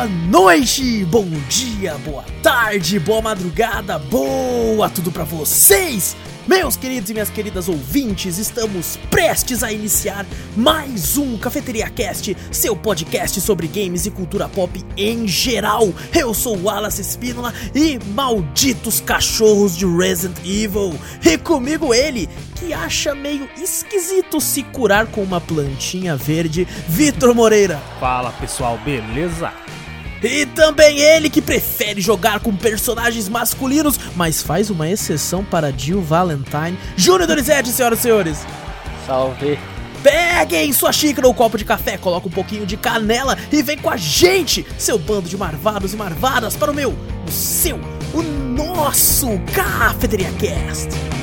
boa noite, bom dia, boa tarde, boa madrugada, boa tudo pra vocês! Meus queridos e minhas queridas ouvintes, estamos prestes a iniciar mais um Cafeteria Cast, seu podcast sobre games e cultura pop em geral. Eu sou o Wallace Espínola e malditos cachorros de Resident Evil. E comigo ele, que acha meio esquisito se curar com uma plantinha verde, Vitor Moreira. Fala pessoal, beleza? E também ele que prefere jogar com personagens masculinos, mas faz uma exceção para Jill Valentine. Júnior Donizete, senhoras e senhores. Salve. Peguem sua xícara ou copo de café, coloca um pouquinho de canela e vem com a gente, seu bando de marvados e marvadas, para o meu, o seu, o nosso Cafeteria Cast.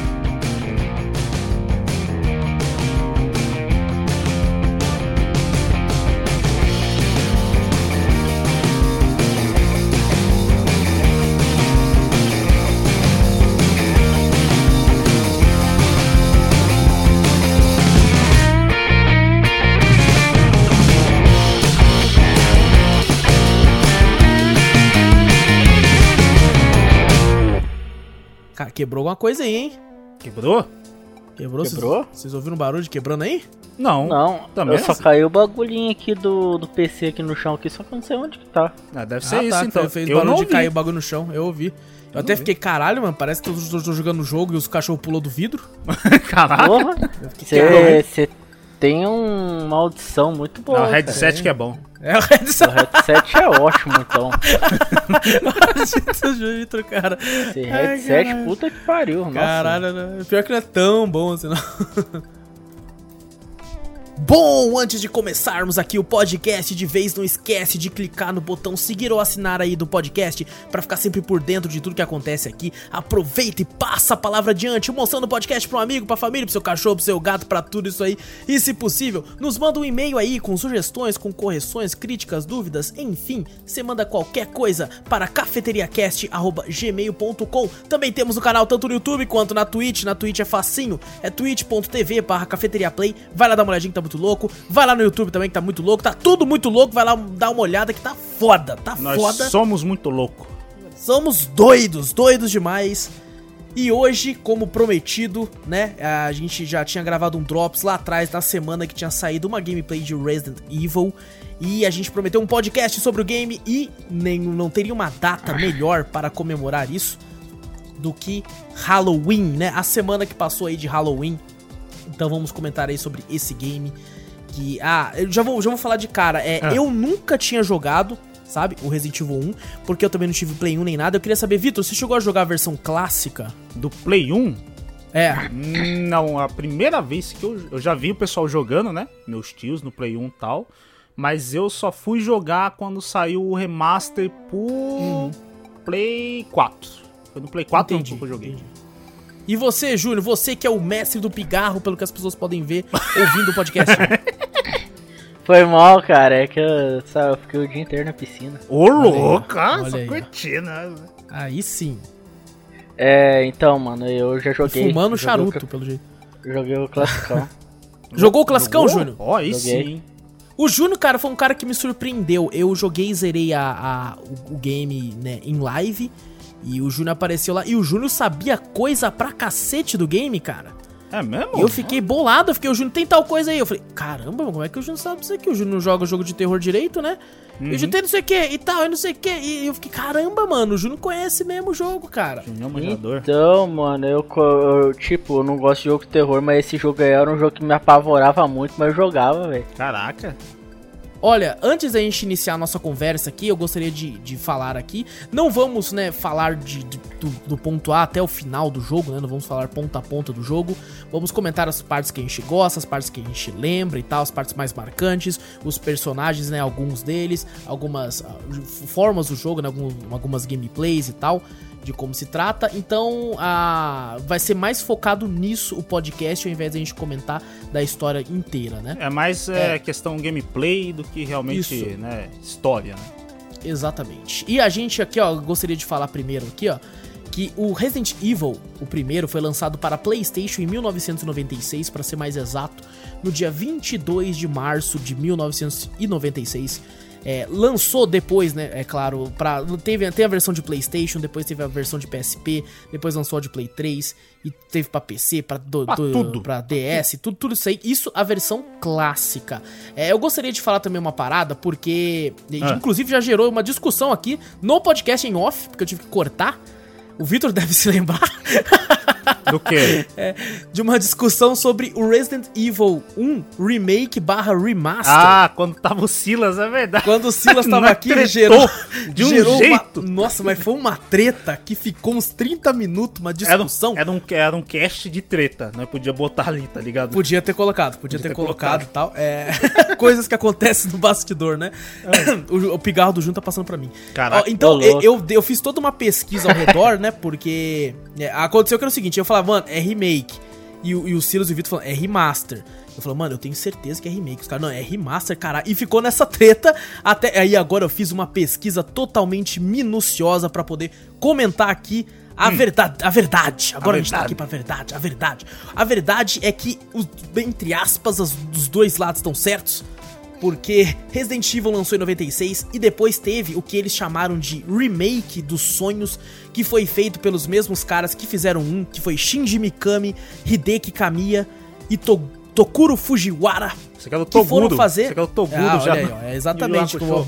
Quebrou alguma coisa aí, hein? Quebrou? Quebrou? Vocês- Quebrou? Vocês ouviram um barulho de quebrando aí? Não. Não, Também eu só assim? caiu o bagulhinho aqui do, do PC aqui no chão aqui, só que eu não sei onde que tá. Ah, deve ser ah, isso tá, então. Fez eu barulho não de cair o bagulho no chão, eu ouvi. Eu, não até vi. fiquei, caralho, mano, parece que eu tô, jogando o jogo e os cachorros pulou do vidro. Caralho. você tem um- uma audição muito boa. Não, o cara. headset que é bom. É o headset O headset é ótimo, então. do Vitor, cara. Esse Ai, headset, caralho. puta que pariu. Nossa. Caralho, né? pior que não é tão bom assim, não. Bom, antes de começarmos aqui o podcast de vez, não esquece de clicar no botão seguir ou assinar aí do podcast pra ficar sempre por dentro de tudo que acontece aqui. Aproveita e passa a palavra adiante, mostrando o podcast pra um amigo, pra família, pro seu cachorro, pro seu gato, pra tudo isso aí. E se possível, nos manda um e-mail aí com sugestões, com correções, críticas, dúvidas, enfim, você manda qualquer coisa para cafeteriacast@gmail.com. Também temos o canal tanto no YouTube quanto na Twitch. Na Twitch é facinho, é twitch.tv barra cafeteriaplay. Vai lá dar uma olhadinha tá muito louco. Vai lá no YouTube também que tá muito louco. Tá tudo muito louco. Vai lá dar uma olhada que tá foda. Tá Nós foda. somos muito loucos. Somos doidos, doidos demais. E hoje, como prometido, né? A gente já tinha gravado um Drops lá atrás, na semana que tinha saído uma gameplay de Resident Evil. E a gente prometeu um podcast sobre o game e nem, não teria uma data melhor para comemorar isso do que Halloween, né? A semana que passou aí de Halloween. Então vamos comentar aí sobre esse game. Que. Ah, eu já vou, já vou falar de cara. É, Ah. Eu nunca tinha jogado, sabe? O Resident Evil 1, porque eu também não tive Play 1 nem nada. Eu queria saber, Vitor, você chegou a jogar a versão clássica? Do Play 1? É. Não, a primeira vez que eu, eu já vi o pessoal jogando, né? Meus tios no Play 1 e tal. Mas eu só fui jogar quando saiu o remaster por Play 4. Foi no Play 4 Entendi, que eu joguei. entendi. E você, Júnior, você que é o mestre do pigarro, pelo que as pessoas podem ver ouvindo o podcast. Foi mal, cara. É que eu, sabe, eu fiquei o dia inteiro na piscina. Ô, louco! olha Essa aí, ó. curtindo. Aí sim. É, então, mano, eu já E joguei. fumando joguei charuto, o pelo jeito. Joguei o classicão. Jogou o classicão, Jogou? Júnior? Ó, aí Joguei. sim. O Júnior, cara, foi um cara que me surpreendeu. Eu joguei e zerei a, a- o, o game né, em live. E o Júnior apareceu lá. E o Júnior sabia coisa pra cacete do game, cara. É mesmo? Eu fiquei bolado, eu fiquei, o Júnior tem tal coisa aí. Eu falei, caramba, como é que o Júnior sabe isso aqui? O Júnior não joga jogo de terror direito, né? E o Júnior tem não sei o que e tal, e não sei o que. E eu fiquei, caramba, mano, o Júnior conhece mesmo o jogo, cara. Junior manjador. Então, mano, eu, eu, tipo, eu não gosto de jogo de terror, mas esse jogo aí era um jogo que me apavorava muito, mas eu jogava, velho. Caraca. Olha, antes da gente iniciar a nossa conversa aqui, eu gostaria de, de falar aqui. Não vamos, né, falar de, de- do, do ponto A até o final do jogo, né? Não vamos falar ponta a ponta do jogo. Vamos comentar as partes que a gente gosta, as partes que a gente lembra e tal, as partes mais marcantes, os personagens, né? Alguns deles, algumas ah, formas do jogo, né? Alguns, algumas gameplays e tal. De como se trata, então ah, vai ser mais focado nisso o podcast ao invés de a gente comentar da história inteira, né? É mais é, É. questão gameplay do que realmente, né, história, né? Exatamente. E a gente aqui, ó, gostaria de falar primeiro aqui, ó, que o Resident Evil, o primeiro, foi lançado para PlayStation em 1996, para ser mais exato, no dia 22 de março de 1996. É, lançou depois, né? É claro, pra, teve, teve a versão de PlayStation, depois teve a versão de PSP, depois lançou a de Play 3 e teve pra PC, pra, do, Pra do- tudo. pra DS, tudo, tudo isso aí. Isso a versão clássica. É, eu gostaria de falar também uma parada, porque Ah. inclusive já gerou uma discussão aqui no podcast em off, porque eu tive que cortar. O Vitor deve se lembrar Do quê? de uma discussão sobre o Resident Evil 1 Remake barra Remaster. ah, quando tava o Silas, é verdade. Quando o Silas tava aqui, gerou, de um gerou uma- jeito. nossa, mas foi uma treta que ficou uns 30 minutos, uma Era um, discussão. era, um, era um cast de treta, nós podia botar ali, tá ligado? Podia ter colocado, podia, Podia ter, ter colocado e tal. É, coisas que acontecem no bastidor, né? O, o pigarro do Jun tá passando pra mim. Caraca. Ó, então, eu, eu, eu fiz toda uma pesquisa ao redor, né? Porque é, aconteceu que era o seguinte: eu falava, mano, é remake. E, o- e o Silas e o Vitor falando, é remaster. Eu falei, mano, eu tenho certeza que é remake. Os caras, não, é remaster, caralho. E ficou nessa treta até. Aí agora eu fiz uma pesquisa totalmente minuciosa pra poder comentar aqui a verdade. A verdade. Agora a, gente tá aqui pra verdade. A verdade. A verdade é que, os, entre aspas, as- os dois lados estão certos. Porque Resident Evil lançou em 96 e depois teve o que eles chamaram de remake dos sonhos, que foi feito pelos mesmos caras que fizeram um, que foi Shinji Mikami, Hideki Kamiya e To- Tokuro Fujiwara, Você quer o que Toguro. foram fazer. Você quer o Toguro Ah, já. aí, ó, é exatamente, com a,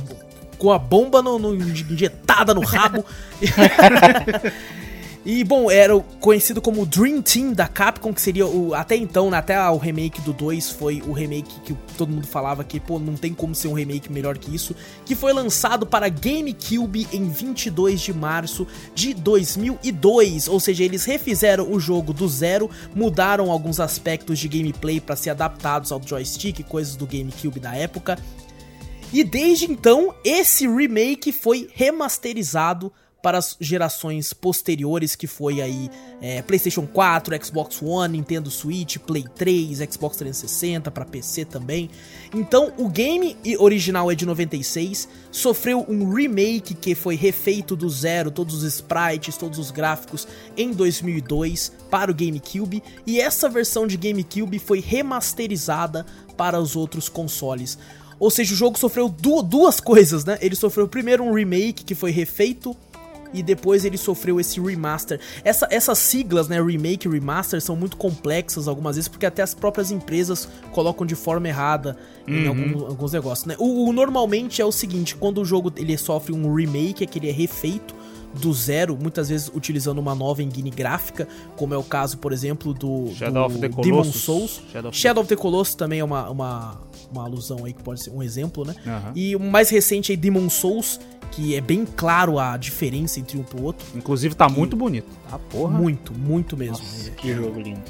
com a bomba no, no- injetada no rabo. E bom, era conhecido como Dream Team da Capcom, que seria o. Até então, né, até o remake do 2 foi o remake que todo mundo falava que, pô, não tem como ser um remake melhor que isso. Que foi lançado para GameCube em 22 de março de 2002. Ou seja, eles refizeram o jogo do zero, mudaram alguns aspectos de gameplay para ser adaptados ao joystick, coisas do GameCube da época. E desde então, esse remake foi remasterizado para as gerações posteriores, que foi aí é, PlayStation 4, Xbox One, Nintendo Switch, Play 3, Xbox 360, para PC também. Então, o game original é de 96, sofreu um remake que foi refeito do zero, todos os sprites, todos os gráficos, em 2002 para o GameCube, e essa versão de GameCube foi remasterizada para os outros consoles. Ou seja, o jogo sofreu du- duas coisas, né? Ele sofreu primeiro um remake que foi refeito e depois ele sofreu esse remaster. Essa- essas siglas, né, remake e remaster, são muito complexas algumas vezes, porque até as próprias empresas colocam de forma errada em algum- alguns negócios, né? O, o- normalmente é o seguinte, quando o jogo ele sofre um remake, é que ele é refeito do zero, muitas vezes utilizando uma nova engine gráfica, como é o caso, por exemplo, do, Shadow do of the Demon Colossus. Souls. Shadow of the- Shadow of the Colossus também é uma, uma, uma alusão aí, que pode ser um exemplo, né? Aham. E o mais recente aí, Demon Souls, que é bem claro a diferença entre um pro outro. Inclusive tá muito bonito. Tá, porra. Muito, muito mesmo. Que jogo lindo.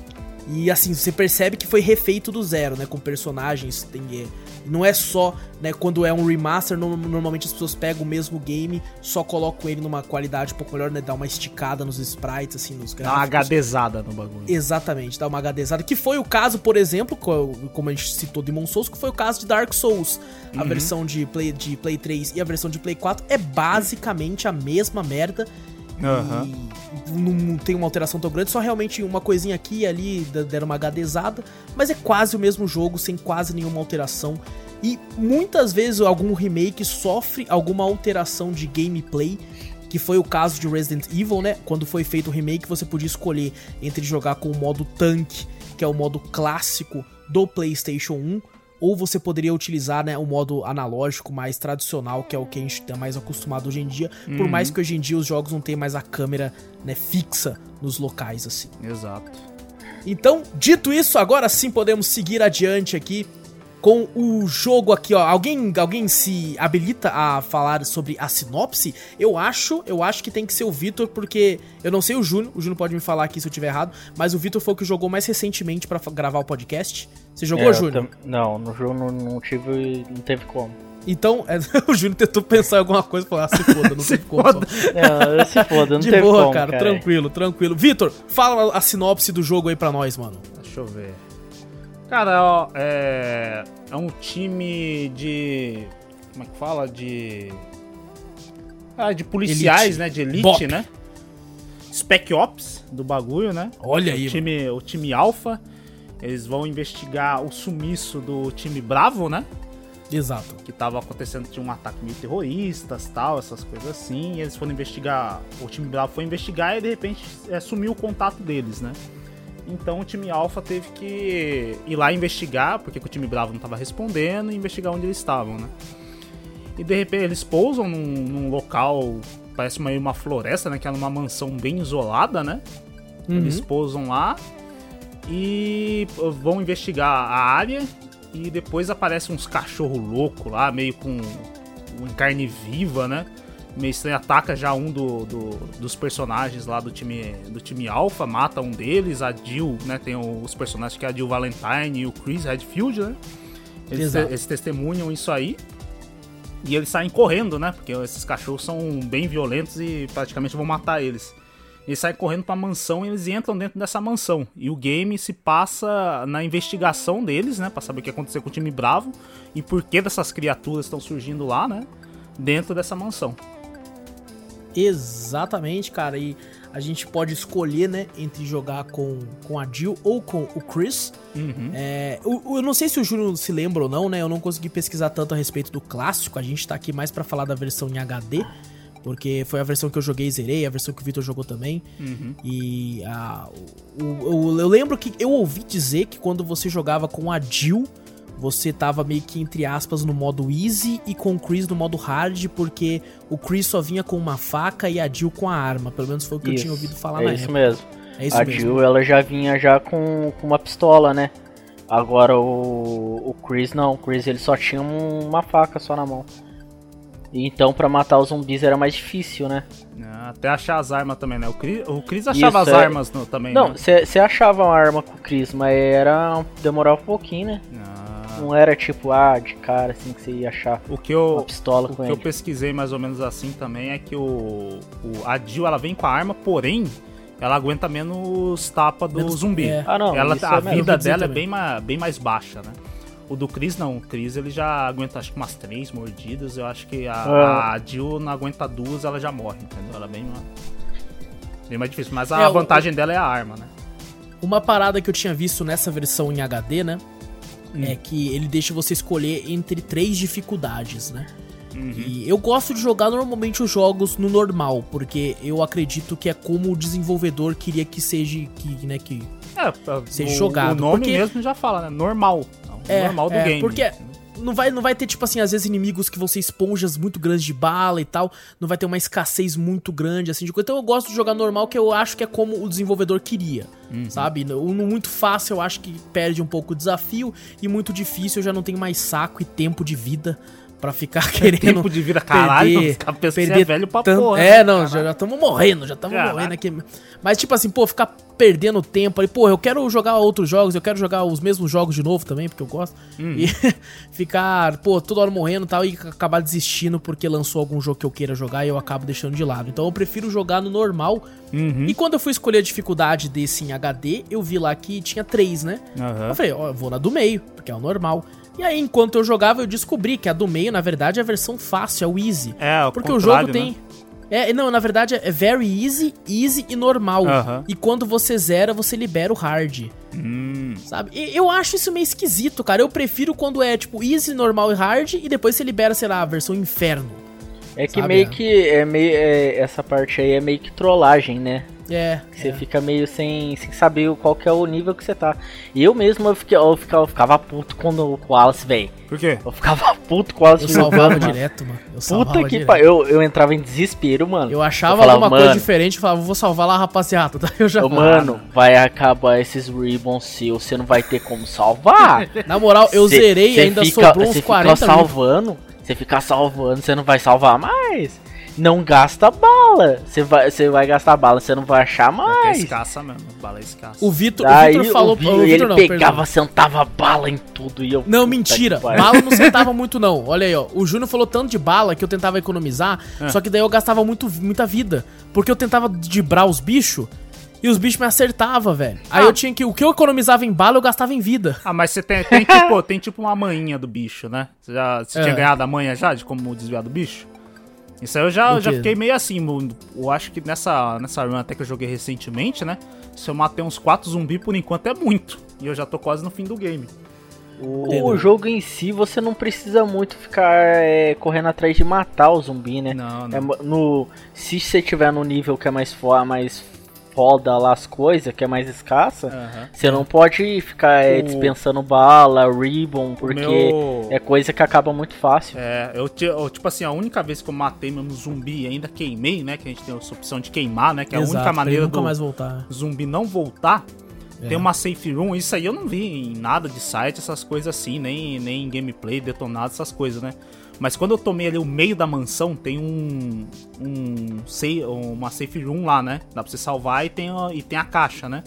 E assim, você percebe que foi refeito do zero, né? Com personagens. Tem, é, não é só, né? Quando é um remaster, no- normalmente as pessoas pegam o mesmo game, só colocam ele numa qualidade um pouco melhor, né? Dá uma esticada nos sprites, assim, nos Dá uma gráficos. HDzada no bagulho. Exatamente, dá uma HDzada. Que foi o caso, por exemplo, co- como a gente citou Demon Souls, que foi o caso de Dark Souls. A versão de Play, de Play 3 e a versão de Play 4 é basicamente a mesma merda. E não, tem uma alteração tão grande, só realmente uma coisinha aqui e ali deram uma HDzada, mas é quase o mesmo jogo, sem quase nenhuma alteração. E muitas vezes algum remake sofre alguma alteração de gameplay, que foi o caso de Resident Evil, né? Quando foi feito o remake, você podia escolher entre jogar com o modo tanque, que é o modo clássico do PlayStation 1, ou você poderia utilizar né, o modo analógico mais tradicional, que é o que a gente tá mais acostumado hoje em dia, por mais que hoje em dia os jogos não tenham mais a câmera né, fixa nos locais assim. Exato. Então, dito isso, agora sim podemos seguir adiante aqui com o jogo aqui, ó. Alguém, alguém se habilita a falar sobre a sinopse? Eu acho, eu acho que tem que ser o Vitor, porque eu não sei o Júnior, o Júnior pode me falar aqui se eu tiver errado, mas o Vitor foi o que jogou mais recentemente pra fa- gravar o podcast. Você jogou, É, Júnior? tam- Não, no jogo não, não tive. Não teve como. Então, é, o Júnior tentou pensar em alguma coisa e falou: ah, se foda, não teve como. só. É, se foda, não De teve boa, como, cara, tranquilo, tranquilo. Vitor, fala a sinopse do jogo aí pra nós, mano. Deixa eu ver. Cara, ó, é. É um time de. Como é que fala? De. Ah, de policiais, Elite. né? De elite, Bop. né? Spec Ops do bagulho, né? Olha o aí, time, o time Alpha. Eles vão investigar o sumiço do time Bravo, né? Exato. Que tava acontecendo, tinha um ataque meio terroristas, tal, essas coisas assim. E eles foram investigar, o time Bravo foi investigar e de repente é, sumiu o contato deles, né? Então o time Alpha teve que ir lá investigar, porque o time Bravo não tava respondendo, e investigar onde eles estavam, né? E de repente eles pousam num, num local, parece meio uma floresta, né? Que é uma mansão bem isolada, né? Uhum. Eles pousam lá e vão investigar a área e depois aparece uns cachorro louco lá, meio com, com carne viva, né? Meio estranho, ataca já um do, do, dos personagens lá do time do time Alpha, mata um deles, a Jill, né? Tem os personagens que é a Jill Valentine e o Chris Redfield, né? Eles, eles testemunham isso aí. E eles saem correndo, né? Porque esses cachorros são bem violentos e praticamente vão matar eles. Eles saem correndo pra mansão e eles entram dentro dessa mansão. E o game se passa na investigação deles, né? Pra saber o que aconteceu com o time Bravo e por que dessas criaturas estão surgindo lá, né? Dentro dessa mansão. Exatamente, cara. E a gente pode escolher, né, entre jogar com, com a Jill ou com o Chris. Uhum. É, eu, eu não sei se o Júnior se lembra ou não, né? Eu não consegui pesquisar tanto a respeito do clássico. A gente tá aqui mais pra falar da versão em HD. Porque foi a versão que eu joguei e zerei, a versão que o Victor jogou também. Uhum. E a, o, o- eu lembro que eu ouvi dizer que quando você jogava com a Jill, você tava meio que, entre aspas, no modo easy e com o Chris no modo hard, porque o Chris só vinha com uma faca e a Jill com a arma. Pelo menos foi o que eu Isso, tinha ouvido falar é na isso época. mesmo. É isso a mesmo. Jill, ela já vinha já com, com uma pistola, né? Agora o, o Chris não, o Chris ele só tinha um- uma faca só na mão. Então pra matar os zumbis era mais difícil, né? É, Até achar as armas também, né? O Chris, o Chris achava Isso, as é. armas no- também, Não, né? você achava uma arma com o Chris, mas era. demorava um pouquinho, né? Ah, Não era tipo, ah, de cara assim que você ia achar o que uma eu, pistola o com que eu pesquisei mais ou menos assim também é que o, o a Jill ela vem com a arma, porém ela aguenta menos tapa do Menos- zumbi. é. Ah, não, ela, isso a é vida dela é também. bem, ma- bem mais baixa, né? O do Chris não, o Chris ele já aguenta acho que umas três mordidas, eu acho que a, Ah. a Jill não aguenta duas, ela já morre, entendeu? Ela é bem, bem mais difícil, mas É, a o- vantagem dela é a arma, né? Uma parada que eu tinha visto nessa versão em HD, né? Hum. É que ele deixa você escolher entre três dificuldades, né? Uhum. E eu gosto de jogar normalmente os jogos no normal, porque eu acredito que é como o desenvolvedor queria que seja, que, né, que É, ser o, jogado, O nome porque- mesmo já fala, né? Normal. É, normal do é, game. porque- não vai, não vai ter, tipo assim, às vezes inimigos que vão ser esponjas muito grandes de bala e tal. Não vai ter uma escassez muito grande, assim, de coisa. Então eu gosto de jogar normal, que eu acho que é como o desenvolvedor queria, Uhum. sabe? No, no muito fácil eu acho que perde um pouco o desafio. E muito difícil eu já não tenho mais saco e tempo de vida pra ficar querendo. Tempo de vida, caralho. perder- você perder é velho pra tan- porra. É, né, não, caralho? já estamos morrendo, já estamos morrendo aqui. Mas, tipo assim, pô, ficar perdendo tempo ali, pô, eu quero jogar outros jogos, eu quero jogar os mesmos jogos de novo também, porque eu gosto. Hum. E ficar, pô, toda hora morrendo e tal, e acabar desistindo porque lançou algum jogo que eu queira jogar e eu acabo deixando de lado. Então eu prefiro jogar no normal. Uhum. E quando eu fui escolher a dificuldade desse em HD, eu vi lá que tinha três, né? Aham. Eu falei, ó, eu vou na do meio, porque é o normal. E aí, enquanto eu jogava, eu descobri que a do meio, na verdade, é a versão fácil, é o easy. É, o Porque o jogo contrário, tem. né? É, não, na verdade é very easy, easy e normal. E quando você zera, você libera o hard, Hum. sabe? E eu acho isso meio esquisito, cara. Eu prefiro quando é tipo easy, normal e hard e depois você libera, sei lá, a versão inferno. É que sabe, meio né? que. É meio, é, essa parte aí é meio que trollagem, né? É. Você é. fica meio sem, sem saber qual que é o nível que você tá. E eu mesmo eu, fiquei, eu, ficava, eu ficava puto quando com o Wallace, velho. Por quê? Eu ficava puto com o Wallace Eu salvava mano. direto, mano. Eu salvava Puta que pariu. Eu, eu entrava em desespero, mano. Eu achava Eu falava, alguma coisa diferente e falava, vou salvar lá, rapaziada. Daí eu já. Ô, mano, vai acabar esses ribbons seus, você não vai ter como salvar. Na moral, eu Cê- zerei e cê ainda fica, sobrou uns cê 40 fica mil. salvando, você fica salvando, você não vai salvar mais. Não gasta bala. Você vai, você vai gastar bala, você não vai achar que é mais. escassa mesmo. Bala é escassa. O Vitor, o Daí Vitor falou. o o Vitor ele não, pegava, perdão. sentava bala em tudo e eu. Não, mentira. Bala não sentava muito, não. Olha aí, ó. O Júnior falou tanto de bala que eu tentava economizar, É. só que daí eu gastava muito, muita vida. Porque eu tentava dibrar os bichos e os bichos me acertavam, velho. Aí Ah. eu tinha que. O que eu economizava em bala, eu gastava em vida. Ah, mas você tem, tem, tipo, tem tipo uma manhinha do bicho, né? Você, já, você É. tinha ganhado a manha já de como desviar do bicho? Isso aí eu já, já quê? fiquei meio assim. Eu, acho que nessa, nessa run até que eu joguei recentemente, né? Se eu matei uns 4 zumbis por enquanto é muito. E eu já tô quase no fim do game. O, o jogo em si, você não precisa muito ficar é, correndo atrás de matar o zumbi, né? Não, É, não. mo- no, se você tiver no nível que é mais, mais foda lá as coisas, que é mais escassa, Aham. você não pode ficar é, dispensando bala, ribbon, porque Meu- é coisa que acaba muito fácil. É, eu, eu, tipo assim, a única vez que eu matei mesmo zumbi e ainda queimei, né? Que a gente tem essa opção de queimar, né? Que é a Exato, única maneira nunca do mais voltar. zumbi não voltar. É. Tem uma safe room, isso aí eu não vi em nada de site, essas coisas assim, nem, nem em gameplay, detonado, essas coisas, né? Mas quando eu tomei ali o meio da mansão, tem um. um sei- uma safe room lá, né? Dá pra você salvar e tem, a- e tem a caixa, né?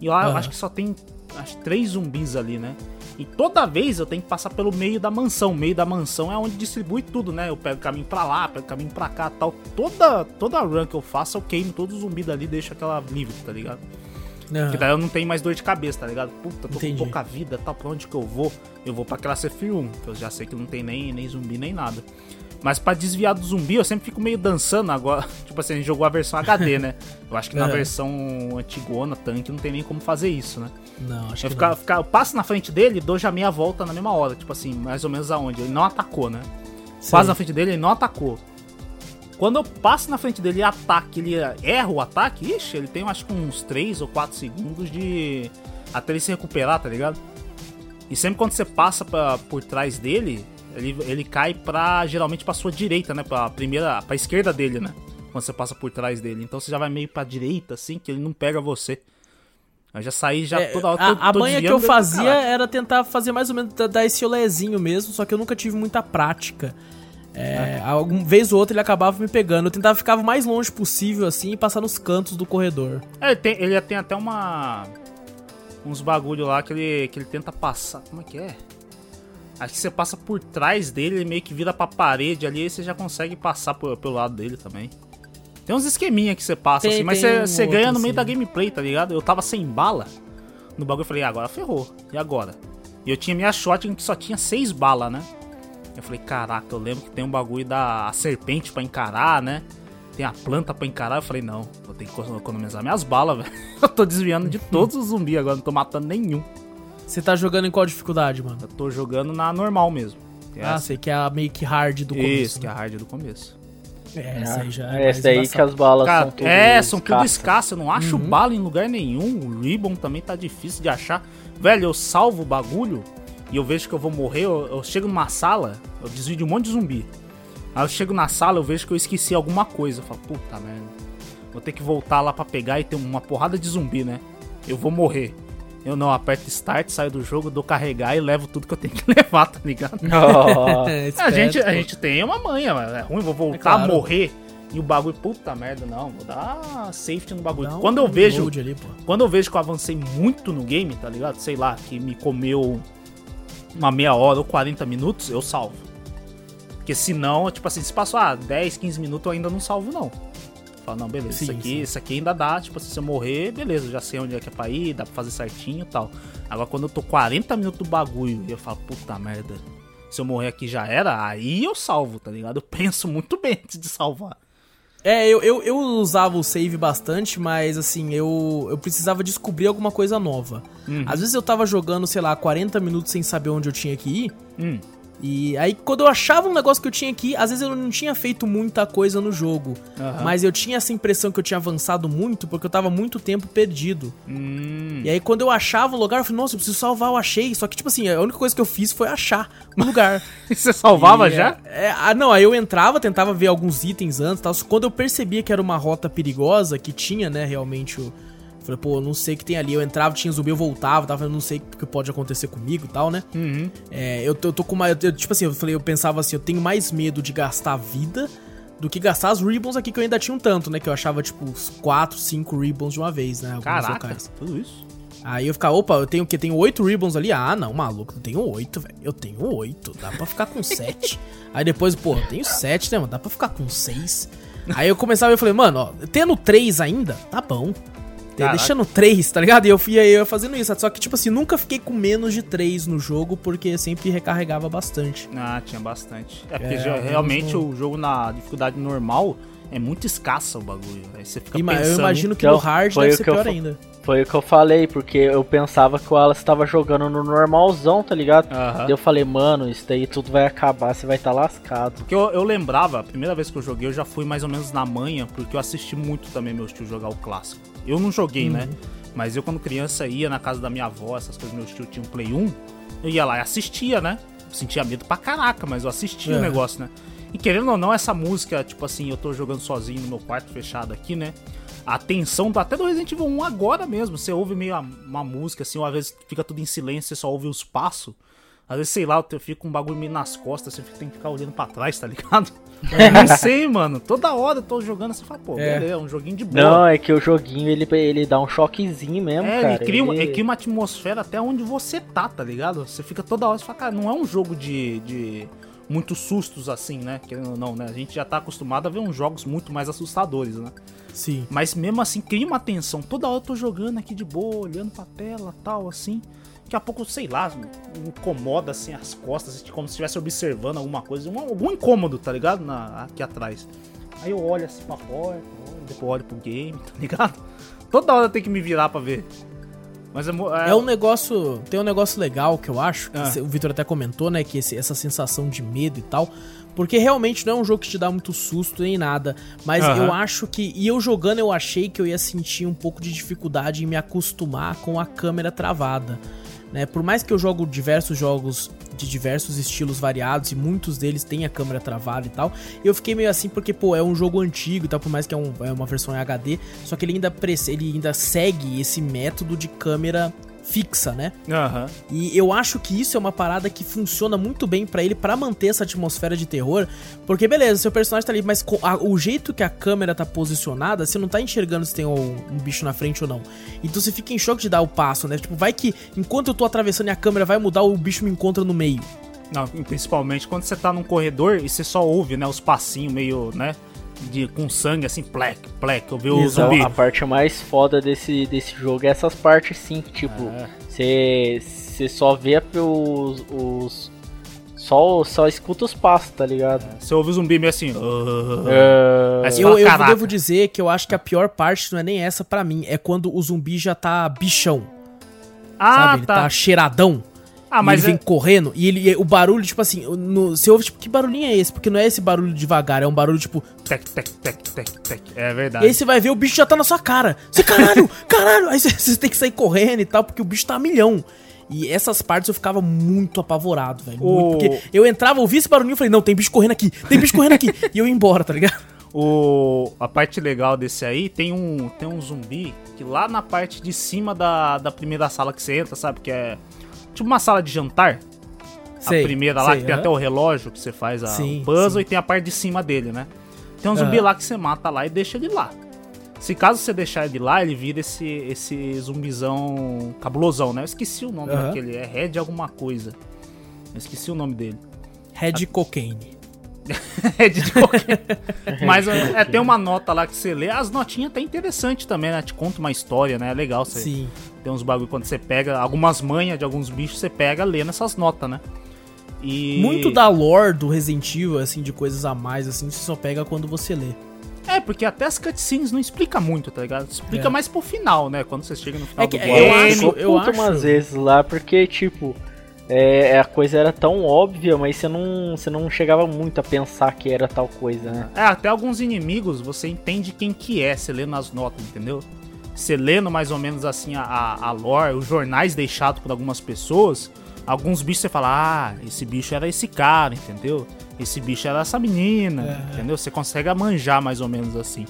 E lá eu Aham. acho que só tem acho, três zumbis ali, né? E toda vez eu tenho que passar pelo meio da mansão. O meio da mansão é onde distribui tudo, né? Eu pego o caminho pra lá, pego o caminho pra cá tal. Toda, toda run que eu faço, eu queimo todos os zumbis dali e deixo aquela livre, tá ligado? Aham. Porque daí eu não tenho mais dor de cabeça, tá ligado? Puta, tô Entendi. com pouca vida, tal, pra onde que eu vou? Eu vou pra safe room, que eu já sei que não tem nem, nem zumbi nem nada. Mas pra desviar do zumbi, eu sempre fico meio dançando agora. Tipo assim, a gente jogou a versão HD, né? Eu acho que na É. versão antigona, tanque, não tem nem como fazer isso, né? Não, acho Eu, que ficar, não. ficar, eu passo na frente dele e dou já meia volta na mesma hora. Tipo assim, mais ou menos aonde. Ele não atacou, né? Sei. Passo na frente dele, ele não atacou. Quando eu passo na frente dele e ataque, ele erra o ataque, ixi, ele tem acho que uns 3 ou 4 segundos de. até ele se recuperar, tá ligado? E sempre quando você passa pra, por trás dele, ele, ele cai pra. geralmente pra sua direita, né? Pra primeira. pra esquerda dele, né? Quando você passa por trás dele. Então você já vai meio pra direita, assim, que ele não pega você. Eu já saí já É, toda hora. a tô- a manha que eu fazia era tentar fazer mais ou menos da- dar esse olezinho mesmo, só que eu nunca tive muita prática. É, Alguma vez ou outra ele acabava me pegando. Eu tentava ficar o mais longe possível assim e passar nos cantos do corredor. É, ele tem, ele tem até uma. Uns bagulho lá que ele, que ele tenta passar. Como é que é? Acho que você passa por trás dele, ele meio que vira pra parede ali e você já consegue passar por- pelo lado dele também. Tem uns esqueminha que você passa Tem- assim, mas você, um você outro, ganha no meio assim. da gameplay, tá ligado? Eu tava sem bala no bagulho, eu falei, ah, agora ferrou. E agora? E eu tinha minha shotgun que só tinha seis balas, né? Eu falei, caraca, eu lembro que tem um bagulho da a serpente pra encarar, né? Tem a planta pra encarar. Eu falei, não, vou ter que economizar minhas balas, velho. Eu tô desviando de todos os zumbis agora, não tô matando nenhum. Você tá jogando em qual dificuldade, mano? Eu tô jogando na normal mesmo. É Ah, essa. sei que é a meio que hard do começo. Isso, que é a né? hard do começo. É, essa aí já é É, essa daí que as balas Cara, são tudo é, são tudo escassas. escassas. Eu não acho Uhum. bala em lugar nenhum. O Ribbon também tá difícil de achar. Velho, eu salvo o bagulho e eu vejo que eu vou morrer. Eu, eu chego numa sala, eu desvio de um monte de zumbi. Aí eu chego na sala, eu vejo que eu esqueci alguma coisa. Eu falo, puta merda. Vou ter que voltar lá pra pegar e tem uma porrada de zumbi, né? Eu vou morrer. Eu não, aperto start, saio do jogo, dou carregar e levo tudo que eu tenho que levar, tá ligado? É, A gente, a gente tem uma manha, mano. É ruim, vou voltar É claro. a morrer e o bagulho, puta merda, não. Vou dar safety no bagulho. Quando eu vejo, ali, pô. quando eu vejo que eu avancei muito no game, tá ligado? Sei lá, que me comeu uma meia hora ou 40 minutos, eu salvo. Porque senão, tipo assim, se passou ah, 10, 15 minutos, eu ainda não salvo, não. Fala, não, beleza, Sim, isso aqui, sim. isso aqui ainda dá, tipo assim, se eu morrer, beleza, já sei onde é que é pra ir, dá pra fazer certinho e tal. Agora quando eu tô 40 minutos do bagulho e eu falo, puta merda, se eu morrer aqui já era, aí eu salvo, tá ligado? Eu penso muito bem antes de salvar. É, eu, eu, eu usava o save bastante, mas assim, eu, eu precisava descobrir alguma coisa nova. Uhum. Às vezes eu tava jogando, sei lá, 40 minutos sem saber onde eu tinha que ir. Hum, E aí, quando eu achava um negócio que eu tinha aqui, às vezes eu não tinha feito muita coisa no jogo. Aham. Mas eu tinha essa impressão que eu tinha avançado muito porque eu tava muito tempo perdido. hum. E aí, quando eu achava o lugar, eu falei, nossa, eu preciso salvar, eu achei. Só que, tipo assim, a única coisa que eu fiz foi achar o lugar. Você salvava E, já? é, é, ah, não, aí eu entrava, tentava ver alguns itens antes e tal. Quando eu percebia que era uma rota perigosa, que tinha, né, realmente o. Falei, pô, eu não sei o que tem ali. Eu entrava, tinha zumbi, eu voltava, tava, eu não sei o que pode acontecer comigo e tal, né? Uhum. É, eu, tô- eu tô com uma. eu- tipo assim, eu falei, eu pensava assim, eu tenho mais medo de gastar vida do que gastar as ribbons aqui que eu ainda tinha um tanto, né? Que eu achava, tipo, uns 4, 5 ribbons de uma vez, né? Caraca, locais. tudo isso? Aí eu ficava, opa, eu tenho o quê? Tenho 8 ribbons ali? Ah, não, maluco, eu tenho 8, velho. Eu tenho 8, dá pra ficar com 7. Aí depois, pô, eu tenho 7, né, mano? Dá pra ficar com 6. Aí eu começava e falei, mano, ó, tendo 3 ainda, tá bom. Caraca. Deixando 3, tá ligado? E eu fui aí eu fazendo isso. Só que, tipo assim, nunca fiquei com menos de 3 no jogo, porque sempre recarregava bastante. Ah, tinha bastante. É porque É, realmente no- o jogo na dificuldade normal, É muito escassa o bagulho. Aí você fica Ima- pensando... Eu imagino que Então, no hard deve ser pior ainda. Foi o que eu falei, porque eu pensava que o Wallace tava jogando no normalzão, tá ligado? Daí eu falei, mano, isso daí tudo vai acabar, você vai estar lascado. Porque eu, eu lembrava, a primeira vez que eu joguei, eu já fui mais ou menos na manha, porque eu assisti muito também meus tios jogar o clássico. Eu não joguei, né? Mas eu, quando criança, ia na casa da minha avó, essas coisas, meus tios tinham Play 1, eu ia lá e assistia, né? Eu sentia medo pra caraca, mas eu assistia É. o negócio, né? E querendo ou não, essa música, tipo assim, eu tô jogando sozinho no meu quarto fechado aqui, né? A tensão do, até do Resident Evil 1 agora mesmo, você ouve meio a- uma música assim, ou às vezes fica tudo em silêncio, você só ouve os passos. Às vezes, sei lá, eu fico com um bagulho meio nas costas, você tem que ficar olhando pra trás, tá ligado? Eu não sei, mano. Toda hora eu tô jogando, você fala, pô, É. beleza, é um joguinho de boa. Não, é que o joguinho ele, ele dá um choquezinho mesmo, É, cara. ele cria, ele- ele cria uma atmosfera até onde você tá, tá ligado? Você fica toda hora, você fala, cara, não é um jogo de, de muitos sustos assim, né? Querendo ou não, né? A gente já tá acostumado a ver uns jogos muito mais assustadores, né? Sim. Mas mesmo assim, cria uma tensão. Toda hora eu tô jogando aqui de boa, olhando pra tela tal, assim. Daqui a pouco, sei lá, me incomoda assim as costas, como se estivesse observando alguma coisa. Um, algum incômodo, tá ligado? Na, aqui atrás. Aí eu olho assim pra porta, depois olho pro game, tá ligado? Toda hora eu tenho que me virar pra ver. Mas é, é- É um negócio. Tem um negócio legal que eu acho, que Ah. o Victor até comentou, né? Que esse- essa sensação de medo e tal. Porque realmente não é um jogo que te dá muito susto nem nada. Mas Aham. eu acho que. E eu jogando, eu achei que eu ia sentir um pouco de dificuldade em me acostumar com a câmera travada. Né? Por mais que eu jogo diversos jogos de diversos estilos variados e muitos deles têm a câmera travada e tal, eu fiquei meio assim porque, pô, é um jogo antigo e tal, por mais que é, um- é uma versão em HD, só que ele ainda, ele ainda segue esse método de câmera fixa, né? Aham. E eu acho que isso é uma parada que funciona muito bem pra ele pra manter essa atmosfera de terror, porque beleza, seu personagem tá ali, mas a- o jeito que a câmera tá posicionada, você não tá enxergando se tem um, um bicho na frente ou não. Então você fica em choque de dar o passo, né? Tipo, vai que enquanto eu tô atravessando e a câmera vai mudar, o bicho me encontra no meio. Não, principalmente quando você tá num corredor e você só ouve, né, os passinhos meio, né, de, com sangue assim, plec, plec, ouviu o Então, zumbi. a parte mais foda desse, desse jogo é essas partes sim, que tipo, É. você você só vê os. os só, só escuta os passos, tá ligado? Você ouve o zumbi meio assim. É, você Eu, fala, eu devo dizer que eu acho que a pior parte não é nem essa pra mim, é quando o zumbi já tá bichão, Ah, sabe? Ele tá. tá cheiradão. Ah, e mas ele é- vem correndo e ele e o barulho, tipo assim, no, você ouve, tipo, que barulhinho é esse? Porque não é esse barulho devagar, é um barulho, tipo. Tec, tec, tec, tec, tec. É E verdade. aí você vai ver, o bicho já tá na sua cara. Você, caralho, caralho! Aí você, você tem que sair correndo e tal, porque o bicho tá a milhão. E essas partes eu ficava muito apavorado, velho. muito, O- Porque eu entrava, ouvia esse barulhinho e falei, não, tem bicho correndo aqui, tem bicho correndo aqui. e eu ia embora, tá ligado? O, a parte legal desse aí tem um, tem um zumbi que lá na parte de cima da, da primeira sala que você entra, sabe? Que é tipo uma sala de jantar. Sei, a primeira lá, sei, que tem aham. até o relógio que você faz a, Sim, o puzzle sim. e tem a parte de cima dele, né? Tem um zumbi Aham. lá que você mata lá e deixa ele lá. Se caso você deixar ele lá, ele vira esse, esse zumbizão cabulosão, né? Eu esqueci o nome Aham. daquele, é Red alguma coisa. Eu esqueci o nome dele. Red Cocaine. Red de qualquer... Mas é, tem uma nota lá que você lê. As notinhas até interessante também, né? Te conta uma história, né? É legal. Você Sim. tem uns bagulho quando você pega algumas manhas de alguns bichos, você pega lê nessas notas, né? E... Muito da lore do Resident Evil, assim, de coisas a mais, assim, você só pega quando você lê. É, porque até as cutscenes não explica muito, tá ligado? Explica É. mais pro final, né? Quando você chega no final É que do eu game. acho- eu puto acho- umas vezes lá, porque, tipo, é, a coisa era tão óbvia, mas você não, você não chegava muito a pensar que era tal coisa, né? É, até alguns inimigos você entende quem que é, você lê nas notas, entendeu? Você lendo mais ou menos assim a, a, a lore, os jornais deixados por algumas pessoas, alguns bichos você fala, ah, esse bicho era esse cara, entendeu? Esse bicho era essa menina, É. entendeu? Você consegue manjar mais ou menos assim.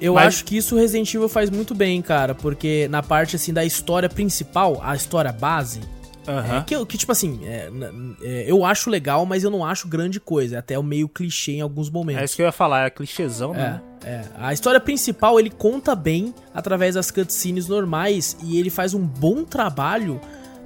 Eu Mas- acho que isso o Resident Evil faz muito bem, cara, porque na parte, assim, da história principal, a história base, Aham. É, que, que, tipo assim, é, é, eu acho legal, mas eu não acho grande coisa. É até o meio clichê em alguns É momentos. isso que eu ia falar, é clichêzão, É, né? é. A história principal ele conta bem através das cutscenes normais e ele faz um bom trabalho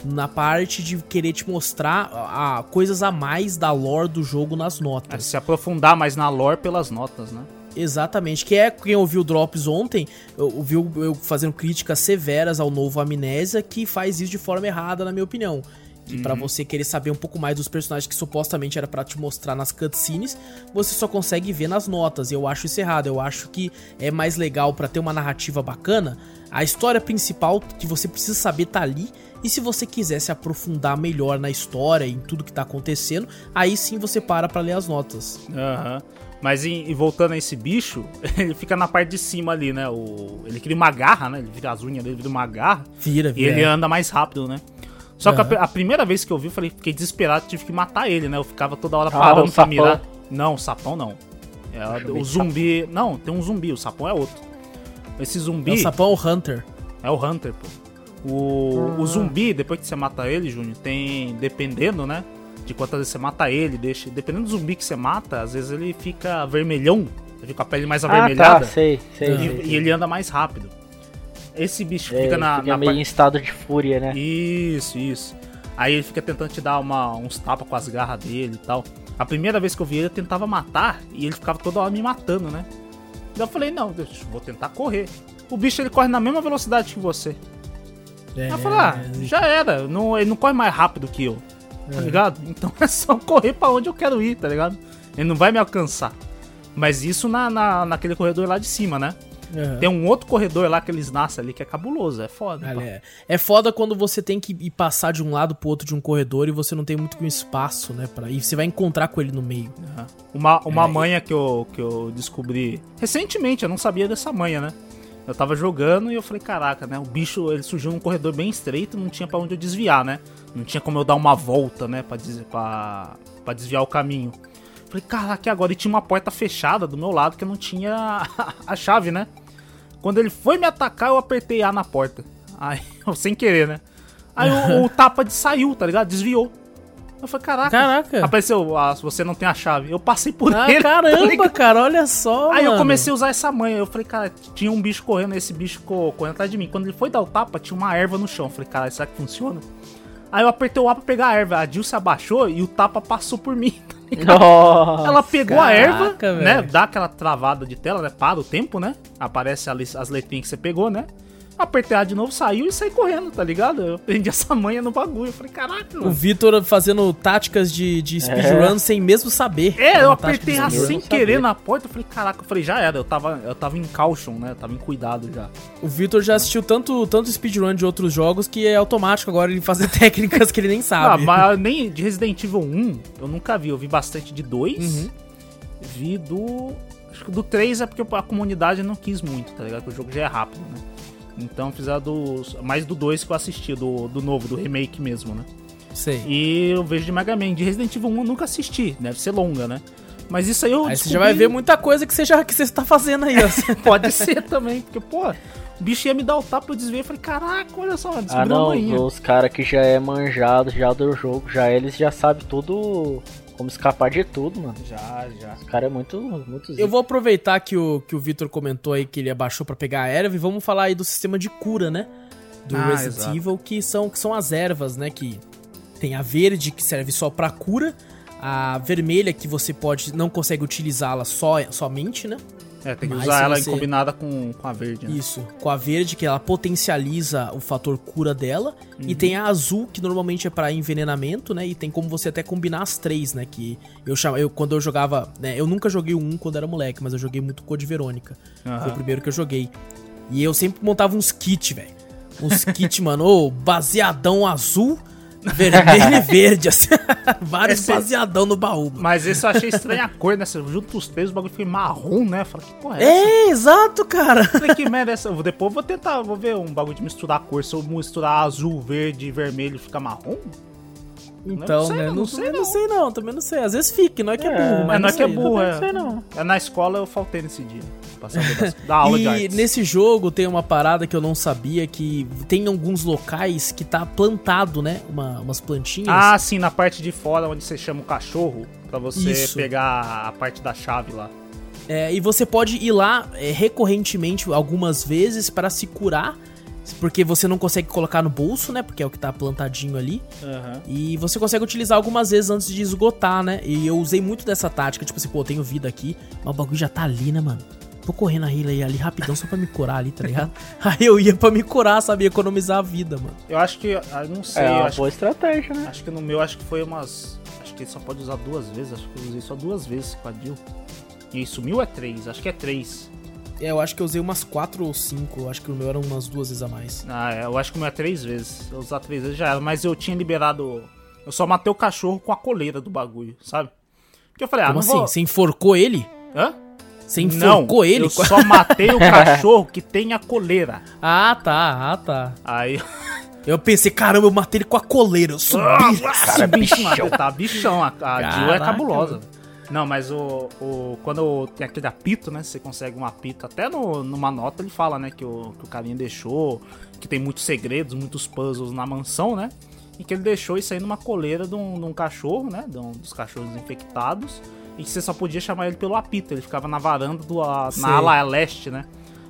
na parte de querer te mostrar a, a- coisas a mais da lore do jogo nas É notas. se aprofundar mais na lore pelas notas, né? Exatamente, que é quem ouviu o Drops ontem, ouviu eu fazendo críticas severas ao novo Amnésia, que faz isso de forma errada, na minha opinião. E pra você querer saber um pouco mais dos personagens que supostamente era pra te mostrar nas cutscenes, você só consegue ver nas notas. E eu acho isso errado. Eu acho que é mais legal pra ter uma narrativa bacana. A história principal que você precisa saber tá ali. E se você quiser se aprofundar melhor na história e em tudo que tá acontecendo, aí sim você para pra ler as notas. Aham. Mas em- e voltando a esse bicho, ele fica na parte de cima ali, né? O, ele cria uma garra, né? Ele vira as unhas dele, vira uma garra. Vira, E vira. ele anda mais rápido, né? Só que a a, primeira vez que eu vi, eu falei, fiquei desesperado, tive que matar ele, né? Eu ficava toda hora Ah, parando o pra sapão. mirar. Não, o sapão não. É, o zumbi. Não, tem um zumbi, o sapão é outro. Esse É zumbi o sapão Hunter. é o Hunter, pô. O, o zumbi, depois que você mata ele, Júnior, tem. Dependendo, né? De quantas vezes você mata ele, deixa. Dependendo do zumbi que você mata, às vezes ele fica vermelhão. Ele fica com a pele mais Ah, avermelhada. tá, sei, sei. Ah. sei, e, sei. e ele anda mais rápido. Esse bicho É, fica na, fica na meio par- em estado de fúria, né? Isso, isso. Aí ele fica tentando te dar uma, uns tapas com as garras dele e tal. A primeira vez que eu vi ele, eu tentava matar e ele ficava toda hora me matando, né? Daí eu falei, não, deixa, vou tentar correr. O bicho ele corre na mesma velocidade que você. É, eu falei, ah, já era, não, ele não corre mais rápido que eu, tá ligado? Então é só correr pra onde eu quero ir, tá ligado? Ele não vai me alcançar. Mas isso na, na, naquele corredor lá de cima, né? Aham. Tem um outro corredor lá que eles nascem ali que é cabuloso, é foda. É. É foda quando você tem que ir passar de um lado pro outro de um corredor e você não tem muito espaço, né? Pra... E você vai encontrar com ele no meio. Aham. Uma, uma É, manha que eu, que eu descobri recentemente, eu não sabia dessa manha, né? Eu tava jogando e eu falei, caraca, né? O bicho, ele surgiu num corredor bem estreito, não tinha pra onde eu desviar, né? Não tinha como eu dar uma volta, né? Pra, des desviar o caminho. Falei, caraca, e agora? E tinha uma porta fechada do meu lado que eu não tinha a chave, né? Quando ele foi me atacar, eu apertei A na porta. Aí, sem querer, né? Aí o, o tapa de saiu, tá ligado? Desviou. Eu falei, caraca. Caraca. Apareceu, ah, você não tem a chave. Eu passei por Ah, ele. tá caramba, ligado? cara, olha só. Aí eu mano. comecei a usar essa manha. Eu falei, cara, tinha um bicho correndo, esse bicho co- correndo atrás de mim. Quando ele foi dar o tapa, tinha uma erva no chão. Eu falei, cara, será que funciona? Aí eu apertei o A pra pegar a erva. A Jill se abaixou e o tapa passou por mim. Nossa. Ela pegou a erva, caraca, né? Dá aquela travada de tela, né? Para o tempo, né? Aparece as letrinhas que você pegou, né? Apertei A de novo, saiu e saí correndo, tá ligado? Eu aprendi essa manha no bagulho. Eu falei, caraca, O mano. Vitor fazendo táticas de, de speedrun sem mesmo saber. É, eu apertei A sem querer na porta. Eu falei, caraca, eu falei, já era. Eu tava, eu tava em caution, né? Eu tava em cuidado já. O Vitor já assistiu tanto, tanto speedrun de outros jogos que é automático agora ele fazer técnicas que ele nem Ah, sabe. mas nem de Resident Evil 1 eu nunca vi. Eu vi bastante de 2. Uhum. Vi do. Acho que do 3 é porque a comunidade não quis muito, tá ligado? Que o jogo já é rápido, né? Então fizeram do. Mais do 2 que eu assisti, do, do novo, do remake mesmo, né? Sei. E eu vejo de Mega Man. De Resident Evil 1 eu nunca assisti. Deve ser longa, né? Mas isso aí eu. Aí você descobri- já vai ver muita coisa que você já que você tá fazendo aí, ó. Pode ser também, porque, pô, o bicho ia me dar o tapa, eu desviei e falei, caraca, olha só, descobri Ah não, os caras que já é manjado já do jogo, já eles já sabem tudo como escapar de tudo, mano. Já, já. Os caras é muito, muito Eu zica. vou aproveitar que o, que o Vitor comentou aí que ele abaixou pra pegar a erva e vamos falar aí do sistema de cura, né? Do Ah, Resident exato. Evil, que são, que são as ervas, né? Que tem a verde que serve só pra cura, a vermelha que você pode não consegue utilizá-la só, somente, né? É, tem que Mas usar ela você- em combinada com, com a verde, né? Isso, com a verde que ela potencializa o fator cura dela e tem a azul que normalmente é pra envenenamento, né? E tem como você até combinar as três, né? Que eu chamo, eu quando eu jogava, né? Eu nunca joguei um quando era moleque, mas eu joguei muito Code Verônica. Foi o primeiro que eu joguei. E eu sempre montava uns kits, velho. Uns kits, mano, ô, baseadão azul, vermelho e verde, assim. Vários Esse- baseadão no baú. mano. Mas esse eu achei estranha a cor, né? Junta os três, o bagulho fica marrom, né? Falei, que porra é essa? É, exato, cara. Falei, que merda é essa? Depois eu vou tentar, vou ver um bagulho de misturar a cor. Se eu misturar azul, verde e vermelho, fica marrom? Então, sei, né? não Não, sei, eu não não. sei não, também não sei. Às vezes fica, não é que é, É, burro, mas Mas não é que é burro, Não é. sei não. É na escola eu faltei nesse dia. Pra saber da, aula de E artes. nesse jogo tem uma parada que eu não sabia, que tem alguns locais que tá plantado, né? Uma, umas plantinhas. Ah, sim, na parte de fora onde você chama o cachorro pra você Isso. pegar a parte da chave lá. É, e você pode ir lá é, recorrentemente, algumas vezes, para se curar. Porque você não consegue colocar no bolso, né? Porque é o que tá plantadinho ali. Aham. E você consegue utilizar algumas vezes antes de esgotar, né? E eu usei muito dessa tática, tipo assim, pô, eu tenho vida aqui, mas o bagulho já tá ali, né, mano? Vou correr na Hila ali rapidão só pra me curar ali, tá ligado? Aí eu ia pra me curar, sabe? Economizar a vida, mano. Eu acho que. ah, não sei. É eu uma acho, boa estratégia, né? acho que no meu acho que foi umas. Acho que ele só pode usar duas vezes. Acho que eu usei só duas vezes com a Jill. E sumiu é três, acho que é três. É, eu acho que eu usei umas quatro ou cinco. Eu acho que o meu eram umas duas vezes a mais. Ah, é, eu acho que o meu é três vezes. Eu usar três vezes já era. Mas eu tinha liberado. Eu só matei o cachorro com a coleira do bagulho, sabe? Porque eu falei, ah, Como não assim? vou... Você enforcou ele? Hã? Você enforcou não, ele? eu só matei o cachorro que tem a coleira. Ah, tá, ah, tá. Aí... Eu pensei, caramba, eu matei ele com a coleira. Eu subi. Cara, bichão. Tá bichão. A, a Jill é cabulosa. Não, mas o, o. Quando tem aquele apito, né? Você consegue um apito. Até no, numa nota ele fala, né? Que o, que o carinha deixou. Que tem muitos segredos, muitos puzzles na mansão, né? E que ele deixou isso aí numa coleira de um, de um cachorro, né? De um dos cachorros infectados. E que você só podia chamar ele pelo apito. Ele ficava na varanda do, a, na ala leste, né?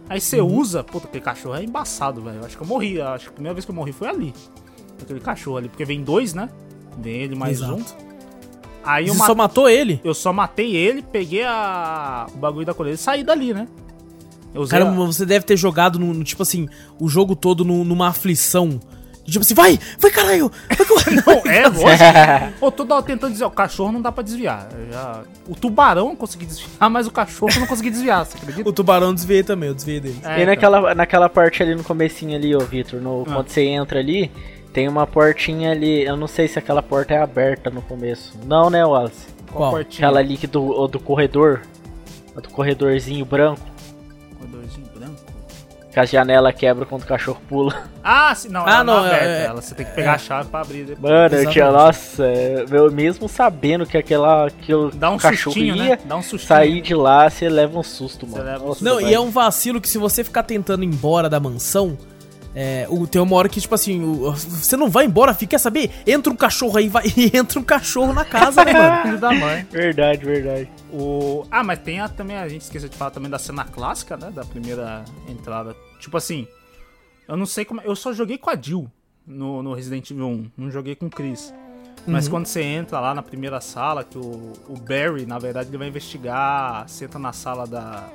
Aí você Uhum. usa. Puta, aquele cachorro é embaçado, velho. Acho que eu morri. Acho que a primeira vez que eu morri foi ali. Aquele cachorro ali. Porque vem dois, né? Vem ele mais Exato. um. Aí Você ma- só matou ele? eu só matei ele, peguei a... o bagulho da coleira e saí dali, né? Caramba, a- você deve ter jogado, no, no- tipo assim, o jogo todo no- numa aflição. Tipo assim, vai! Vai, caralho! Vai! Não, é, lógico. Ô, toda hora tentando desviar. O cachorro não dá pra desviar. Já... O tubarão eu consegui desviar, mas o cachorro eu não consegui desviar, você acredita? o tubarão eu desviei também, eu desviei dele. É, e então. naquela, naquela parte ali no comecinho ali, ô Vitor, no, Ah. quando você entra ali, tem uma portinha ali, eu não sei se aquela porta é aberta no começo. Não, né, Wallace? Qual? portinha? Aquela ali que do, do corredor, a do Corredorzinho branco. Que a janela quebra quando o cachorro pula. Ah, sim, não, Ah, ela não, não, é aberta. é- ela, você tem que pegar a chave pra abrir depois. Mano, eu tinha, Exatamente. nossa, eu mesmo sabendo que aquela que o Dá um cachorro sustinho, ia né? Dá um sustinho. sair de lá, você leva um susto, Você mano. leva um Nossa, Não, velho. e é um vacilo que se você ficar tentando ir embora da mansão, é, o, tem uma hora que, tipo assim, o- você não vai embora, fica, quer saber? Entra um cachorro aí, vai, e entra um cachorro na casa, né, mano? Filho da mãe. Verdade, verdade. O... Ah, mas tem a, também, a gente esqueceu de falar também da cena clássica, né? Da primeira entrada. Tipo assim, eu não sei como. Eu só joguei com a Jill no, no Resident Evil 1, não joguei com o Chris. Mas quando você entra lá na primeira sala, que o, o Barry, na verdade, ele vai investigar, senta na sala da.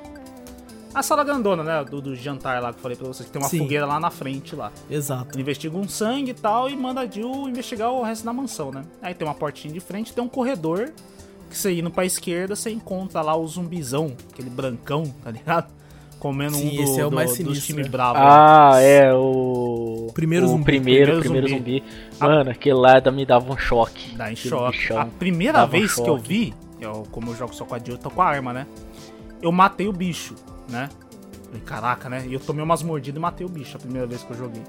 A sala grandona, né? Do, do jantar lá que eu falei pra vocês, que tem uma Sim. fogueira lá na frente lá. Exato. Ele investiga um sangue e tal e manda a Jill investigar o resto da mansão, né? Aí tem uma portinha de frente, tem um corredor que você indo pra esquerda, você encontra lá o zumbizão, aquele brancão, tá ligado? Comendo Sim, um do, esse é o do- mais dos sinistro, time né? bravo. lá. Ah, é, o. Primeiro o zumbi. Primeiro, Primeiro primeiro zumbi. zumbi. Mano, aquele lá me dava um choque. Dá em choque. bichão. A primeira dava um vez que eu vi, eu, como eu jogo só com a Jill, eu tô com a arma, né? Eu matei o bicho, né? Falei, caraca, né? E eu tomei umas mordidas e matei o bicho a primeira vez que eu joguei.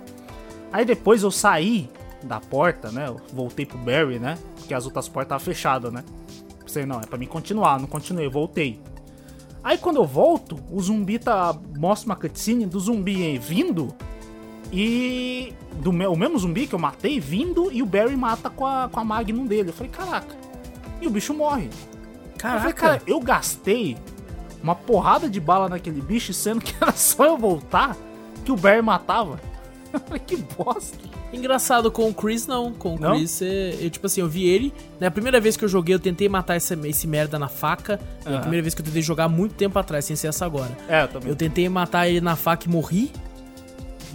Aí depois eu saí da porta, né? Eu voltei pro Barry, né? Porque as outras portas estavam fechadas, né? Pensei, não, é pra mim continuar, não continuei, voltei. Aí quando eu volto, o zumbi tá. Mostra uma cutscene do zumbi aí vindo. E. Do meu, o mesmo zumbi que eu matei vindo e o Barry mata com a, com a Magnum dele. Eu falei, caraca. E o bicho morre. Eu falei, Caraca. cara, eu gastei uma porrada de bala naquele bicho, sendo que era só eu voltar que o Barry matava. Que bosta. Engraçado, com o Chris não. Com o Não? Chris, é, eu, tipo assim, eu vi ele. Na primeira vez que eu joguei, eu tentei matar esse, esse merda na faca. É a primeira vez que eu tentei jogar muito tempo atrás, sem ser essa agora. É, eu também. Eu tentei matar ele na faca e morri.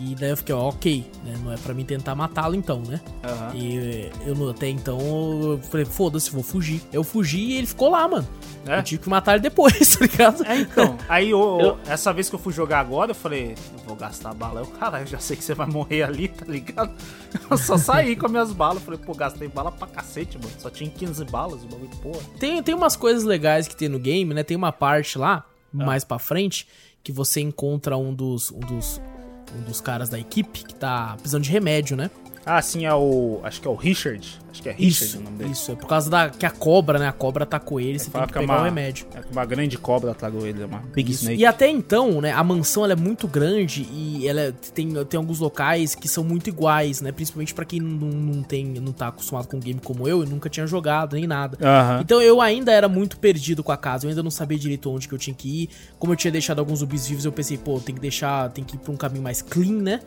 E daí eu fiquei, ó, ok, né? Não é pra mim tentar matá-lo então, né? Aham. E eu até então eu falei, foda-se, vou fugir. Eu fugi e ele ficou lá, mano. É? Eu tive que matar ele depois, tá ligado? É, então. Aí, eu, Eu- essa vez que eu fui jogar agora, eu falei, eu vou gastar bala. Eu, cara, eu já sei que você vai morrer ali, tá ligado? Eu só saí com as minhas balas. Eu falei, pô, gastei bala pra cacete, mano. Só tinha 15 balas, o bagulho, porra. Tem, tem umas coisas legais que tem no game, né? Tem uma parte lá, mais pra frente, que você encontra um dos, um dos. Um dos caras da equipe que tá precisando de remédio, né? Ah, sim, é o. Acho que é o Richard. Acho que é Richard Isso, o nome dele. isso. É por causa da que a cobra, né? A cobra atacou ele, você tem que que é pegar uma- o remédio. É uma grande cobra tragou ele, é uma Big Isso. Snake. E até então, né, a mansão ela é muito grande e ela é- tem, tem alguns locais que são muito iguais, né? Principalmente pra quem não, não tem, não tá acostumado com game como eu e nunca tinha jogado nem nada. Então eu ainda era muito perdido com a casa, eu ainda não sabia direito onde que eu tinha que ir. Como eu tinha deixado alguns zumbis vivos, eu pensei, pô, tem que deixar, tem que ir pra um caminho mais clean, né?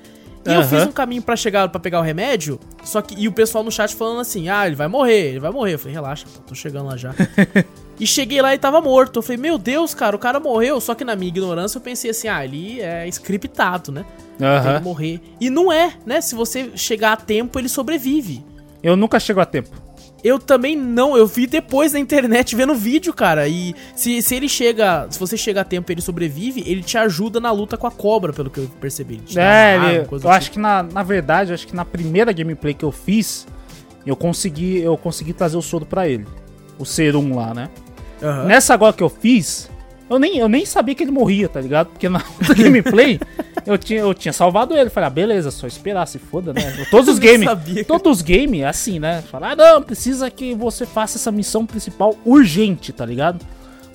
E eu Aham. fiz um caminho pra chegar para pegar o remédio, só que e o pessoal no chat falando assim: "Ah, ele vai morrer, ele vai morrer". Eu falei: "Relaxa, pô, tô chegando lá já". E cheguei lá e tava morto. Eu falei, meu Deus, cara, o cara morreu. Só que na minha ignorância eu pensei assim, ah, ele é scriptado, né? Uhum. Ele morrer. E não é, né? Se você chegar a tempo, ele sobrevive. Eu nunca chego a tempo. Eu também não, eu vi depois na internet vendo vídeo, cara. E se, se ele chega, se você chega a tempo e ele sobrevive, ele te ajuda na luta com a cobra, pelo que eu percebi. é, ele, eu tipo. acho que na, na verdade, acho que na primeira gameplay que eu fiz, eu consegui, eu consegui trazer o soro para ele. O Serum lá, né? Uhum. Nessa agora que eu fiz, eu nem, eu nem sabia que ele morria, tá ligado? Porque na gameplay eu tinha, eu tinha salvado ele. Falei, ah, beleza, só esperar, se foda, né? Todos os games. Todos os games, assim, né? Falar, ah, não, precisa que você faça essa missão principal urgente, tá ligado?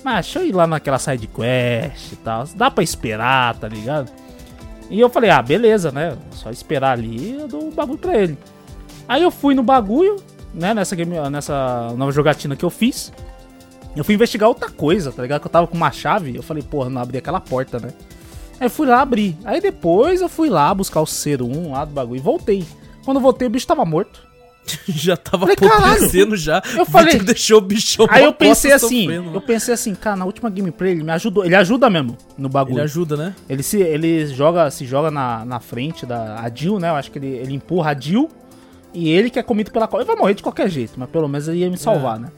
Mas deixa eu ir lá naquela side quest e tal. Dá pra esperar, tá ligado? E eu falei, ah, beleza, né? Só esperar ali eu dou um bagulho pra ele. Aí eu fui no bagulho, né? Nessa, game, nessa nova jogatina que eu fiz. Eu fui investigar outra coisa, tá ligado? Que eu tava com uma chave. Eu falei, porra, não abri aquela porta, né? Aí fui lá abrir. Aí depois eu fui lá buscar o serum lá do bagulho e voltei. Quando eu voltei, o bicho tava morto. já tava apodrecendo já. Eu falei, deixou o bichão Aí eu pensei assim, sofrendo, eu pensei assim, cara, na última gameplay ele me ajudou, ele ajuda mesmo no bagulho. Ele ajuda, né? Ele se ele joga, se joga na, na frente da a Jill, né? Eu acho que ele, ele empurra a Jill e ele que é comido pela cobra. Ele vai morrer de qualquer jeito, mas pelo menos ele ia me salvar, é. né?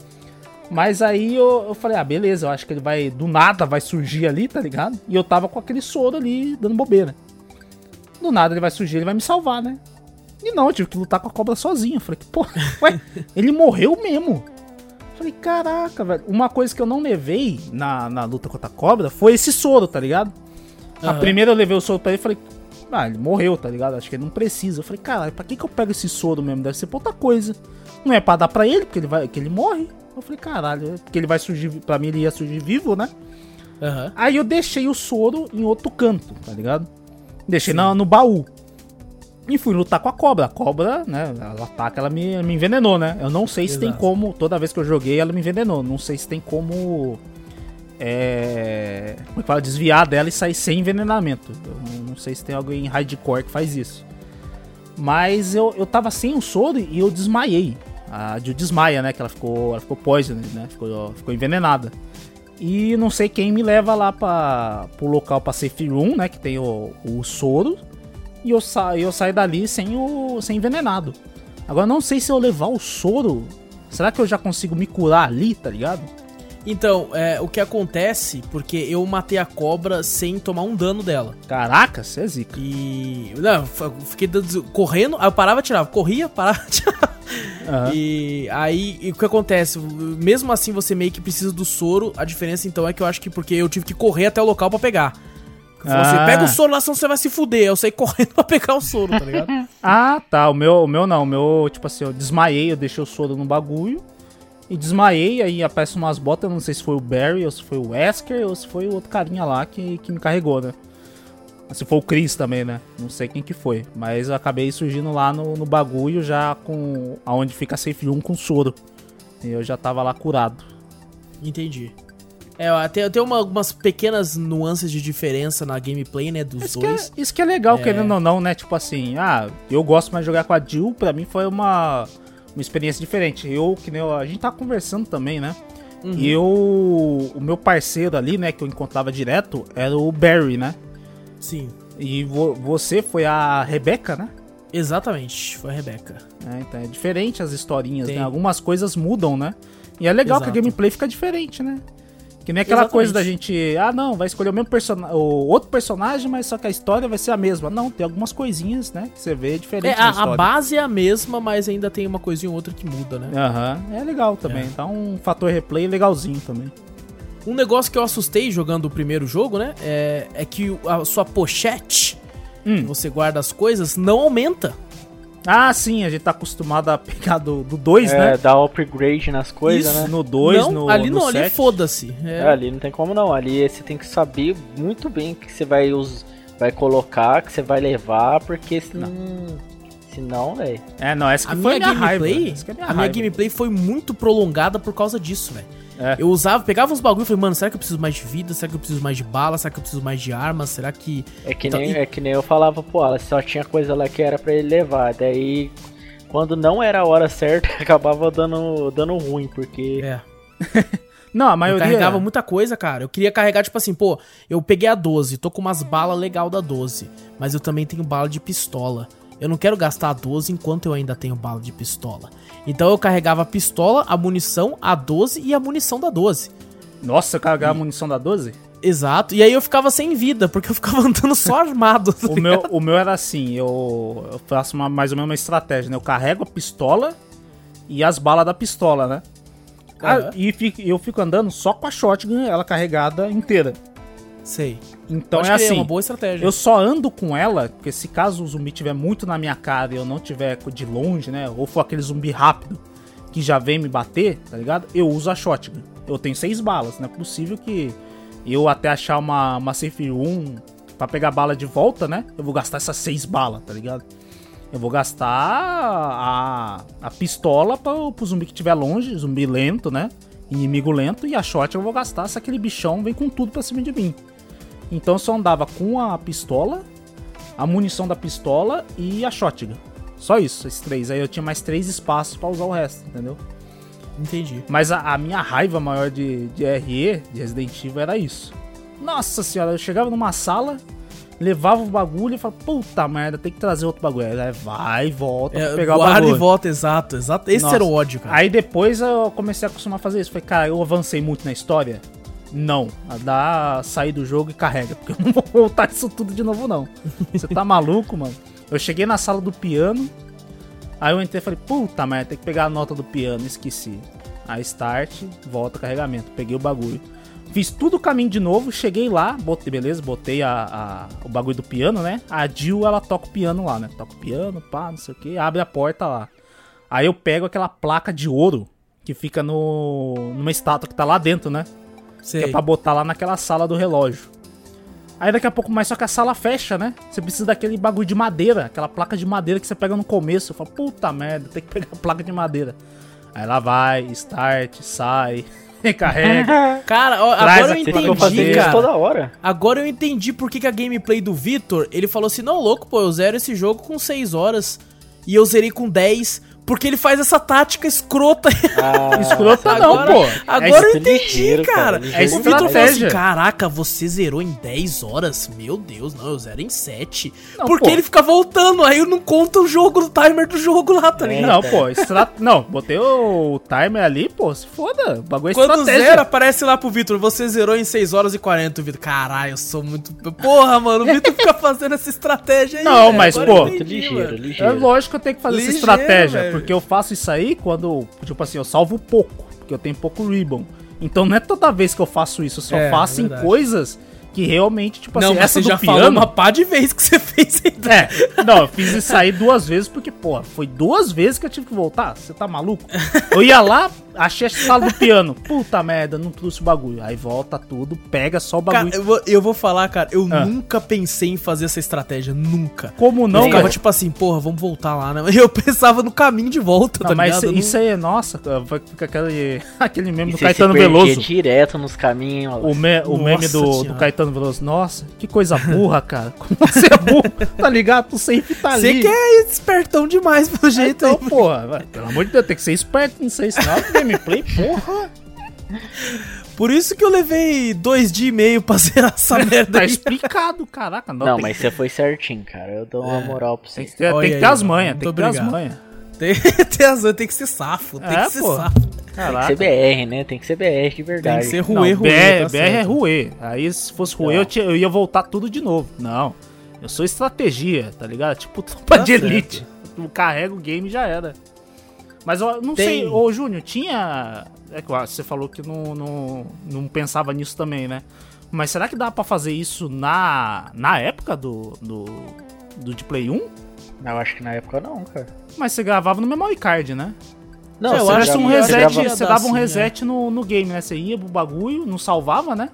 Mas aí eu, eu falei, ah, beleza, eu acho que ele vai, do nada, vai surgir ali, tá ligado? E eu tava com aquele soro ali, dando bobeira. Do nada ele vai surgir, ele vai me salvar, né? E não, eu tive que lutar com a cobra sozinho. Eu falei, pô, ué, ele morreu mesmo. Eu falei, caraca, velho. Uma coisa que eu não levei na, na luta contra a cobra foi esse soro, tá ligado? Uhum. A primeira eu levei o soro pra ele e falei, ah, ele morreu, tá ligado? Acho que ele não precisa. Eu falei, caralho, pra que, que eu pego esse soro mesmo? Deve ser pra outra coisa. Não é pra dar pra ele, porque ele, vai, que ele morre. Eu falei, caralho, porque ele vai surgir, pra mim ele ia surgir vivo, né? Uhum. Aí eu deixei o soro em outro canto, tá ligado? Deixei no, no baú. E fui lutar com a cobra. A cobra, né? Ela ataca, ela me, me envenenou, né? Eu não sei se Exato. tem como. Toda vez que eu joguei, ela me envenenou. Não sei se tem como. É. Como é que fala? Desviar dela e sair sem envenenamento. Eu não sei se tem alguém em hardcore que faz isso. Mas eu, eu tava sem o soro e eu desmaiei. A Jill desmaia, né? Que ela ficou, ela ficou poisoned, né? Ficou, ficou envenenada. E não sei quem me leva lá para pro local pra safe room, né? Que tem o, o soro. E eu, sa eu saio dali sem o sem envenenado. Agora não sei se eu levar o soro. Será que eu já consigo me curar ali, tá ligado? Então, é, o que acontece, porque eu matei a cobra sem tomar um dano dela. Caraca, você é zica. E. Não, fiquei correndo, aí eu parava, tirava. Corria, parava, tirava. Uhum. E aí, e o que acontece? Mesmo assim, você meio que precisa do soro. A diferença então é que eu acho que porque eu tive que correr até o local para pegar. Você ah. pega o soro lá, senão você vai se fuder. Eu saí correndo pra pegar o soro, tá ligado? ah, tá. O meu, o meu não. O meu, tipo assim, eu desmaiei, eu deixei o soro no bagulho e desmaiei, aí aparece umas botas, não sei se foi o Barry, ou se foi o Wesker, ou se foi o outro carinha lá que, que me carregou, né? Se foi o Chris também, né? Não sei quem que foi. Mas eu acabei surgindo lá no, no bagulho já com. aonde fica a Safe Room com soro. E eu já tava lá curado. Entendi. É, tem, tem uma, algumas pequenas nuances de diferença na gameplay, né, dos isso dois. Que é, isso que é legal, é... querendo ou não, né? Tipo assim, ah, eu gosto mais de jogar com a Jill, pra mim foi uma uma experiência diferente. Eu, que nem eu, a gente tá conversando também, né? Uhum. E eu. O meu parceiro ali, né, que eu encontrava direto, era o Barry, né? Sim. E vo, você foi a Rebeca, né? Exatamente, foi a Rebeca. É, então é diferente as historinhas, né? Tem. né? Algumas coisas mudam, né? E é legal Exato. que a gameplay fica diferente, né? Que nem aquela Exatamente. coisa da gente, ah, não, vai escolher o mesmo personagem, outro personagem, mas só que a história vai ser a mesma. Não, tem algumas coisinhas, né, que você vê diferente é, a, a, base é a mesma, mas ainda tem uma coisinha ou outra que muda, né? Aham, uhum. é legal também. É. Então, um fator replay legalzinho também. Um negócio que eu assustei jogando o primeiro jogo, né, é, é que a sua pochete, hum. que você guarda as coisas, não aumenta. Ah, sim, a gente tá acostumado a pegar do 2, é, né? dar upgrade nas coisas, né? No 2, no Ali no não, ali foda-se. É. é. ali não tem como não. Ali você tem que saber muito bem o que você vai, us... vai colocar, que você vai levar, porque senão. Senão, velho. É, não, essa que a foi minha, minha gameplay. Raiva. É minha a raiva. minha gameplay foi muito prolongada por causa disso, velho. É. Eu usava, pegava uns bagulho e falei, mano, será que eu preciso mais de vida? Será que eu preciso mais de bala? Será que eu preciso mais de armas? Será que. É que, então, nem, e... é que nem eu falava pro Alan, só tinha coisa lá que era para ele levar. Daí, quando não era a hora certa, acabava dando, dando ruim, porque. É. Não, a Eu maioria. carregava muita coisa, cara. Eu queria carregar, tipo assim, pô, eu peguei a 12, tô com umas balas legal da 12, mas eu também tenho bala de pistola. Eu não quero gastar a 12 enquanto eu ainda tenho bala de pistola. Então eu carregava a pistola, a munição, a 12 e a munição da 12. Nossa, eu carregava a munição da 12? Exato. E aí eu ficava sem vida, porque eu ficava andando só armado. tá O meu, o meu era assim, eu, eu faço uma- mais ou menos uma estratégia, né? Eu carrego a pistola e as balas da pistola, né? Ah, e fico- eu fico andando só com a shotgun, ela carregada inteira. Sei. Então Acho é que assim, uma boa estratégia. eu só ando com ela, porque se caso o zumbi tiver muito na minha cara e eu não tiver de longe, né? Ou for aquele zumbi rápido que já vem me bater, tá ligado? Eu uso a shotgun. Eu tenho seis balas, não é possível que eu até achar uma, uma safe room pra pegar bala de volta, né? Eu vou gastar essas seis balas, tá ligado? Eu vou gastar a, a pistola pra, pro zumbi que estiver longe, zumbi lento, né? Inimigo lento, e a shot eu vou gastar se aquele bichão vem com tudo pra cima de mim. Então eu só andava com a pistola, a munição da pistola e a shotgun. Só isso, esses três. Aí eu tinha mais três espaços pra usar o resto, entendeu? Entendi. Mas a, a minha raiva maior de, de RE, de Resident Evil, era isso. Nossa senhora, eu chegava numa sala, levava o bagulho e falava, puta merda, tem que trazer outro bagulho. Aí vai, volta É, pegar o bagulho. e volta, exato, exato. Esse Nossa. era o ódio, cara. Aí depois eu comecei a acostumar a fazer isso. Falei, cara, eu avancei muito na história? Não. Dá sair do jogo e carrega. Porque eu não vou voltar isso tudo de novo, não. Você tá maluco, mano? Eu cheguei na sala do piano. Aí eu entrei e falei, puta merda, tem que pegar a nota do piano, esqueci. Aí start, volta carregamento. Peguei o bagulho. Fiz tudo o caminho de novo, cheguei lá, botei, beleza, botei a, a- o bagulho do piano, né? A Jill, ela toca o piano lá, né? Toca o piano, pá, não sei o que, abre a porta lá. Aí eu pego aquela placa de ouro que fica no numa estátua que tá lá dentro, né? Sei. Que é pra botar lá naquela sala do relógio. Aí daqui a pouco mais, só que a sala fecha, né? Você precisa daquele bagulho de madeira, aquela placa de madeira que você pega no começo. Eu falo, puta merda, tem que pegar a placa de madeira. Aí lá vai, start, sai, recarrega. Cara, ó, agora eu Entendi, cara. toda hora. Agora eu entendi por que, que a gameplay do Vitor, ele falou assim, não, louco, pô, eu zero esse jogo com 6 horas e eu zerei com 10, porque ele faz essa tática escrota. Ah, Escrota não, agora, pô. Agora É eu entendi, ligeiro, cara. cara, o ligeiro Vitor falou assim, caraca, você zerou em 10 horas? Meu Deus, não, eu zero em 7. Não, porque pô. ele fica voltando, aí eu não conta o jogo, o timer do jogo lá, tá É, ligado? Não, pô, estra... não, botei o timer ali, pô, se foda. O bagulho é Quando estratégia. zera, aparece lá pro Vitor, você zerou em 6 horas e 40, Vitor. Caralho, eu sou muito... Porra, mano, o Vitor fica fazendo essa estratégia aí, Não, velho. mas, Agora pô, entendi, ligeiro, mano. É ligeiro. lógico que eu tenho que fazer Ligeiro, essa estratégia, velho. Porque eu faço isso aí quando, tipo assim, eu salvo pouco, porque eu tenho pouco ribbon. Então não é toda vez que eu faço isso, eu só É, faço é em coisas que realmente, tipo Não, assim, essa você do já piano... falou uma pá de vez que você fez aí. É, não, eu fiz isso aí duas vezes porque, porra, foi duas vezes que eu tive que voltar. Você tá maluco? Eu ia lá, achei a sala do piano. Puta merda, não trouxe o bagulho. Aí volta tudo, pega só o Cara, bagulho. eu vou, eu vou falar, cara, eu Ah. nunca pensei em fazer essa estratégia, nunca. Como eu não, ficava velho? tipo assim, porra, vamos voltar lá, né? Eu pensava no caminho de volta, Não, tá mas ligado? isso, Eu não- isso aí é, nossa, vai ficar aquele, aquele meme E do você Caetano se perdia Veloso. direto nos caminhos. O, me- o Nossa meme do, do. Caetano Veloso. Nossa, que coisa burra, cara. Como você é burro, tá ligado? Tu sempre tá Você ali. que é espertão demais, pelo jeito Então, aí. porra, vai, pelo amor de Deus, tem que ser esperto nisso aí, senão é gameplay, porra. Por isso que eu levei dois dias e meio pra zerar essa merda Tá aí. explicado, caraca. Não, Não, tem mas que- você foi certinho, cara. Eu dou uma É. moral pra Tem você. que ter, tem que ter as manhas, tem que ter as manhas. Tem, tem, as- tem que ser safo, tem É, que ser pô. safo. Tem que Caraca. ser BR, né? Tem que ser BR de verdade. Tem que ser ruê, ruê. BR, tá BR é ruê. Aí se fosse ruê, eu, tinha- eu ia voltar tudo de novo. Não. Eu sou estratégia, tá ligado? Tipo, tropa Tá de certo. elite. Tu carrega o game e já era. Mas eu não Tem- sei, ô Júnior, tinha. É que você falou que não, não, não pensava nisso também, né? Mas será que dá pra fazer isso na, na época do, do, do de Play 1? Eu acho que na época não, cara. Mas você gravava no memory card, né? Não, É, eu Você, acho um reset, você dar dava um é. reset no, no game, né? Você ia pro bagulho, não salvava, né?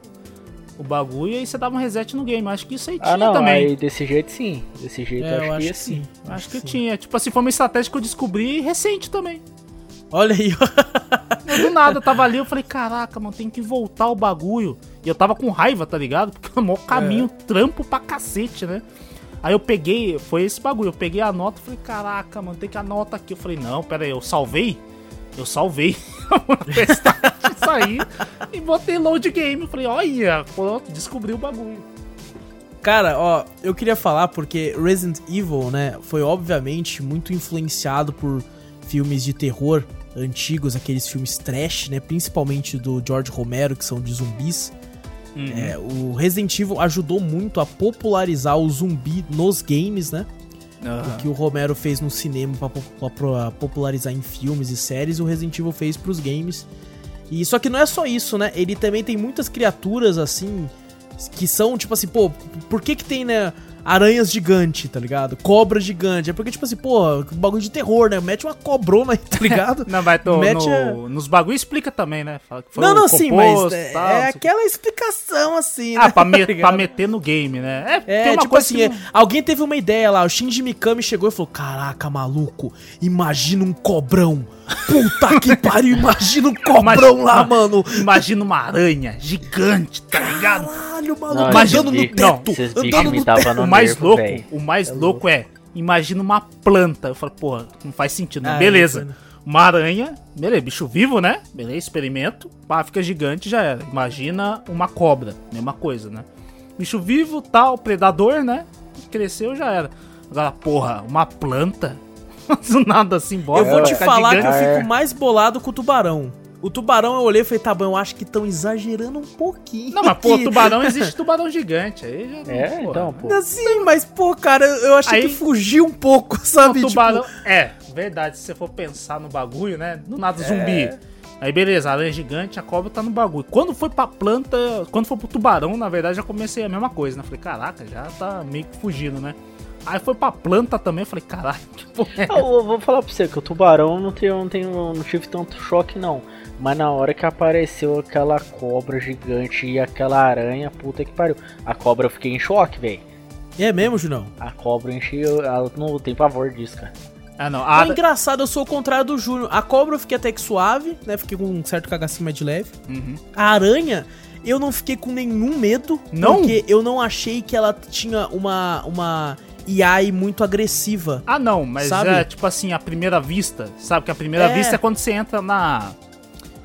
O bagulho e aí você dava um reset no game. Acho que isso aí tinha Ah, não, também. aí desse jeito sim. Desse jeito É, eu acho que ia sim. Acho que tinha. Tipo assim, foi uma estratégia que eu descobri recente também. Olha aí, do nada, eu tava ali, eu falei, caraca, mano, tem que voltar o bagulho. E eu tava com raiva, tá ligado? Porque é o maior caminho, trampo pra cacete, né? Aí eu peguei, foi esse bagulho, eu peguei a nota e falei, caraca, mano, tem que anotar aqui. Eu falei, não, pera aí, eu salvei? Eu salvei saí e botei load game. Falei, olha, pronto, descobri o bagulho. Cara, ó, eu queria falar porque Resident Evil, né, foi obviamente muito influenciado por filmes de terror antigos, aqueles filmes trash, né, principalmente do George Romero, que são de zumbis. Uhum. É, o Resident Evil ajudou muito a popularizar o zumbi nos games, né? Uhum. O que o Romero fez no cinema para popularizar em filmes e séries, o Resident Evil fez pros games. E só que não é só isso, né? Ele também tem muitas criaturas assim que são tipo assim, pô, por que que tem, né, aranhas gigante, tá ligado? Cobra gigante. É porque, tipo assim, pô, bagulho de terror, né? Mete uma cobrona aí, tá ligado? não, vai tô, Mete no, a... nos bagulho explica também, né? não, não, sim, mas é, tal, é aquela explicação assim, Ah, né? pra, me, tá pra meter no game, né? É, é tipo assim, é, alguém teve uma ideia lá, o Shinji Mikami chegou e falou, caraca, maluco, imagina um cobrão. Puta que pariu, imagina um cobrão lá, mano. Imagina uma aranha gigante, tá ligado? Caralho, maluco, imagina no teto. Andando no teto mais nervo, louco, véio. o mais é louco, louco é, imagina uma planta. Eu falo, porra, não faz sentido. Ah, beleza. Né? Uma aranha, beleza, bicho vivo, né? Beleza, experimento. Pá, fica gigante já era. Imagina uma cobra, mesma coisa, né? Bicho vivo, tal, predador, né? Cresceu já era. Agora, porra, uma planta? Do nada assim, bora. Eu vou te falar gigante. que eu fico é. mais bolado com o tubarão. O tubarão eu olhei e falei, tá bom, eu acho que estão exagerando um pouquinho. Não, mas pô, tubarão existe tubarão gigante. Aí já É, pô. então, pô. Sim, mas, pô, cara, eu achei aí, que fugiu um pouco, sabe? O tubarão. Tipo... É, verdade, se você for pensar no bagulho, né? Do nada é... zumbi. Aí beleza, a aranha gigante, a cobra tá no bagulho. Quando foi pra planta, quando foi pro tubarão, na verdade já comecei a mesma coisa, né? Falei, caraca, já tá meio que fugindo, né? Aí foi pra planta também, eu falei, caralho, que porra é Eu vou falar pra você que o tubarão não, tem, não, tem, não tive tanto choque, não. Mas na hora que apareceu aquela cobra gigante e aquela aranha, puta que pariu. A cobra eu fiquei em choque, velho. É mesmo, Junão? A cobra encheu. Ela não tem pavor disso, cara. Ah, não. A... É engraçado, eu sou o contrário do Júnior. A cobra eu fiquei até que suave, né? Fiquei com um certo cagacinho mais de leve. Uhum. A aranha, eu não fiquei com nenhum medo. Não? Porque eu não achei que ela tinha uma. uma AI muito agressiva. Ah, não, mas sabe? é tipo assim, a primeira vista, sabe? Que a primeira é... vista é quando você entra na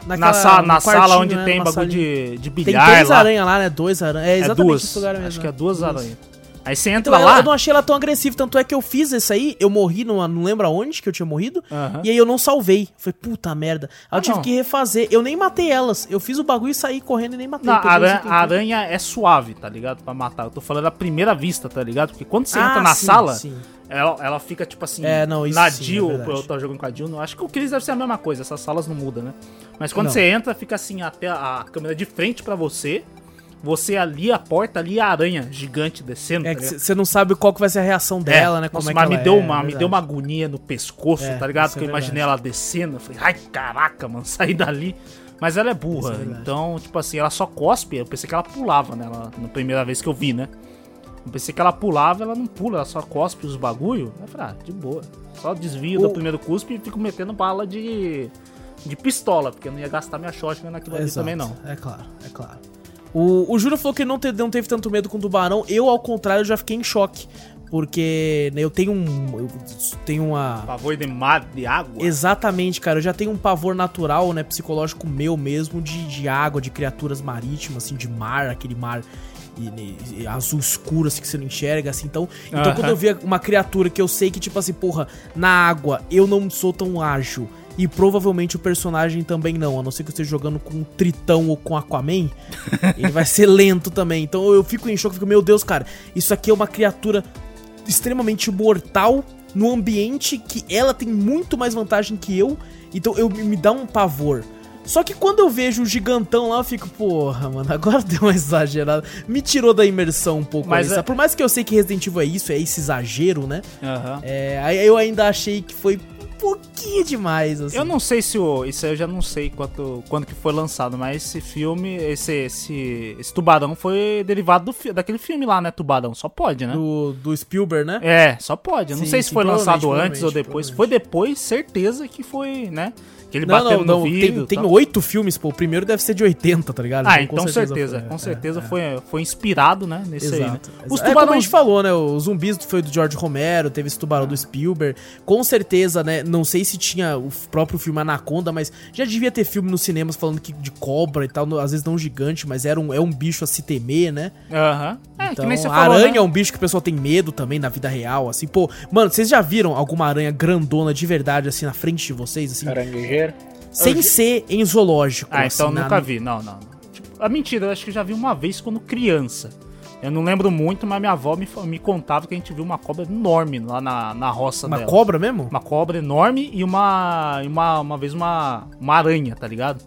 Naquela, na sala, na sala onde né, tem bagulho de, de bilhar. Tem três aranhas lá, né? Dois aranhas. É exatamente é duas. esse lugar mesmo. Acho que é duas, duas. aranhas. Aí você entra então, lá. Eu não achei ela tão agressiva, tanto é que eu fiz isso aí, eu morri, não, não lembro aonde que eu tinha morrido, e aí eu não salvei. Falei, puta merda. Aí eu ah, tive não. que refazer. Eu nem matei elas. Eu fiz o bagulho e saí correndo e nem matei. Não, a aranha, a aranha é suave, tá ligado? Pra matar. Eu tô falando da primeira vista, tá ligado? Porque quando você ah, entra na sim, sala. Sim. Ela, ela fica, tipo assim, é, não, na Jill, é eu tô jogando com a Jill. Acho que o Chris deve ser a mesma coisa, essas salas não mudam, né? Mas quando não. você entra, fica assim, até a câmera de frente para você. Você ali, a porta ali, a aranha gigante descendo. É tá que você não sabe qual que vai ser a reação é, dela, é, né? Como nossa, é mas me deu, é, uma, me deu uma agonia no pescoço, é, tá ligado? Porque eu imaginei ela descendo. Eu falei, ai, caraca, mano, sair dali. Mas ela é burra, então, tipo assim, ela só cospe. Eu pensei que ela pulava, né? Ela, na primeira vez que eu vi, né? Eu pensei que ela pulava, ela não pula, ela só cospe os bagulho. Eu falei, ah, de boa. Só desvio o... do primeiro cuspe e fico metendo bala de, de pistola, porque eu não ia gastar minha shotgun naquilo Exato. ali também, não. É claro, é claro. O, o Júlio falou que não, te, não teve tanto medo com o tubarão. Eu, ao contrário, já fiquei em choque. Porque né, eu tenho um. Eu tenho uma. Pavor de mar, de água? Exatamente, cara. Eu já tenho um pavor natural, né? Psicológico meu mesmo, de, de água, de criaturas marítimas, assim, de mar, aquele mar e, e, azul escuro, assim, que você não enxerga, assim. Então, então quando eu vi uma criatura que eu sei que, tipo assim, porra, na água eu não sou tão ágil. E provavelmente o personagem também não, a não ser que eu esteja jogando com um Tritão ou com Aquaman, ele vai ser lento também. Então eu fico em choque, fico, meu Deus, cara, isso aqui é uma criatura extremamente mortal no ambiente que ela tem muito mais vantagem que eu. Então eu me dá um pavor. Só que quando eu vejo o gigantão lá, eu fico, porra, mano, agora deu uma exagerada. Me tirou da imersão um pouco. Mas é... Por mais que eu sei que Resident Evil é isso, é esse exagero, né? Uhum. É, aí eu ainda achei que foi pouquinho demais, assim. Eu não sei se o. Isso aí eu já não sei quanto, quando que foi lançado, mas esse filme, esse, esse, esse tubarão foi derivado do, daquele filme lá, né? Tubarão. Só pode, né? Do, do Spielberg, né? É, só pode. Eu não sei se sim, foi lançado antes ou depois. Foi depois, certeza que foi, né? Que ele Não, não, no não. vidro. Tem, oito filmes, pô. O primeiro deve ser de 80, tá ligado? Ah, então certeza, foi, com é, certeza é. foi, foi inspirado, né, nesse aí, né? Exato. Os é como a tubarões gente falou, né? Os zumbis foi do George Romero, teve esse tubarão do Spielberg. Com certeza, né? Não sei se tinha o próprio filme Anaconda, mas já devia ter filme nos cinemas falando que de cobra e tal. no- Às vezes não gigante, mas era um, é um bicho a se temer, né? Aham. É, Então, que falou, aranha né? é um bicho que o pessoal tem medo também na vida real, assim. Pô, mano, vocês já viram alguma aranha grandona de verdade, assim, na frente de vocês, assim? Caranguejeiro. sem ser em zoológico, Ah, assim, então na- nunca vi. Não, não. Tipo, a mentira, eu acho que eu já vi uma vez quando criança. Eu não lembro muito, mas minha avó me, me contava que a gente viu uma cobra enorme lá na, na roça Uma dela. cobra mesmo? Uma cobra enorme e uma. uma, uma vez uma, uma aranha, tá ligado?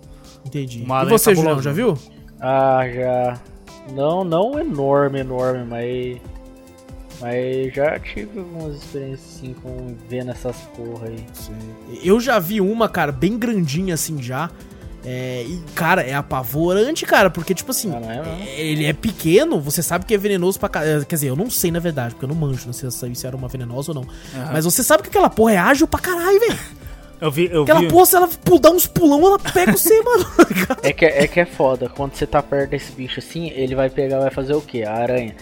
Entendi. Uma E aranha você, Julião, já viu? Ah, já. Não, não enorme, enorme, mas. Mas já tive algumas experiências assim com vendo essas porra aí. Eu já vi uma, cara, bem grandinha assim já. É, e, cara, é apavorante, cara, porque, tipo assim, Ah, é, é- ele é pequeno, você sabe que é venenoso pra caralho. Quer dizer, eu não sei na verdade, porque eu não manjo, não sei se era uma venenosa ou não. Mas você sabe que aquela porra é ágil pra caralho, velho. Eu vi. Eu Aquela vi porra, se ela dar uns pulão, ela pega você, mano. É que, é que é foda. Quando você tá perto desse bicho assim, ele vai pegar, vai fazer o que? A aranha.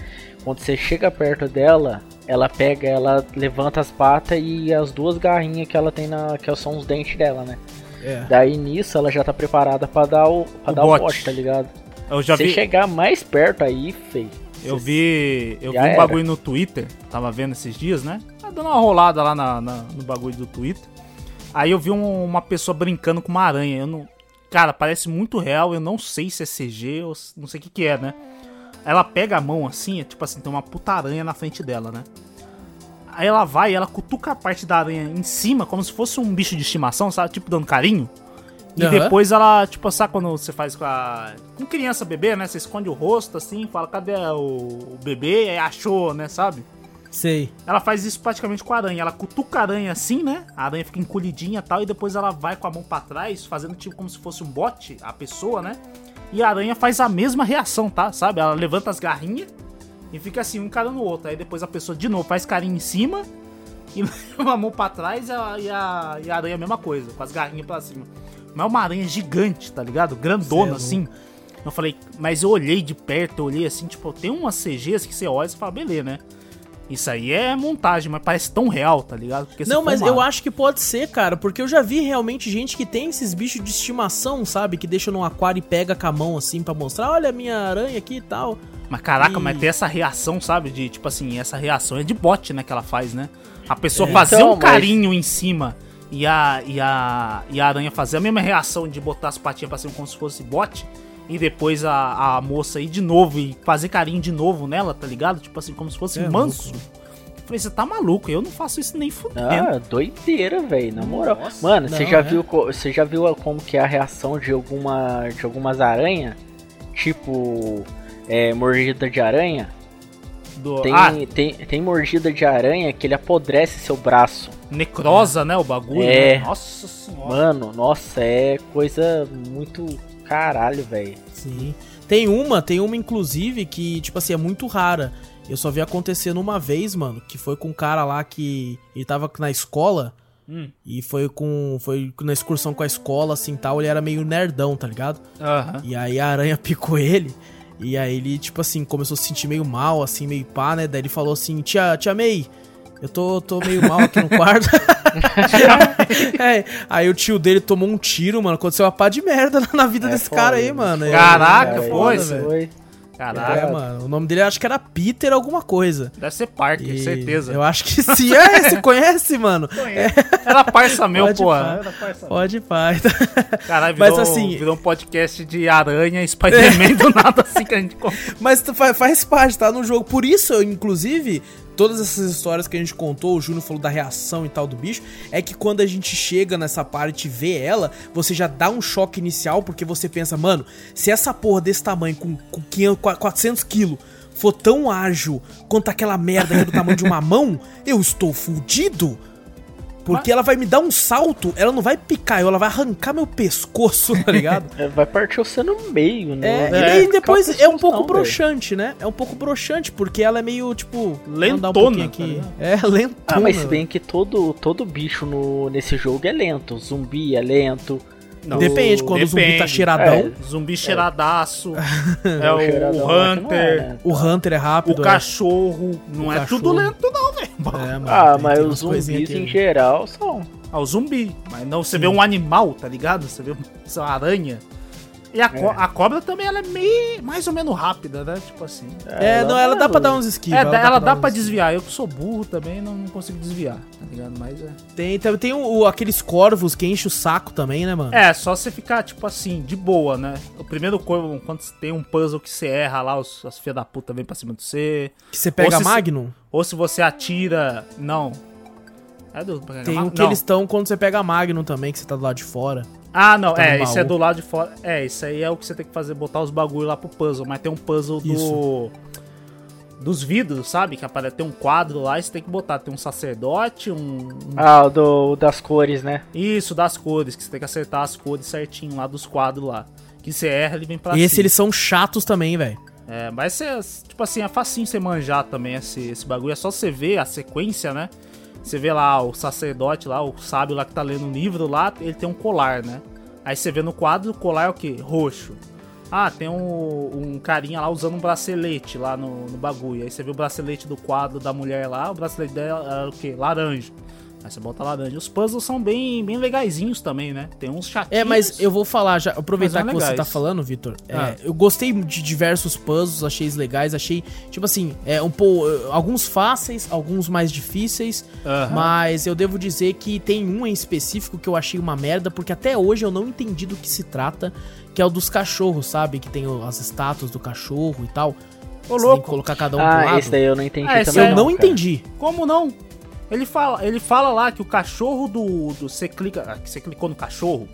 Quando você chega perto dela, ela pega, ela levanta as patas e as duas garrinhas que ela tem na. que são os dentes dela, né? É. Daí nisso ela já tá preparada pra dar o, pra O dar bote. o bote, tá ligado? eu já Se vi. chegar mais perto aí, fei. Eu vi. Eu vi um era. bagulho no Twitter, tava vendo esses dias, né? Tá dando uma rolada lá na, na- no bagulho do Twitter. Aí eu vi um- uma pessoa brincando com uma aranha. Eu não. Cara, parece muito real. Eu não sei se é CG ou não sei o que, que é, né? Ela pega a mão assim, é tipo assim, tem uma puta aranha na frente dela, né? Aí ela vai ela cutuca a parte da aranha em cima, como se fosse um bicho de estimação, sabe? Tipo dando carinho. E Aham. depois ela, tipo, sabe quando você faz com a. Com criança bebê, né? Você esconde o rosto assim, fala, cadê o, o bebê? Aí achou, né? Sabe? Sei. Ela faz isso praticamente com a aranha. Ela cutuca a aranha assim, né? A aranha fica encolhidinha e tal. E depois ela vai com a mão pra trás, fazendo tipo como se fosse um bote, a pessoa, né? E a aranha faz a mesma reação, tá? Sabe? Ela levanta as garrinhas e fica assim, um encarando o outro. Aí depois a pessoa de novo faz carinho em cima e leva a mão pra trás e a, e a, e a aranha a mesma coisa, com as garrinhas pra cima. Mas é uma aranha gigante, tá ligado? Grandona Cê é assim. Eu falei, mas eu olhei de perto, eu olhei assim, tipo, tem umas CGs que você olha e fala, beleza, né? Isso aí é montagem, mas parece tão real, tá ligado? Porque Não, mas eu acho que pode ser, cara, porque eu já vi realmente gente que tem esses bichos de estimação, sabe? Que deixa num aquário e pega com a mão assim pra mostrar, olha a minha aranha aqui e tal. Mas caraca, E- mas ter essa reação, sabe? De tipo assim, essa reação é de bot, né? Que ela faz, né? A pessoa É. fazer Então, um mas- carinho em cima e a, e, a, e a aranha fazer a mesma reação de botar as patinhas pra cima como se fosse bot. E depois a, a moça ir de novo e fazer carinho de novo nela, tá ligado? Tipo assim, como se fosse É manso. Eu falei, você tá maluco? Eu não faço isso nem fudendo. Ah, doideira, velho, na moral. Nossa. Mano, você já é. viu você já viu como que é a reação de alguma de algumas aranhas? Tipo, é, mordida de aranha? Do- Tem, Ah, tem, tem mordida de aranha que ele apodrece seu braço. necrosa, né? O bagulho. É. né? Nossa senhora. Mano, nossa, é coisa muito caralho, velho. Sim. Tem uma, tem uma inclusive que, tipo assim, é muito rara. Eu só vi acontecendo uma vez, mano, que foi com um cara lá que ele tava na escola Hum. e foi com foi na excursão com a escola assim, tal, ele era meio nerdão, tá ligado? Aham. E aí a aranha picou ele. E aí ele, tipo assim, começou a se sentir meio mal, assim, meio pá, né? Daí ele falou assim, tia, tia May, eu tô, tô meio mal aqui no quarto. É, aí o tio dele tomou um tiro, mano. Aconteceu uma pá de merda na vida É desse foda, cara aí, né? mano. É- Caraca, Cara, foi, velho. foi. Caraca. É, mano. O nome dele acho que era Peter alguma coisa. Deve ser Parker, E certeza. Eu acho que sim. É, você conhece, mano? Era parça meu, Pode pô. pá. Era parça meu. Pode pai. Caralho, Mas virou, assim- virou um podcast de aranha e Spider-Man do nada assim que a gente. Mas faz parte, tá no jogo. Por isso, eu, inclusive, todas essas histórias que a gente contou, o Júnior falou da reação e tal do bicho, é que quando a gente chega nessa parte e vê ela, você já dá um choque inicial, porque você pensa, mano, se essa porra desse tamanho, com, com 500, 400 quilos, for tão ágil quanto aquela merda que é do tamanho de uma mão, eu estou fudido. Porque ela vai me dar um salto, ela não vai picar eu, ela vai arrancar meu pescoço, tá ligado? É, vai partir você no meio, né? É, Não e aí depois é um pouco não, broxante, né? É um pouco broxante, porque ela é meio, tipo... Lentona, um pouquinho tá ligado? É, lentona. Ah, mas se bem que todo, todo bicho no, nesse jogo é lento. Zumbi é lento. Não, Depende, quando o zumbi tá depende. cheiradão. É. Zumbi cheiradaço, é o, cheiradão o que não Hunter, é, né? O Hunter é o rápido. é. cachorro. Não O é cachorro. tudo lento, não, velho. É, Ah, tem- mas tem os zumbis em geral são. Ah, o zumbi. Mas não, você vê um animal, tá ligado? Você vê uma aranha. E a, co- a cobra também, ela é meio, mais ou menos rápida, né? Tipo assim. É, não, ela dá pra dar uns esquivos. É, ela, dá uns pra esquivos. desviar. Eu que sou burro também, não, não consigo desviar, tá ligado? Mas é. Tem, tem, tem o, o- aqueles corvos que enchem o saco também, né, mano? É, só você ficar, tipo assim, de boa, né? O primeiro corvo, quando você tem um puzzle que você erra lá, os, as filhas da puta vêm pra cima de você. Que você pega Ou se- Magnum. Ou se você atira. Não. É do. Tem não. o que eles estão quando você pega Magnum também, que você tá do lado de fora. Ah, não, tá é, esse é do lado de fora. É, isso aí é o que você tem que fazer, botar os bagulho lá pro puzzle. Mas tem um puzzle do. Isso. Dos vidros, sabe? Que aparece, tem um quadro lá e você tem que botar. Tem um sacerdote, um. Ah, o do, das cores, né? Isso, das cores, que você tem que acertar as cores certinho lá dos quadros lá. Que você erra, ele vem pra e esse cima. eles são chatos também, velho. É, mas é, tipo assim, é facinho você manjar também esse, esse bagulho. É só você ver a sequência, né? Você vê lá o sacerdote lá, o sábio lá que tá lendo um livro lá, ele tem um colar, né? Aí você vê no quadro, o colar é o quê? Roxo. Ah, tem um, um carinha lá usando um bracelete lá no, no bagulho. Aí você vê o bracelete do quadro da mulher lá, o bracelete dela é o quê? Laranja. Aí você bota laranja. Os puzzles são bem, bem legaisinhos também, né? Tem uns chatinhos. É, mas eu vou falar já, aproveitar que você tá falando, Vitor. é, Ah. eu gostei de diversos puzzles, achei eles legais, achei, tipo assim, é um pouco. Alguns fáceis, alguns mais difíceis. Mas eu devo dizer que tem um em específico que eu achei uma merda, porque até hoje eu não entendi do que se trata, que é o dos cachorros, sabe? Que tem as estátuas do cachorro e tal. Ô, Você tem que louco. colocar cada um pro Ah, lado. esse daí eu não entendi Ah, também. eu não cara. entendi. Como não? Ele fala, ele fala lá que o cachorro do. do você clica. ah, que Você clicou no cachorro.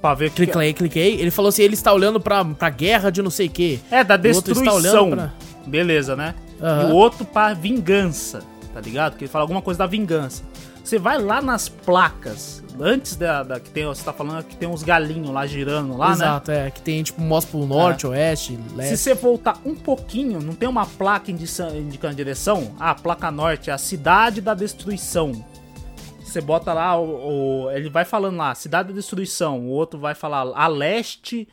Pra ver que. Cliquei, cliquei. Ele falou assim: ele está olhando pra, pra guerra de não sei o quê. É, da destruição. pra- Beleza, né? Aham. E o outro pra vingança, tá ligado? Que ele fala alguma coisa da vingança. Você vai lá nas placas, antes da, da que tem, você tá falando que tem uns galinhos lá girando lá, né? Exato, é. Que tem, tipo, mostra pro norte, oeste, Se leste. você voltar um pouquinho, não tem uma placa indica- indicando a direção? Ah, a placa norte é a cidade da destruição. Você bota lá, o, o- ele vai falando lá, cidade da destruição. O outro vai falar, a leste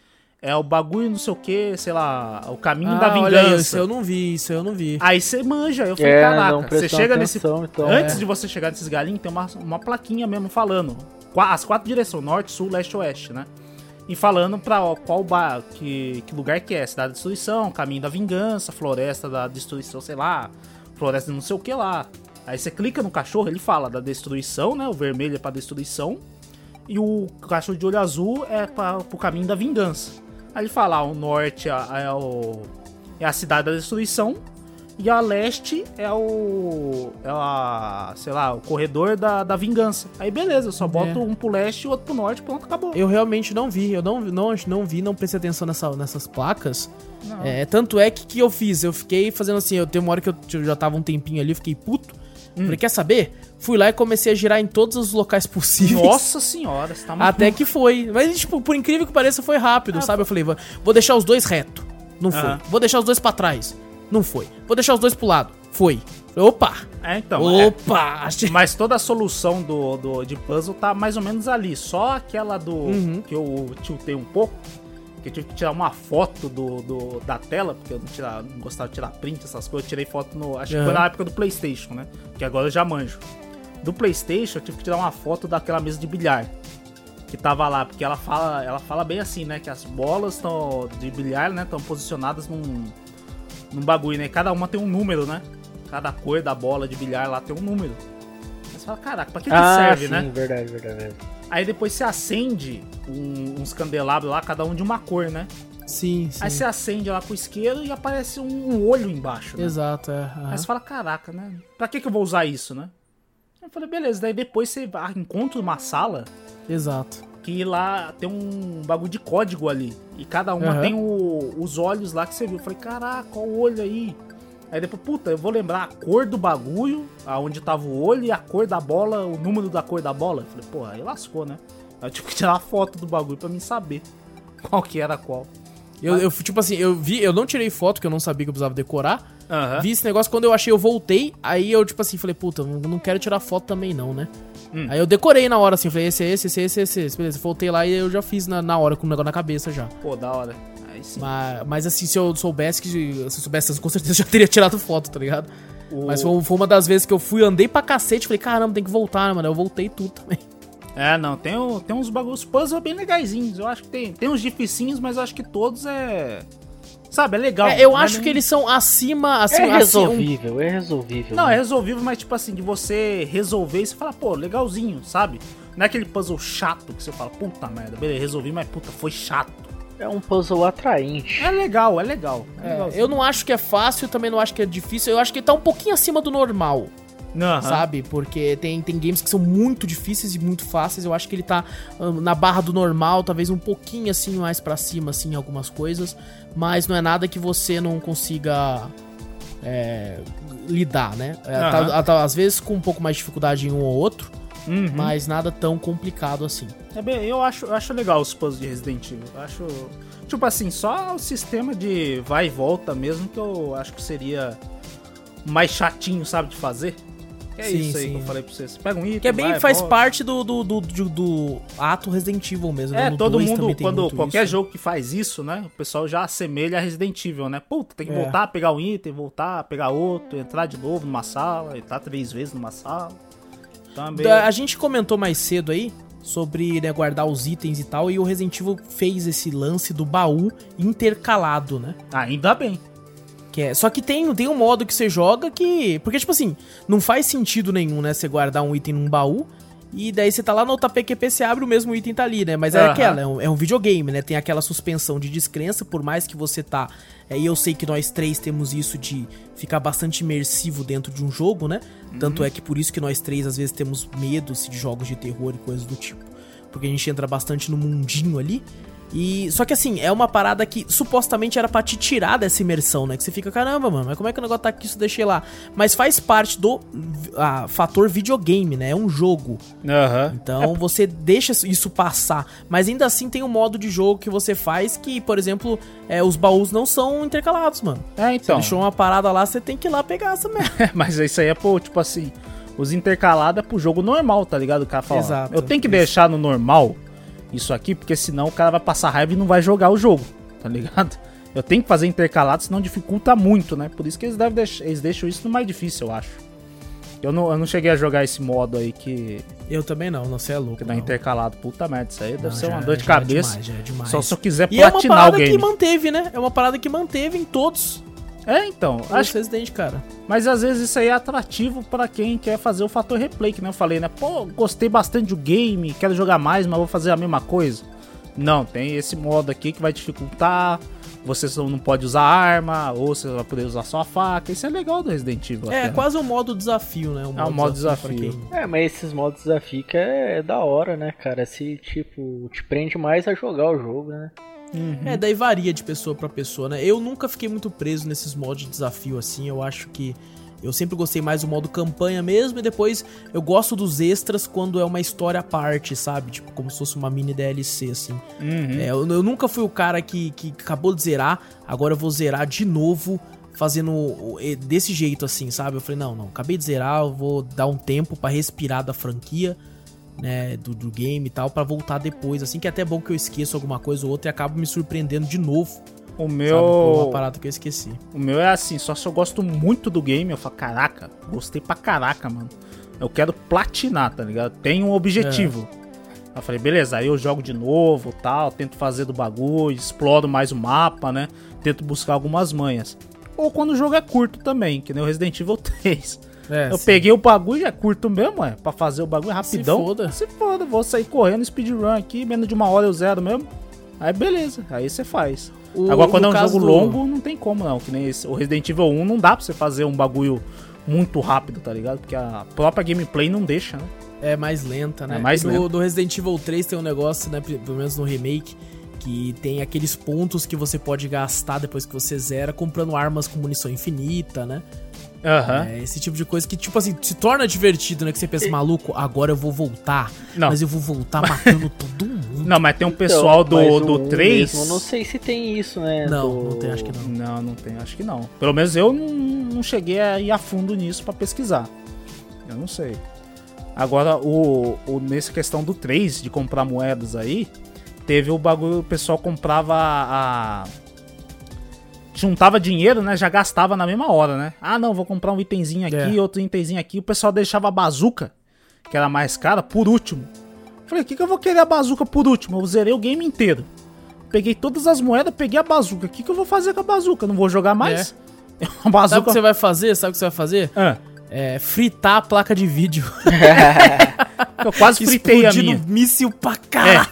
é o bagulho não sei o que, sei lá, o caminho da Ah, olha aí, isso vingança. eu não vi, isso eu não vi. Aí você manja, eu falei, É, não caraca, você chega nesse. atenção, então. Antes É. de você chegar nesses galinhos, tem uma, uma plaquinha mesmo falando. As quatro direções, norte, sul, leste, oeste, né? E falando pra ó, qual ba que, que lugar que é. Cidade da Destruição, Caminho da Vingança, Floresta da Destruição, sei lá. Floresta de não sei o que lá. Aí você clica no cachorro, ele fala da destruição, né? O vermelho é pra destruição. E o cachorro de olho azul é pra, pro caminho da vingança. Aí ele fala, ah, o norte é, é o, é a cidade da destruição. E a leste é o. É a. Sei lá, o corredor da, da vingança. Aí beleza, eu só boto um pro leste e outro pro norte, pronto, acabou. Eu realmente não vi, eu não, não, não vi, não prestei atenção nessa, nessas placas. É, tanto é que que eu fiz, eu fiquei fazendo assim, eu tenho uma hora que eu, eu já tava um tempinho ali, eu fiquei puto. Hum. Falei, quer saber? Fui lá e comecei a girar em todos os locais possíveis. Nossa senhora, você tá maluco. Até que foi. Mas, tipo, por incrível que pareça, foi rápido, sabe? Eu falei, vou- deixar os dois reto. Não foi. Aham. Vou deixar os dois pra trás. Não foi. Vou deixar os dois pro lado. Foi. Opa! É, então. é. Opa! Achei- Mas toda a solução do, do, de puzzle tá mais ou menos ali. Só aquela do. Uhum. que eu tiltei um pouco. Que eu tive que tirar uma foto do, do- da tela, porque eu não, não gostava de tirar print, essas coisas. Eu tirei foto no. Acho que Aham. foi na época do PlayStation, né? Que agora eu já manjo. Do PlayStation, eu tive que tirar uma foto daquela mesa de bilhar. Que tava lá, porque ela fala, ela fala bem assim, né? Que as bolas tão, de bilhar, né? Estão posicionadas num, num bagulho, né? Cada uma tem um número, né? Cada cor da bola de bilhar lá tem um número. Aí você fala, caraca, pra que, que Ah, serve, sim, né? verdade, verdade, verdade. Aí depois você acende um- uns candelabros lá, cada um de uma cor, né? Sim, sim. Aí você acende lá pro isqueiro e aparece um, olho embaixo, né? Exato, é. aham. Aí você fala, caraca, né? Pra que, que eu vou usar isso, né? Eu falei, beleza, daí depois você encontra uma sala Exato. que lá tem um bagulho de código ali. E cada uma Aham. tem o- os olhos lá que você viu. Eu falei, caraca, o olho aí. Aí depois, puta, eu vou lembrar a cor do bagulho, aonde tava o olho e a cor da bola, o número da cor da bola. Eu falei, porra, aí lascou, né? Aí eu tive que tirar a foto do bagulho pra mim saber qual que era qual. Eu, eu, tipo assim, eu vi, eu não tirei foto, que eu não sabia que eu precisava decorar. Aham. Vi esse negócio, quando eu achei, eu voltei. Aí eu, tipo assim, falei, puta, não, não quero tirar foto também, não, né? Hum. Aí eu decorei na hora, assim, falei, esse esse, esse esse, esse, esse. Beleza, voltei lá e eu já fiz na, na hora com o negócio na cabeça já. Pô, da hora. Aí sim. Mas, mas assim, se eu soubesse que. Se eu soubesse, com certeza eu já teria tirado foto, tá ligado? O- Mas foi, foi uma das vezes que eu fui, andei pra cacete, falei, caramba, tem que voltar, né, mano? Eu voltei tudo também. É, não, tem, tem uns bagulhos puzzle bem legaisinhos. Eu acho que tem, tem uns dificinhos, mas eu acho que todos é. Sabe, é legal. É, eu é acho nem- que eles são acima. Assim, É assim, um- resolvível, é resolvível. Não, né? é resolvível, mas tipo assim, de você resolver e você fala, pô, legalzinho, sabe? Não é aquele puzzle chato que você fala, puta merda, beleza, resolvi, mas puta, foi chato. É um puzzle atraente. É legal, é legal. É É, eu não acho que é fácil, também não acho que é difícil. Eu acho que tá um pouquinho acima do normal, Aham. sabe? Porque tem, tem games que são muito difíceis e muito fáceis. Eu acho que ele tá na barra do normal, talvez um pouquinho assim mais pra cima, assim, algumas coisas. Mas não é nada que você não consiga é, lidar, né? É, tá- tá- às vezes com um pouco mais de dificuldade em um ou outro, Uhum. mas nada tão complicado assim. É bem, eu acho, eu acho legal os puzzles de Resident Evil. Eu acho. Tipo assim, só o sistema de vai e volta mesmo que eu acho que seria mais chatinho, sabe, de fazer. Que é Sim, isso aí sim. que eu falei pra você. Você pega um item. Que é bem, vai, faz volta. parte do, do, do, do- do ato Resident Evil mesmo. né? É, No todo 2 mundo, quando qualquer isso. jogo que faz isso, né? O pessoal já assemelha a Resident Evil, né? Puta, tem que É. voltar, pegar um item, voltar, pegar outro, entrar de novo numa sala, entrar três vezes numa sala. Também. A gente comentou mais cedo aí sobre né, guardar os itens e tal, e o Resident Evil fez esse lance do baú intercalado, né? Ainda bem. Que é, só que tem, tem um modo que você joga que. Porque, tipo assim, não faz sentido nenhum, né? Você guardar um item num baú. E daí você tá lá no PQP, você abre o mesmo item tá ali, né? Mas é aquela, é um, é um videogame, né? Tem aquela suspensão de descrença, por mais que você tá. é, E eu sei que nós três temos isso de ficar bastante imersivo dentro de um jogo, né? Tanto é que por isso que nós três às vezes temos medo assim, de jogos de terror e coisas do tipo. Porque a gente entra bastante no mundinho ali. E só que assim, é uma parada que supostamente era pra te tirar dessa imersão, né? Que você fica, caramba, mano, mas como é que o negócio tá aqui? Isso deixei lá. Mas faz parte do ah, fator videogame, né? É um jogo. Aham. Então você deixa isso passar. Mas ainda assim tem um modo de jogo que você faz que, por exemplo, é, os baús não são intercalados, mano. É, Você então. deixou uma parada lá, você tem que ir lá pegar essa merda. Mas isso aí é pro, tipo assim, os intercalados é pro jogo normal, tá ligado? O cara fala, Exato. eu tenho que Isso. deixar no normal isso aqui, porque senão o cara vai passar raiva e não vai jogar o jogo, tá ligado? Eu tenho que fazer intercalado, senão dificulta muito, né? Por isso que eles, devem deix- eles deixam isso no mais difícil, eu acho. Eu não, eu não cheguei a jogar esse modo aí que, Eu também não, não, você é louco. que dá não. intercalado. Puta merda, isso aí deve Não, ser já- uma dor de já é cabeça. demais, já é demais. Só se eu quiser E é uma platinar o parada que game. manteve, né? É uma parada que manteve em todos É, então. os Acho, Resident, cara. Mas às vezes isso aí é atrativo pra quem quer fazer o fator replay, que nem eu falei, né? Pô, gostei bastante do game, quero jogar mais, mas vou fazer a mesma coisa. Não, tem esse modo aqui que vai dificultar. Você só não pode usar arma, ou você vai poder usar só a faca. Isso é legal do Resident Evil. É, até, né? quase um modo desafio, né? É um modo desafio. quem- É, mas esses modos de desafio que é, é da hora, né, cara? Se, tipo, te prende mais a jogar o jogo, né? Uhum. É, daí varia de pessoa pra pessoa, né? Eu nunca fiquei muito preso nesses modos de desafio assim. Eu acho que eu sempre gostei mais do modo campanha mesmo. E depois eu gosto dos extras quando é uma história à parte, sabe? Tipo, como se fosse uma mini DLC, assim. Uhum. É, eu, eu nunca fui o cara que, que acabou de zerar, agora eu vou zerar de novo. Fazendo desse jeito assim, sabe? Eu falei, não, não, acabei de zerar, eu vou dar um tempo pra respirar da franquia, né? Do, do game e tal, pra voltar depois, assim, que é até bom que eu esqueço alguma coisa ou outra e acabo me surpreendendo de novo. O Sabe, meu. uma parada que eu esqueci. O meu é assim, só se eu gosto muito do game, eu falo, caraca, gostei pra caraca, mano. Eu quero platinar, tá ligado? Tem um objetivo. Aí eu falei, beleza, aí eu jogo de novo tal, tento fazer do bagulho, exploro mais o mapa, né? Tento buscar algumas manhas. Ou quando o jogo é curto também, que nem o Resident Evil 3. É, eu sim. peguei o bagulho é curto mesmo, é. Pra fazer o bagulho rapidão. foda. Se foda, vou sair correndo speedrun aqui, menos de uma hora eu zero mesmo. Aí beleza, aí você faz. O- Agora, quando é um jogo do- longo, não tem como não. Que nem esse. O Resident Evil 1 não dá pra você fazer um bagulho muito rápido, tá ligado? Porque a própria gameplay não deixa, né? É mais lenta, né? É mais do, lenta. do Resident Evil 3 tem um negócio, né? Pelo menos no remake, Que tem aqueles pontos que você pode gastar depois que você zera, comprando armas com munição infinita, né? Aham. É, esse tipo de coisa que, tipo assim, se torna divertido, né? Que você pensa, maluco, agora eu vou voltar. Não. Mas eu vou voltar matando todo mundo. Não, mas tem um pessoal Então, mas do, do um 3. mesmo, não sei se tem isso, né? Não, do- não tem, acho que não. Não, não tem, acho que não. Pelo menos eu não, não cheguei a ir a fundo nisso pra pesquisar. Eu não sei. Agora, o, o, nessa questão do 3, de comprar moedas aí, teve o bagulho, o pessoal comprava a. Juntava dinheiro, né? Já gastava na mesma hora, né? Ah, não, vou comprar um itemzinho aqui, É. outro itemzinho aqui. O pessoal deixava a bazuca, que era mais cara, por último. Falei, o que, que eu vou querer a bazuca por último? Eu zerei o game inteiro. Peguei todas as moedas, peguei a bazuca. O que, que eu vou fazer com a bazuca? Não vou jogar mais? A Sabe o bazuca. que você vai fazer? Sabe o que você vai fazer? Ah, É fritar a placa de vídeo. eu quase fritei a minha. Míssil pra caralho.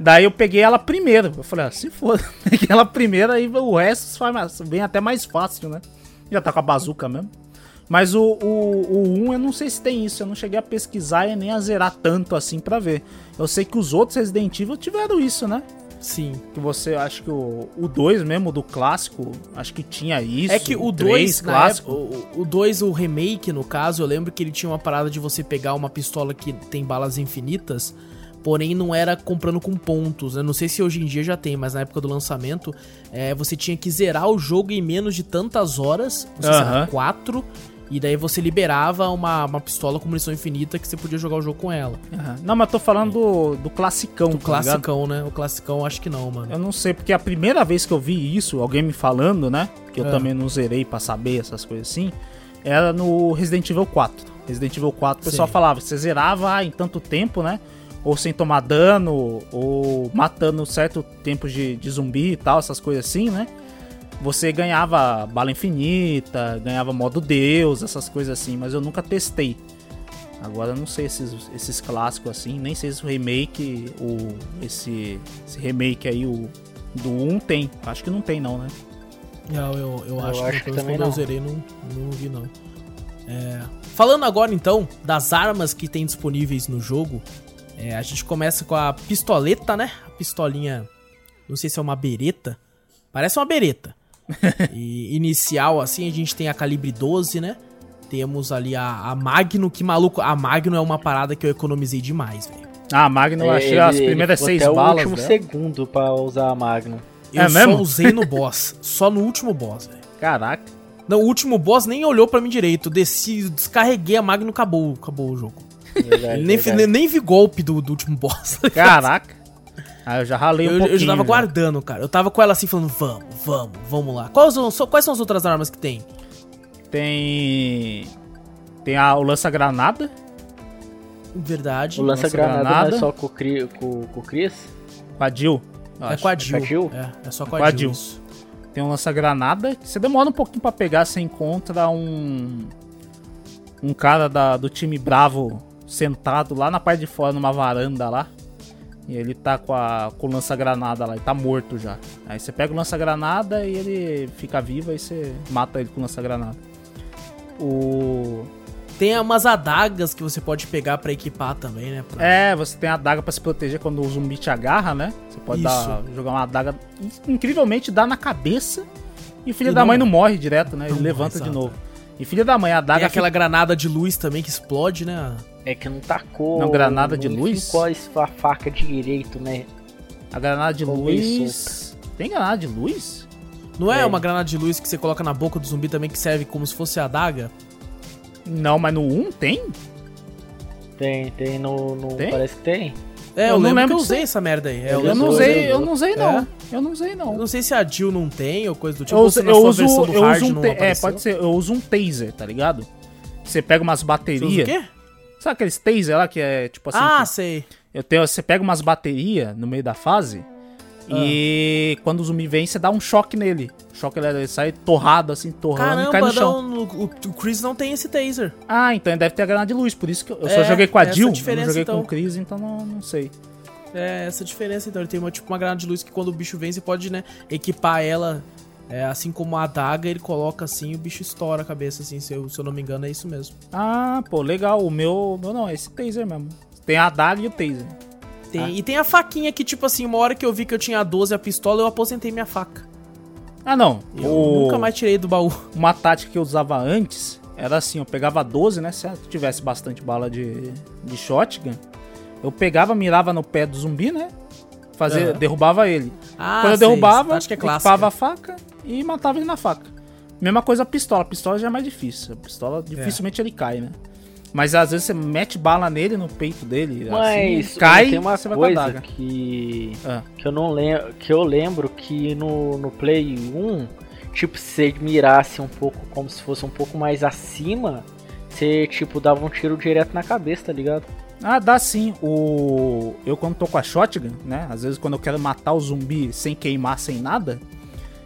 Daí eu peguei ela primeiro. Eu falei, ah, se for, peguei ela primeiro, aí o resto vem até mais fácil, né? Já tá com a bazuca mesmo. Mas o, o, o 1 eu não sei se tem isso. Eu não cheguei a pesquisar e nem a zerar tanto assim pra ver. Eu sei que os outros Resident Evil tiveram isso, né? Sim. Que você, acho que o, o 2 mesmo, do clássico, acho que tinha isso. É que o 2, três clássico. o 2, o remake, no caso, eu lembro que ele tinha uma parada de você pegar uma pistola que tem balas infinitas, porém não era comprando com pontos, né? Não sei se hoje em dia já tem, mas na época do lançamento, é, você tinha que zerar o jogo em menos de tantas horas, não sei se era Aham. 4, e daí você liberava uma, uma pistola com munição infinita que você podia jogar o jogo com ela. Aham. Não, mas tô falando do, do classicão. Do tá ligado? classicão, né? O classicão acho que não, mano. Eu não sei, porque a primeira vez que eu vi isso, alguém me falando, né? Que eu É. também não zerei pra saber essas coisas assim, era no Resident Evil 4. Resident Evil 4, o pessoal Sim. falava, você zerava em tanto tempo, né? Ou sem tomar dano, ou matando certo tempo de, de zumbi e tal, essas coisas assim, né? Você ganhava bala infinita, ganhava modo Deus, essas coisas assim, mas eu nunca testei. Agora eu não sei esses, esses clássicos assim, nem sei se o remake, o, esse, esse remake aí, o do 1 tem. Acho que não tem não, né? Não, eu, eu, acho, acho que, que também quando eu não. zerei não, não vi não. É, Falando agora então das armas que tem disponíveis no jogo, é, a gente começa com a pistoleta, né? A pistolinha, não sei se é uma bereta, parece uma bereta. E inicial assim, a gente tem a calibre 12, né? Temos ali a, a Magno, que maluco, a Magno é uma parada que eu economizei demais, velho. Ah, Magno, eu É, achei ele- as ele primeiras ficou seis até balas. o último dela. segundo pra usar a Magnum. Eu É só mesmo? usei no boss, só no último boss, velho. Caraca. Não, o último boss nem olhou pra mim direito. Desci, descarreguei a Magno, acabou, acabou o jogo. Verdade, nem, verdade. nem, nem vi golpe do, do último boss. Caraca. Ah, eu já ralei um eu, pouquinho. eu já tava já. guardando, cara. Eu tava com ela assim, falando, vamos, vamos, vamos lá. Quais, quais são as outras armas que tem? Tem... Tem a, o lança-granada. Verdade. O lança-granada não lança-granada. é só com o, Cri, com, com o Chris? Com a Jill. é com a Jill. com a Jill? É, é só com Com a Jill. Isso. Tem um lança-granada. que Você demora um pouquinho pra pegar, você encontra um. Um cara da, do time Bravo sentado lá na parte de fora, numa varanda lá. E ele tá com, a, com o lança-granada lá, ele tá morto já. Aí você pega o lança-granada e ele fica vivo, aí você mata ele com o lança-granada. O. Tem umas adagas que você pode pegar pra equipar também, né? Pra- É, você tem a adaga pra se proteger quando o zumbi te agarra, né? Você pode dar- jogar uma adaga. Incrivelmente dá na cabeça e o filho E da não mãe não morre. direto, né? Ele Não levanta de novo. E filha da mãe, a adaga. Tem aquela granada de luz também que explode, né? É que não tacou. Não, granada de não luz? fincou a faca direito, né? A granada de meio luz. Tem granada de luz? Não é Tem. uma granada de luz que você coloca na boca do zumbi também que serve como se fosse a adaga? Não, mas no 1 tem? Tem, tem no. no- Tem? Parece que tem. É, eu, Eu não lembro, lembro que eu usei essa merda aí. É, Eu Eu não usei, eu não usei não. É? Eu não usei Eu não. não sei se a Jill não tem ou coisa do tipo. Eu ou uso, eu sua uso, versão do eu hard uso um não É, pode ser, eu uso um taser, tá ligado? Você pega umas Você usa o baterias. quê? Sabe aqueles taser lá que é tipo assim. ah, sei. Eu tenho, você pega umas baterias no meio da fase e quando o zumbi vem, você dá um choque nele. O choque ele, sai torrado, assim, torrando e cai Caramba, no chão. não, o, o Chris não tem esse taser. Ah, então ele deve ter a granada de luz, por isso que eu, eu só É, joguei com a Jill, eu não joguei então. com o Chris, então não, não sei. É, essa diferença então. Ele tem uma, tipo uma granada de luz que quando o bicho vem, você pode, né, equipar ela. É, assim como a adaga, ele coloca assim e o bicho estoura a cabeça, assim, se eu, se eu não me engano, é isso mesmo. Ah, pô, legal. O meu, meu não, é esse taser mesmo. Tem a adaga e o taser. Tem Tem. Ah. E tem a faquinha que, tipo assim, uma hora que eu vi que eu tinha a 12 a pistola, eu aposentei minha faca. Ah, não. Eu O- nunca mais tirei do baú. Uma tática que eu usava antes era assim, eu pegava 12, né? Se eu tivesse bastante bala de, de shotgun, eu pegava, mirava no pé do zumbi, né? Fazia, Aham. derrubava ele. Ah, Quando eu sei, derrubava, Acho que é equipava a faca e matava ele na faca. Mesma coisa a pistola. A pistola já é mais difícil. A pistola dificilmente ele cai, né? Mas às vezes você mete bala nele, no peito dele, Mas assim, cai tem uma você coisa que Ah. que eu não lembro, que eu lembro que no, no Play 1, tipo, se você mirasse um pouco como se fosse um pouco mais acima, você tipo dava um tiro direto na cabeça, tá ligado? Ah, dá sim. O... Eu quando tô com a shotgun, né? Às vezes quando eu quero matar o zumbi sem queimar, sem nada,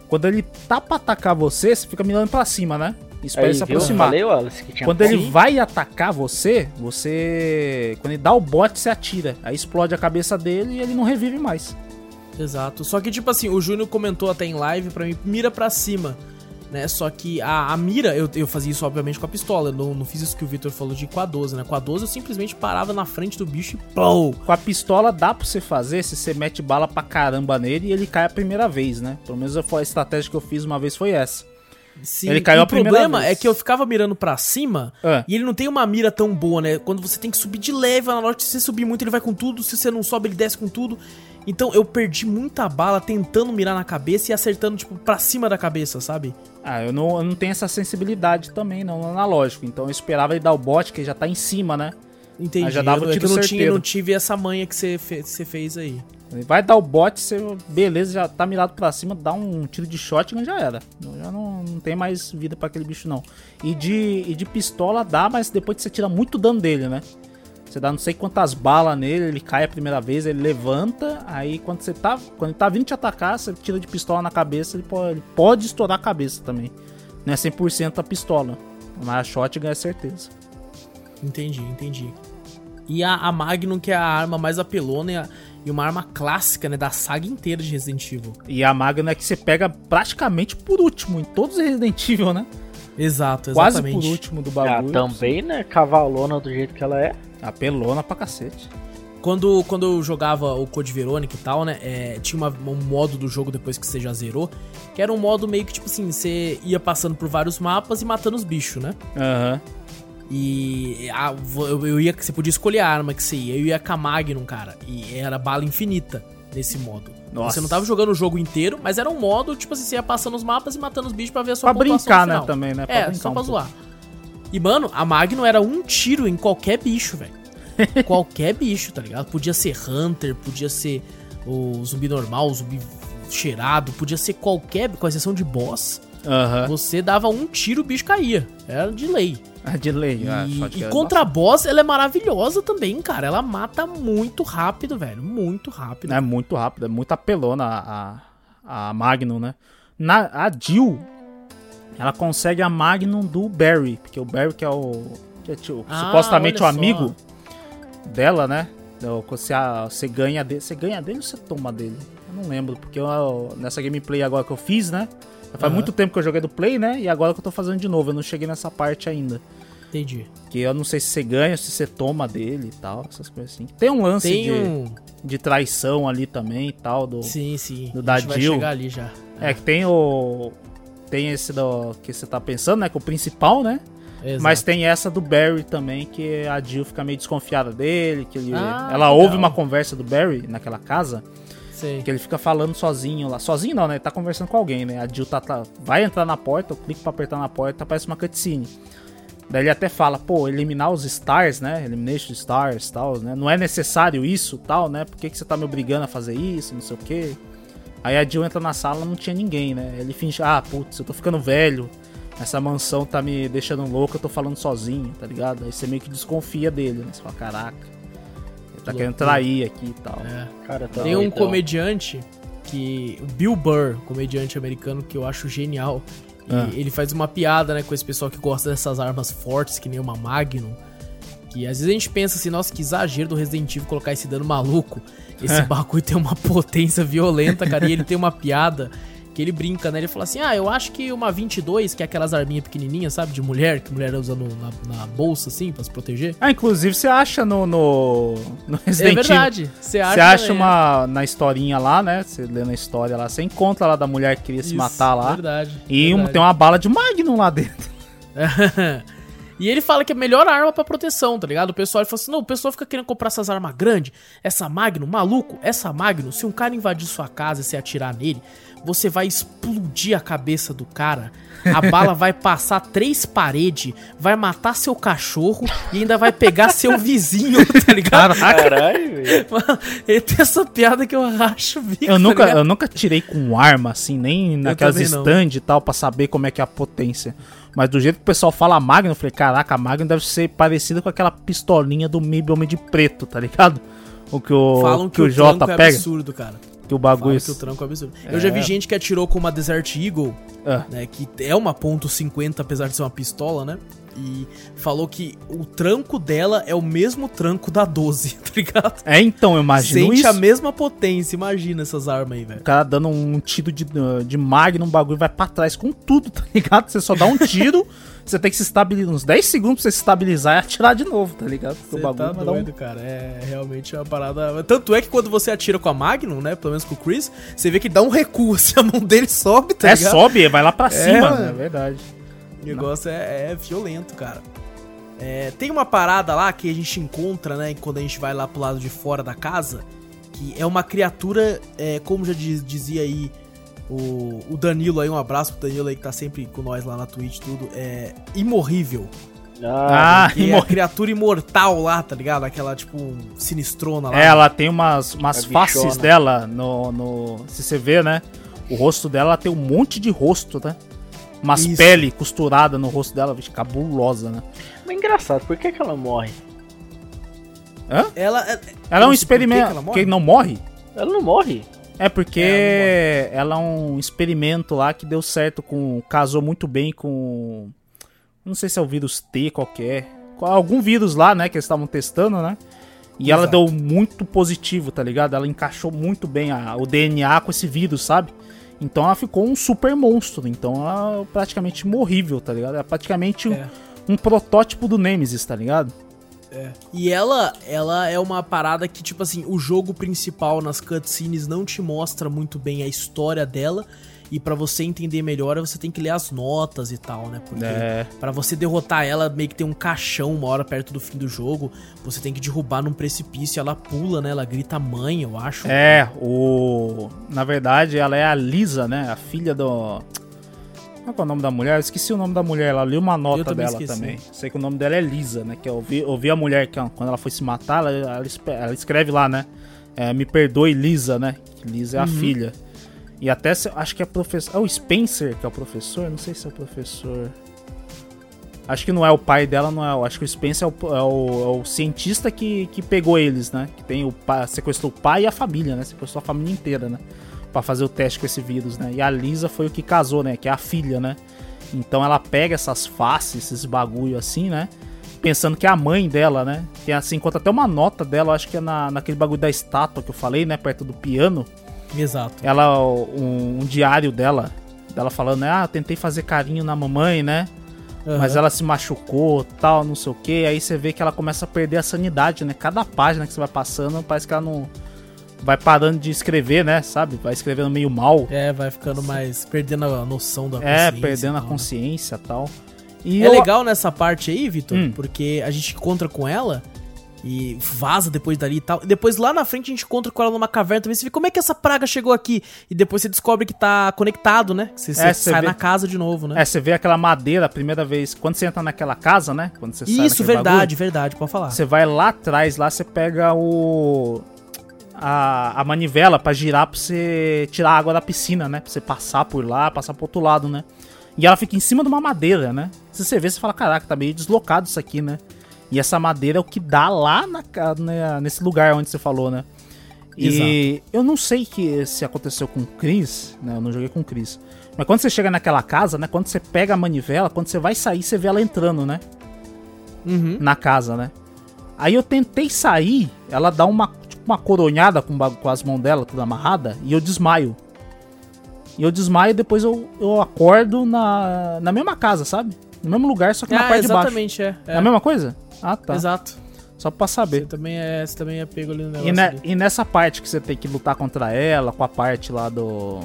quando ele tá pra atacar você, você fica mirando pra cima, né? Isso pra Aí, ele se aproximar. Falei, Wallace, que tinha Quando ele vai atacar você, você. Quando ele dá o bote, você atira. Aí explode a cabeça dele e ele não revive mais. Exato. Só que, tipo assim, o Júnior comentou até em live pra mim, mira pra cima. Né? Só que a, a mira, eu, eu fazia isso obviamente com a pistola. Eu não, não fiz isso que o Victor falou de com a 12, né? Com a 12 eu simplesmente parava na frente do bicho e plow! Com a pistola dá pra você fazer se você mete bala pra caramba nele e ele cai a primeira vez, né? Pelo menos foi a estratégia que eu fiz uma vez foi essa. Sim, Ele caiu o problema vez. é que eu ficava mirando pra cima Ah. e ele não tem uma mira tão boa, né? Quando você tem que subir de leve, na hora que você subir muito, ele vai com tudo. Se você não sobe, ele desce com tudo. Então eu perdi muita bala tentando mirar na cabeça e acertando, tipo, pra cima da cabeça, sabe? Ah, eu não, eu não tenho essa sensibilidade também, não, no analógico. Então eu esperava ele dar o bote, que já tá em cima, né? Entendi. Aí já dava eu, o tiro eu não, tinha, não tive essa manha que você fe- fez aí. Vai dar o bote, você, beleza, já tá mirado pra cima, dá um tiro de shotgun já era. Já não, não tem mais vida pra aquele bicho, não. E de, e de pistola dá, mas depois que você tira muito dano dele, né? Você dá não sei quantas balas nele, ele cai a primeira vez, ele levanta, aí quando você tá. Quando ele tá vindo te atacar, você tira de pistola na cabeça, ele pode, ele pode estourar a cabeça também. Não é 100% a pistola. Mas a shotgun é certeza. Entendi, entendi. E a, a Magnum, que é a arma mais apelona e, a- e uma arma clássica, né, da saga inteira de Resident Evil. E a Magnum é que você pega praticamente por último em todos os Resident Evil, né? Exato, Quase exatamente. por último do Ah, bagulho. também, né? Cavalona do jeito que ela é. Apelona pra cacete. Quando, quando eu jogava o Code Verônica e tal, né? é, tinha uma- um modo do jogo depois que você já zerou. Que era um modo meio que, tipo assim, você ia passando por vários mapas e matando os bichos, né? Aham. E a- eu, eu ia. Você podia escolher a arma que você ia. Eu ia com a Magnum, cara. E era bala infinita nesse modo. Nossa. Você não tava jogando o jogo inteiro, mas era um modo, tipo assim, você ia passando os mapas e matando os bichos pra ver a sua Pra pontuação brincar, né, final. também, né? Pra É, só um pra pouco. zoar. E, mano, a Magnum era um tiro em qualquer bicho, velho. qualquer bicho, tá ligado? Podia ser Hunter, podia ser o zumbi normal, o zumbi cheirado, podia ser qualquer, com exceção de boss. Aham. Você dava um tiro, o bicho caía. Era de lei. Ah, de lei. ah, E, shotgun e é contra a boss, ela é maravilhosa também, cara. Ela mata muito rápido, velho. Muito rápido. É muito rápido, é muito apelona a, a, a Magnum, né? Na, a Jill, ela consegue a Magnum do Barry, porque o Barry que é o... Que é, tipo, Ah, supostamente o olha só. amigo dela, né? Então, Você, a- você ganha dele. Você ganha dele ou você toma dele? Eu não lembro, porque eu- nessa gameplay agora que eu fiz, né? Faz Aham. muito tempo que eu joguei do Play, né? E agora que eu tô fazendo de novo. Eu não cheguei nessa parte ainda. Entendi. Que eu não sei se você ganha, se você toma dele e tal, essas coisas assim. Tem um lance Tem de, um. de traição ali também e tal. Do... Sim, sim. do a da Jill. ali já. É que tem o. Tem esse do, que você tá pensando, né? Que é o principal, né? Exato. Mas tem essa do Barry também, que a Jill fica meio desconfiada dele. Que ele, Ah, ela legal. ouve uma conversa do Barry naquela casa. Sei. Que ele fica falando sozinho lá. Sozinho não, né? Ele tá conversando com alguém, né? A Jill tá, tá- vai entrar na porta, eu clico pra apertar na porta, aparece uma cutscene. Daí ele até fala, pô, eliminar os stars, né? Elimination stars e tal, né? Não é necessário isso tal, né? Por que, que você tá me obrigando a fazer isso? Não sei o quê. Aí a Jill entra na sala não tinha ninguém, né? Ele finge, ah, putz, eu tô ficando velho. Essa mansão tá me deixando louco, eu tô falando sozinho, tá ligado? Aí você meio que desconfia dele, né? Você fala, caraca. Ele tá Que querendo trair aqui e tal. É. Cara, tá Tem um então. comediante que. o Bill Burr, comediante americano, que eu acho genial. E Ah. ele faz uma piada, né, com esse pessoal que gosta dessas armas fortes, que nem uma Magnum. Que às vezes a gente pensa assim, nossa, que exagero do Resident Evil colocar esse dano maluco. Esse É. bagulho tem uma potência violenta, cara. e ele tem uma piada Que ele brinca, né? Ele fala assim: Ah, eu acho que uma 22, que é aquelas arminhas pequenininhas, sabe? De mulher, que mulher usa no, na, na, bolsa, assim, pra se proteger. Ah, inclusive você acha no, no, no Resident Evil. É verdade. Você acha, você acha uma. Na historinha lá, né? Você lê na história lá, você encontra lá da mulher que queria Isso, se matar lá. Verdade. E verdade. Um, tem uma bala de Magnum lá dentro. E ele fala que é a melhor arma para proteção, tá ligado? O pessoal fala assim: não, o pessoal fica querendo comprar essas armas grandes, essa Magnum, maluco, essa Magnum, se um cara invadir sua casa e você atirar nele, você vai explodir a cabeça do cara. A bala vai passar três paredes, vai matar seu cachorro e ainda vai pegar seu vizinho, tá ligado? Caralho, velho. Ele tem essa piada que eu acho bico, eu nunca, tá eu nunca tirei com arma, assim, nem naquelas stand e tal, pra saber como é que é a potência. Mas do jeito que o pessoal fala Magnum, eu falei, caraca, a Magnum deve ser parecida com aquela pistolinha do MIB Homem de Preto, tá ligado? O que o, Falam que, que o, o Jota é pega. É absurdo, cara. Que o bagulho. Falam que o tranco é absurdo. É. Eu já vi é. gente que atirou com uma Desert Eagle, é. né? Que é uma ponto .50, apesar de ser uma pistola, né? E falou que o tranco dela é o mesmo tranco da 12, tá ligado? É, então, eu imagino Sente isso. a mesma potência, imagina essas armas aí, velho. O cara dando um tiro de, de magno, um bagulho vai pra trás com tudo, tá ligado? Você só dá um tiro, você tem que se estabilizar uns 10 segundos pra você se estabilizar e atirar de novo, tá ligado? Você tá doido, um... cara. É realmente uma parada... Tanto é que quando você atira com a Magnum, né, pelo menos com o Chris, você vê que dá um recuo, assim, a mão dele sobe, tá é, ligado? É, sobe, vai lá pra cima, é, né? é verdade. O negócio é, é, violento, cara. É, tem uma parada lá que a gente encontra, né, quando a gente vai lá pro lado de fora da casa, que é uma criatura, é, como já diz, dizia aí o, o, Danilo aí, um abraço pro Danilo aí que tá sempre com nós lá na Twitch tudo, é imorrível. Ah, ah é a criatura imortal lá, tá ligado? Aquela, tipo, sinistrona lá. É, ela tem umas, umas faces dela no, no. Se você vê, né? O rosto dela tem um monte de rosto, né? Umas Isso. pele costurada no rosto dela, vixe, cabulosa, né? Mas é engraçado, por que, que ela morre? Hã? Ela, é, ela é um experimento. Que, que não morre? Ela não morre. É porque é, ela é um experimento lá que deu certo com. casou muito bem com. Não sei se é o vírus T qualquer. Algum vírus lá, né, que eles estavam testando, né? E Exato. ela deu muito positivo, tá ligado? Ela encaixou muito bem a, o DNA com esse vírus, sabe? Então ela ficou um super monstro. Então ela é praticamente morrível, tá ligado? É praticamente é. Um, um, protótipo do Nemesis, tá ligado? É. E ela, ela é uma parada que, tipo assim, o jogo principal nas cutscenes não te mostra muito bem a história dela. E para você entender melhor, você tem que ler as notas e tal, né? Porque é. para você derrotar ela, meio que tem um caixão uma hora perto do fim do jogo. Você tem que derrubar num precipício, ela pula, né? Ela grita mãe, eu acho. É, o na verdade, ela é a Lisa, né? A filha do qual é o nome da mulher? Eu esqueci o nome da mulher, ela li uma nota também dela esqueci. também. Sei que o nome dela é Lisa, né? Que eu ouvi, ouvi a mulher que quando ela foi se matar, ela, ela escreve lá, né? É, me perdoe, Lisa, né? Lisa é a uhum. filha. E até acho que é professor. É o Spencer que é o professor? Não sei se é o professor. Acho que não é o pai dela, não é. Acho que o Spencer é o, é o, é o cientista que, que pegou eles, né? Que tem o sequestrou o pai e a família, né? Sequestrou a família inteira, né? Pra fazer o teste com esse vírus, né? E a Lisa foi o que casou, né? Que é a filha, né? Então ela pega essas faces, esses bagulho assim, né? Pensando que é a mãe dela, né? Tem assim, encontra até uma nota dela, acho que é na, naquele bagulho da estátua que eu falei, né? Perto do piano. Exato. Ela, um, um diário dela, dela falando, né? Ah, tentei fazer carinho na mamãe, né? Uhum. Mas ela se machucou, tal, não sei o que. Aí você vê que ela começa a perder a sanidade, né? Cada página que você vai passando, parece que ela não. Vai parando de escrever, né? Sabe? Vai escrevendo meio mal. É, vai ficando mais. perdendo a noção da consciência. É, perdendo a né? consciência e tal. E é eu... legal nessa parte aí, Vitor, hum. porque a gente encontra com ela e vaza depois dali e tal. E depois lá na frente a gente encontra com ela numa caverna também. Você vê como é que essa praga chegou aqui. E depois você descobre que tá conectado, né? Você, é, você sai vê... na casa de novo, né? É, você vê aquela madeira a primeira vez. Quando você entra naquela casa, né? Quando você Isso, verdade, bagulho, verdade, pode falar. Você vai lá atrás, lá você pega o. A, a manivela para girar pra você tirar a água da piscina, né? Pra você passar por lá, passar pro outro lado, né? E ela fica em cima de uma madeira, né? Se você vê, você fala, caraca, tá meio deslocado isso aqui, né? E essa madeira é o que dá lá na, na, nesse lugar onde você falou, né? E Exato. eu não sei que se aconteceu com o Chris, né? Eu não joguei com o Chris. Mas quando você chega naquela casa, né? Quando você pega a manivela, quando você vai sair, você vê ela entrando, né? Uhum. Na casa, né? Aí eu tentei sair, ela dá uma, tipo, uma coronhada com, com as mãos dela, tudo amarrada, e eu desmaio. E eu desmaio e depois eu, eu acordo na, na mesma casa, sabe? No mesmo lugar, só que na Ah, parte de baixo. exatamente, é. É a mesma coisa? Ah, tá. Exato. Só pra Você saber. também é, você também é pego ali no negócio E, ne- ali. e nessa parte que você tem que lutar contra ela, com a parte lá do.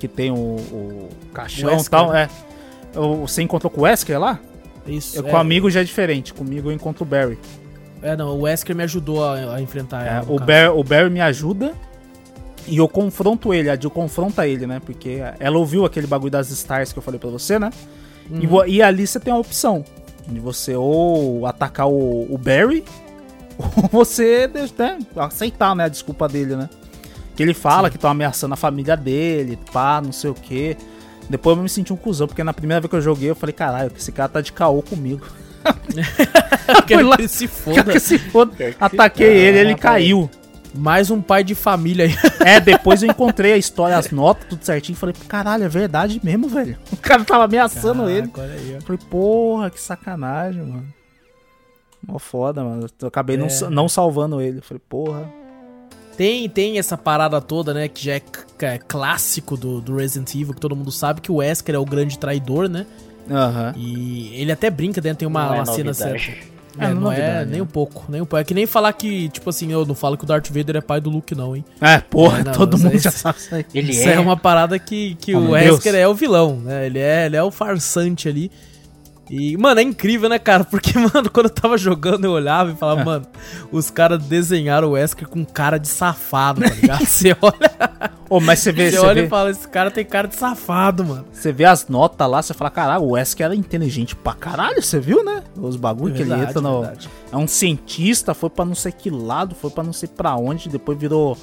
que tem o, o caixão e tal, é. Você encontrou com o Wesker lá? Isso. Eu, é, com o amigo já é diferente. Comigo eu encontro o Barry. É, não, o Wesker me ajudou a, a enfrentar É, ela. no o. Barry, o Barry me ajuda e eu confronto ele. A Jill confronta ele, né? Porque ela ouviu aquele bagulho das stars que eu falei pra você, né? E, Uhum. vo- e ali você tem a opção de você ou atacar o, o Barry ou você né, aceitar né, a desculpa dele, né? Que ele fala Sim. que estão ameaçando a família dele, pá, não sei o quê. Depois eu me senti um cuzão, porque na primeira vez que eu joguei eu falei, caralho, esse cara tá de caô comigo. Quero lá- que ele se Quero foda. que se foda. Quero que Ataquei se ele, ele caiu. Mais um pai de família aí. É, depois eu encontrei a história, as notas, tudo certinho. Falei, caralho, é verdade mesmo, velho. O cara tava ameaçando ele. Caraca, olha aí. Falei, porra, que sacanagem, mano. Mó foda, mano. Eu acabei não, É. sa- não salvando ele. Falei, porra. Tem, tem essa parada toda, né? Que já é, c- é clássico do, do Resident Evil, que todo mundo sabe que o Wesker é o grande traidor, né? Aham. E ele até brinca, né? Tem uma, Não é uma cena certa. É, É, não é não é nem né? um pouco, nem um pouco. É que nem falar que, tipo assim, eu não falo que o Darth Vader é pai do Luke, não, hein? É, porra, Não, todo mundo é já isso. sabe isso aí. Ele Isso é. é uma parada que, que Oh, o Wesker é o vilão, né? Ele é, ele é o farsante ali. E, mano, é incrível, né, cara? Porque, mano, quando eu tava jogando, eu olhava e falava, mano, os caras desenharam o Wesker com cara de safado, tá ligado? Você olha, Ô, mas você vê, você você olha vê, e fala, esse cara tem cara de safado, mano. você vê as notas lá, você fala, caralho, o Wesker era inteligente pra caralho, você viu, né? Os bagulho que ele entra no... verdade. É um cientista, foi pra não sei que lado, foi pra não sei pra onde, depois virou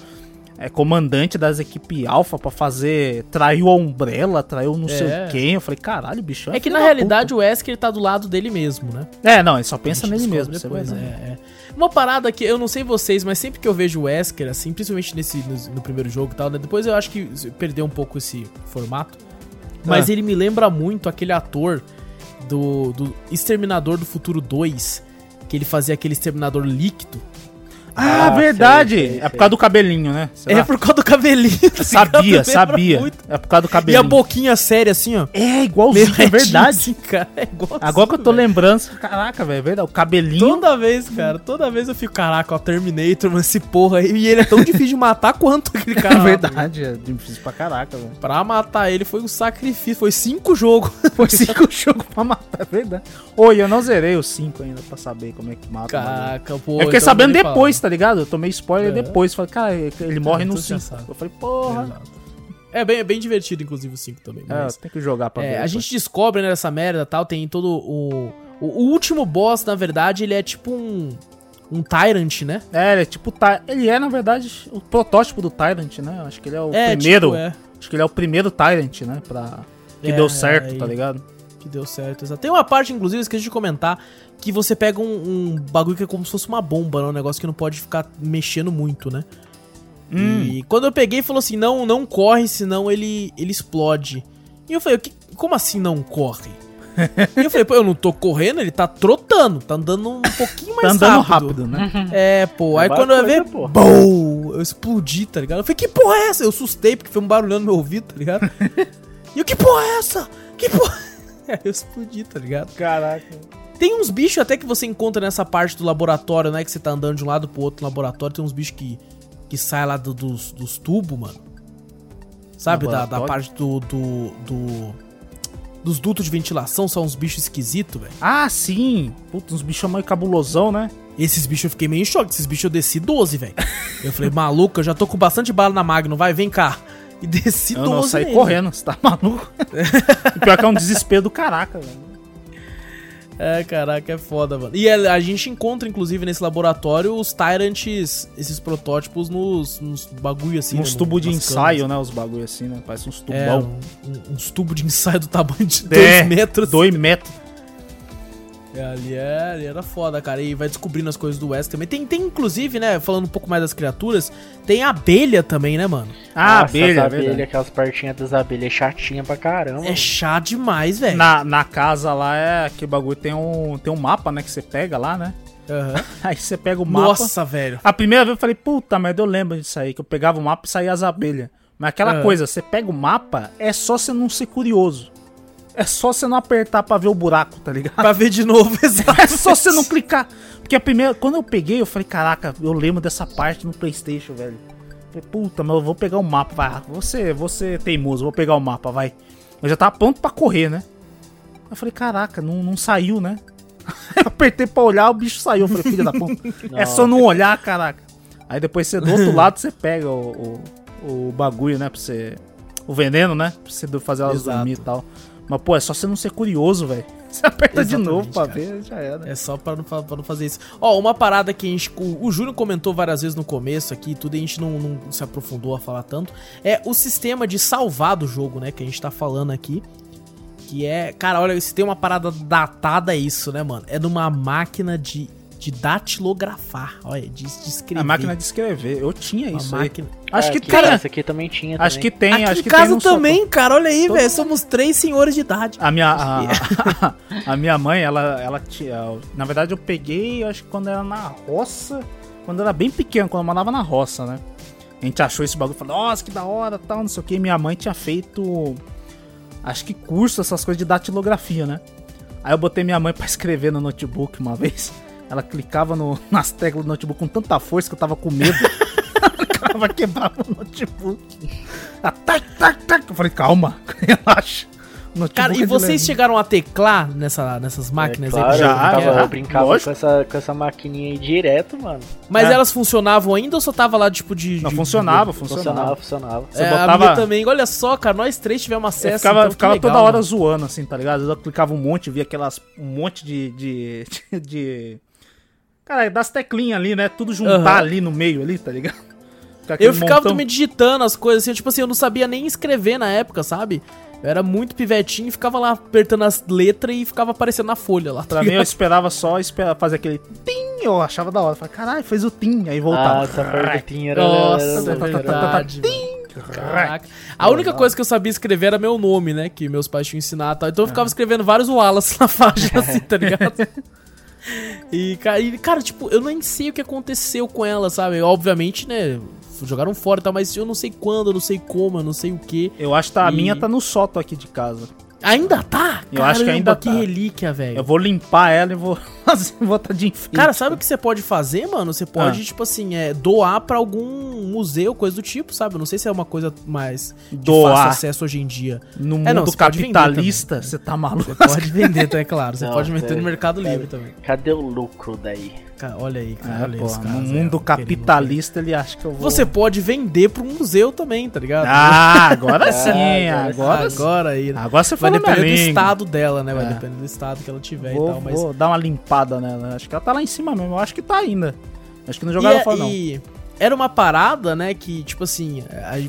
é, comandante das equipes alfa pra fazer. Traiu a Umbrella, traiu não sei É. quem. Eu falei, caralho, bicho. É que filho na da realidade o Wesker tá do lado dele mesmo, né? puta. É, não, ele só pensa nele mesmo. Depois, é, vai, é. né? Uma parada que eu não sei vocês, mas sempre que eu vejo o Wesker, assim, principalmente nesse, no, no primeiro jogo e tal, né? Depois eu acho que perdeu um pouco esse formato. Mas Ah. ele me lembra muito aquele ator do, do Exterminador do Futuro 2, que ele fazia aquele exterminador líquido. Ah, Ah, verdade. sei, sei, é por causa do cabelinho, né? É por causa do cabelinho. tá Sabia, sabia. muito. É por causa do E a cabelinho. boquinha séria, assim, ó. É, igualzinho, é verdade. assim, cara. É igualzinho, Agora que eu tô velho. lembrando, caraca, velho, é verdade. O cabelinho. Toda vez, cara, toda vez eu fico, caraca, ó, Terminator, mas esse porra aí. E ele é tão difícil de matar quanto aquele cara. É lá, verdade, é difícil pra caraca, velho. Pra matar ele foi um sacrifício, foi cinco jogos. Foi cinco jogos pra matar, é verdade. Oi, eu não zerei os cinco ainda pra saber como é que mata. Caraca, pô. Eu fiquei então sabendo depois, tá ligado? Eu tomei spoiler É. depois. Falei, cara, ele morre então no você já 5. sabe. Eu falei, porra. Exato. É bem, é bem divertido, inclusive, o 5 também. É, Mas, tem que jogar pra é, ver. a depois. gente descobre né, nessa merda tal, tem todo o, o. O último boss, na verdade, ele é tipo um. Um Tyrant, né? É, ele é tipo. Ele é, na verdade, o protótipo do Tyrant, né? Acho que ele é o é, primeiro. tipo, é. Acho que ele é o primeiro Tyrant, né? Pra... Que É, deu certo, é, tá ligado? Que deu certo. exato. Tem uma parte, inclusive, esqueci de comentar, que você pega um, um bagulho que é como se fosse uma bomba, né? Um negócio que não pode ficar mexendo muito, né? Hum. E quando eu peguei, falou assim: não, não corre, senão ele, ele explode. E eu falei: "O que- como assim não corre? e eu falei: pô, eu não tô correndo, ele tá trotando, tá andando um pouquinho mais Tá andando rápido. rápido, né? É, pô. É Aí quando eu ia ver. BOU! Eu explodi, tá ligado? Eu falei, que porra é essa? Eu assustei porque foi um barulhão no meu ouvido, tá ligado? e eu, que porra é essa? Que porra? Eu explodi, tá ligado? Caraca. Tem uns bichos até que você encontra nessa parte do laboratório, né? Que você tá andando de um lado pro outro laboratório. Tem uns bichos que, que saem lá do- dos, dos tubos, mano. Sabe? Da, da parte do, do, do- Dos dutos de ventilação. São uns bichos esquisitos, velho. Ah, sim. Putz, uns bichos meio cabulosão, né? Esses bichos eu fiquei meio em choque. Esses bichos eu desci 12, velho. eu falei, maluco, eu já tô com bastante bala na Magno. Vai, vem cá. E desci Eu 12 não saí correndo, você tá maluco? E pior que é um desespero do caraca, velho. É, caraca, é foda, mano. E a, a gente encontra, inclusive, nesse laboratório, os Tyrants, esses protótipos, nos, nos bagulho assim. uns né, tubos de ensaio, né? Os bagulho assim, né? Parece uns É, tubão. um- um- uns tubos de ensaio do tamanho de 2 É, metros. Dois metros. É, ali, é, ali era foda, cara. E vai descobrindo as coisas do West também. Tem, tem, inclusive, né, falando um pouco mais das criaturas, tem a abelha também, né, mano? Ah, Nossa, abelha, as é verdade. aquelas partinhas das abelhas é chatinha pra caramba. É chá demais, velho. Na, na casa lá é aquele bagulho, tem um, tem um mapa, né? Que você pega lá, né? Aham. Aí você pega o mapa. Nossa, velho. A primeira vez eu falei, puta merda, eu lembro disso aí, que eu pegava o mapa e saía as abelhas. Mas aquela Ah. coisa, você pega o mapa, é só você não ser curioso. É só você não apertar pra ver o buraco, tá ligado? Pra ver de novo, exato. É só você não clicar. Porque a primeira. Quando eu peguei, eu falei, caraca, eu lembro dessa parte no Playstation, velho. Falei, puta, mas eu vou pegar o mapa, vai. Você, você é teimoso, vou pegar o mapa, vai. Eu já tava pronto pra correr, né? Eu falei, caraca, não, não saiu, né? eu apertei pra olhar, o bicho saiu. Eu falei, filha da puta. é só não olhar, caraca. Aí depois você do outro lado você pega o, o, o bagulho, né? Pra você. O veneno, né? Pra você fazer elas Exato. dormir e tal. Mas, pô, é só você não ser curioso, velho. Você aperta de Exatamente, novo pra cara. ver, já era. É só pra não, pra não fazer isso. Ó, uma parada que a gente. O, o Júnior comentou várias vezes no começo aqui, tudo e a gente não, não se aprofundou a falar tanto. É o sistema de salvar do jogo, né? Que a gente tá falando aqui. Que é. Cara, olha, se tem uma parada datada, é isso, né, mano? É numa máquina de, de datilografar. Olha, de, de escrever. A máquina de escrever, eu tinha Uma isso aí. máquina. Acho que aqui, tem. Essa aqui também tinha. Acho que tem, Aqui acho em que casa tem no também, cara. Olha aí, Todo velho. Somos três senhores de idade. A minha, a, a minha mãe, ela, ela tinha. Na verdade, eu peguei, eu acho que quando era na roça. Quando eu era bem pequeno, quando eu morava na roça, né? A gente achou esse bagulho e falou, nossa, que da hora, tal, não sei o que. Minha mãe tinha feito. Acho que curso, essas coisas de datilografia, né? Aí eu botei minha mãe pra escrever no notebook uma vez. Ela clicava no- nas teclas do notebook com tanta força que eu tava com medo. Ela quebrava o notebook. Ela, tac, tac, tac. Eu falei, calma, relaxa. O notebook Cara, é e de vocês chegaram a teclar nessa, nessas máquinas é, aí? claro, Já, eu brincava, já. eu brincava Lógico. com essa, com essa maquininha aí direto, mano. Mas É. elas funcionavam ainda ou só tava lá, tipo, de. Não, de- funcionava, Funcionava, funcionava. funcionava. Você é, a botava- minha também. Olha só, cara, nós três tivemos acesso. Eu ficava então, ficava legal, toda hora mano. zoando, assim, tá ligado? Eu clicava um monte, via aquelas. Um monte de. de. de, de- Cara, das teclinhas ali, né? Tudo juntar Aham. ali no meio ali, tá ligado? Eu ficava montão- também digitando as coisas, assim, tipo assim, eu não sabia nem escrever na época, sabe? Eu era muito pivetinho e ficava lá apertando as letras e ficava aparecendo na folha lá. tá Pra mim, eu esperava só esperar fazer aquele tim, eu achava da hora. Falei, caralho, fez o tim, aí voltava. Essa parte do Tim era... Nossa, é verdade. velho. Caraca. A única coisa que eu sabia escrever era meu nome, né? Que meus pais tinham ensinado. e tal. Então eu ficava escrevendo vários Wallace na página, assim, tá ligado? E ca- e, cara, tipo, eu nem sei o que aconteceu com ela, sabe? Obviamente, né? Jogaram fora e tal, mas eu não sei quando, eu não sei como, eu não sei o que. Eu acho que a E- minha tá no sótão aqui de casa. Ainda tá? Eu acho que ainda que tá. relíquia, velho. Eu vou limpar ela e vou fazer, botar de enfeite. Cara, sabe o que você pode fazer, mano? Você pode, Ah. tipo assim, é, doar pra algum museu, coisa do tipo, sabe? Eu não sei se é uma coisa mais de Doar. fácil acesso hoje em dia. No É, mundo não, você capitalista, você tá maluco. Pode vender, tá? É claro. Você Não, pode meter sério. no Mercado. Livre também. Cadê o lucro daí? Cara, olha aí, cara. É, olha cara. no mundo querendo- capitalista ele acha que eu vou... Você pode vender pra um museu também, tá ligado? Ah, agora sim, agora agora, sim. Agora aí. né? Agora você Vai depender do estado dela, né? Vai É. depender do estado que ela tiver Vou, e tal. Mas vou dar uma limpada nela. Acho que ela tá lá em cima mesmo. Eu acho que tá ainda. Acho que não jogaram é, fora, não. e era uma parada, né, que, tipo assim,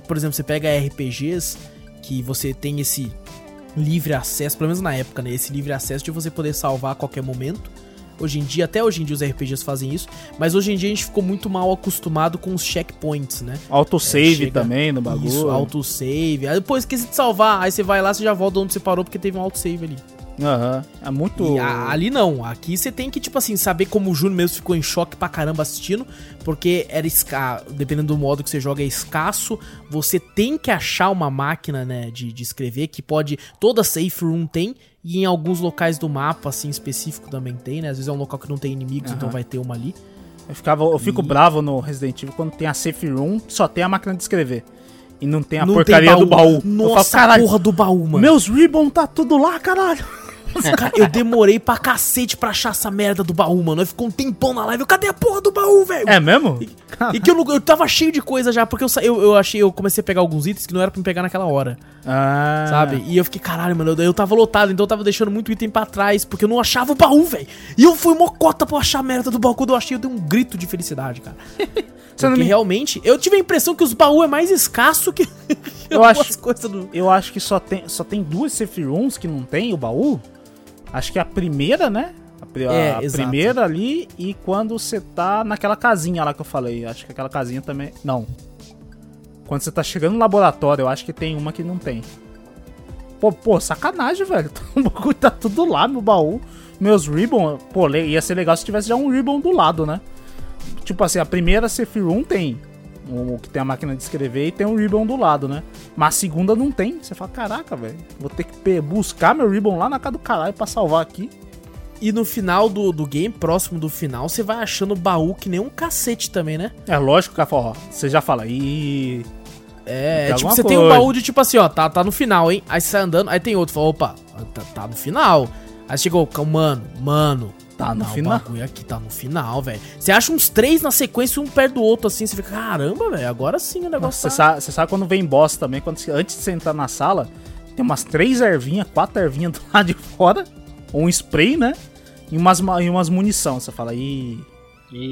por exemplo, você pega RPGs que você tem esse livre acesso, pelo menos na época, né, esse livre acesso de você poder salvar a qualquer momento. Hoje em dia, até hoje em dia os RPGs fazem isso, mas hoje em dia a gente ficou muito mal acostumado com os checkpoints, né? Autosave É, chega- também no bagulho. Isso, autosave. Aí depois esqueci de salvar, aí você vai lá, você já volta onde você parou porque teve um autosave ali. Aham. É muito. A- ali não, aqui você tem que, tipo assim, saber como o Júnior mesmo ficou em choque pra caramba assistindo, porque era esca... dependendo do modo que você joga, é escasso. Você tem que achar uma máquina, né, de, de escrever, que pode. Toda safe room tem, e em alguns locais do mapa, assim, específico também tem, né? Às vezes é um local que não tem inimigos, então Aham. vai ter uma ali. Eu, ficava, eu fico E- bravo no Resident Evil quando tem a safe room, só tem a máquina de escrever. E não tem a não porcaria tem do baú. eu Nossa, falo, caralho, porra do baú, mano. meus ribbon tá tudo lá, caralho. Cara, eu demorei pra cacete pra achar essa merda do baú, mano. Eu ficou um tempão na live. eu, Cadê a porra do baú, velho? É mesmo? E que eu, eu tava cheio de coisa já, porque eu, eu, eu achei, eu comecei a pegar alguns itens que não era pra me pegar naquela hora, Ah. sabe? E eu fiquei, caralho, mano, eu, eu tava lotado, então eu tava deixando muito item pra trás, porque eu não achava o baú, velho. E eu fui mocota pra achar a merda do baú. Quando eu achei, eu dei um grito de felicidade, cara. Porque me- realmente, eu tive a impressão que os baús é mais escasso que Eu acho- coisas do. Eu acho que só tem, só tem duas safe rooms que não tem o baú. Acho que a primeira, né? A, a É, exato. primeira ali e quando você tá naquela casinha lá que eu falei. Acho que aquela casinha também. Não. Quando você tá chegando no laboratório, eu acho que tem uma que não tem. Pô, pô, sacanagem, velho. O bagulho tá tudo lá no baú. Meus ribbon, pô, ia ser legal se tivesse já um ribbon do lado, né? Tipo assim, a primeira room tem. O que tem a máquina de escrever e tem o ribbon do lado, né? Mas a segunda não tem. Você fala, caraca, velho, vou ter que buscar meu ribbon lá na casa do caralho pra salvar aqui. E no final do, do game, próximo do final, você vai achando baú que nem um cacete também, né? É lógico que ó, você já fala, e É, tipo, você coisa. tem um baú de tipo assim, ó, tá, tá no final, hein? Aí você sai andando, aí tem outro, fala, opa, tá, tá no final. Aí chegou, mano, mano, Tá no não, final. O bagulho aqui tá no final, velho. Você acha uns três na sequência, um perto do outro, assim. Você fica, caramba, velho. Agora sim o negócio Você tá... sabe, sabe, quando vem boss também, quando antes de você entrar na sala, tem umas três ervinhas, quatro ervinhas do lado de fora. Um spray, né? E umas, e umas munição. Você fala, ih.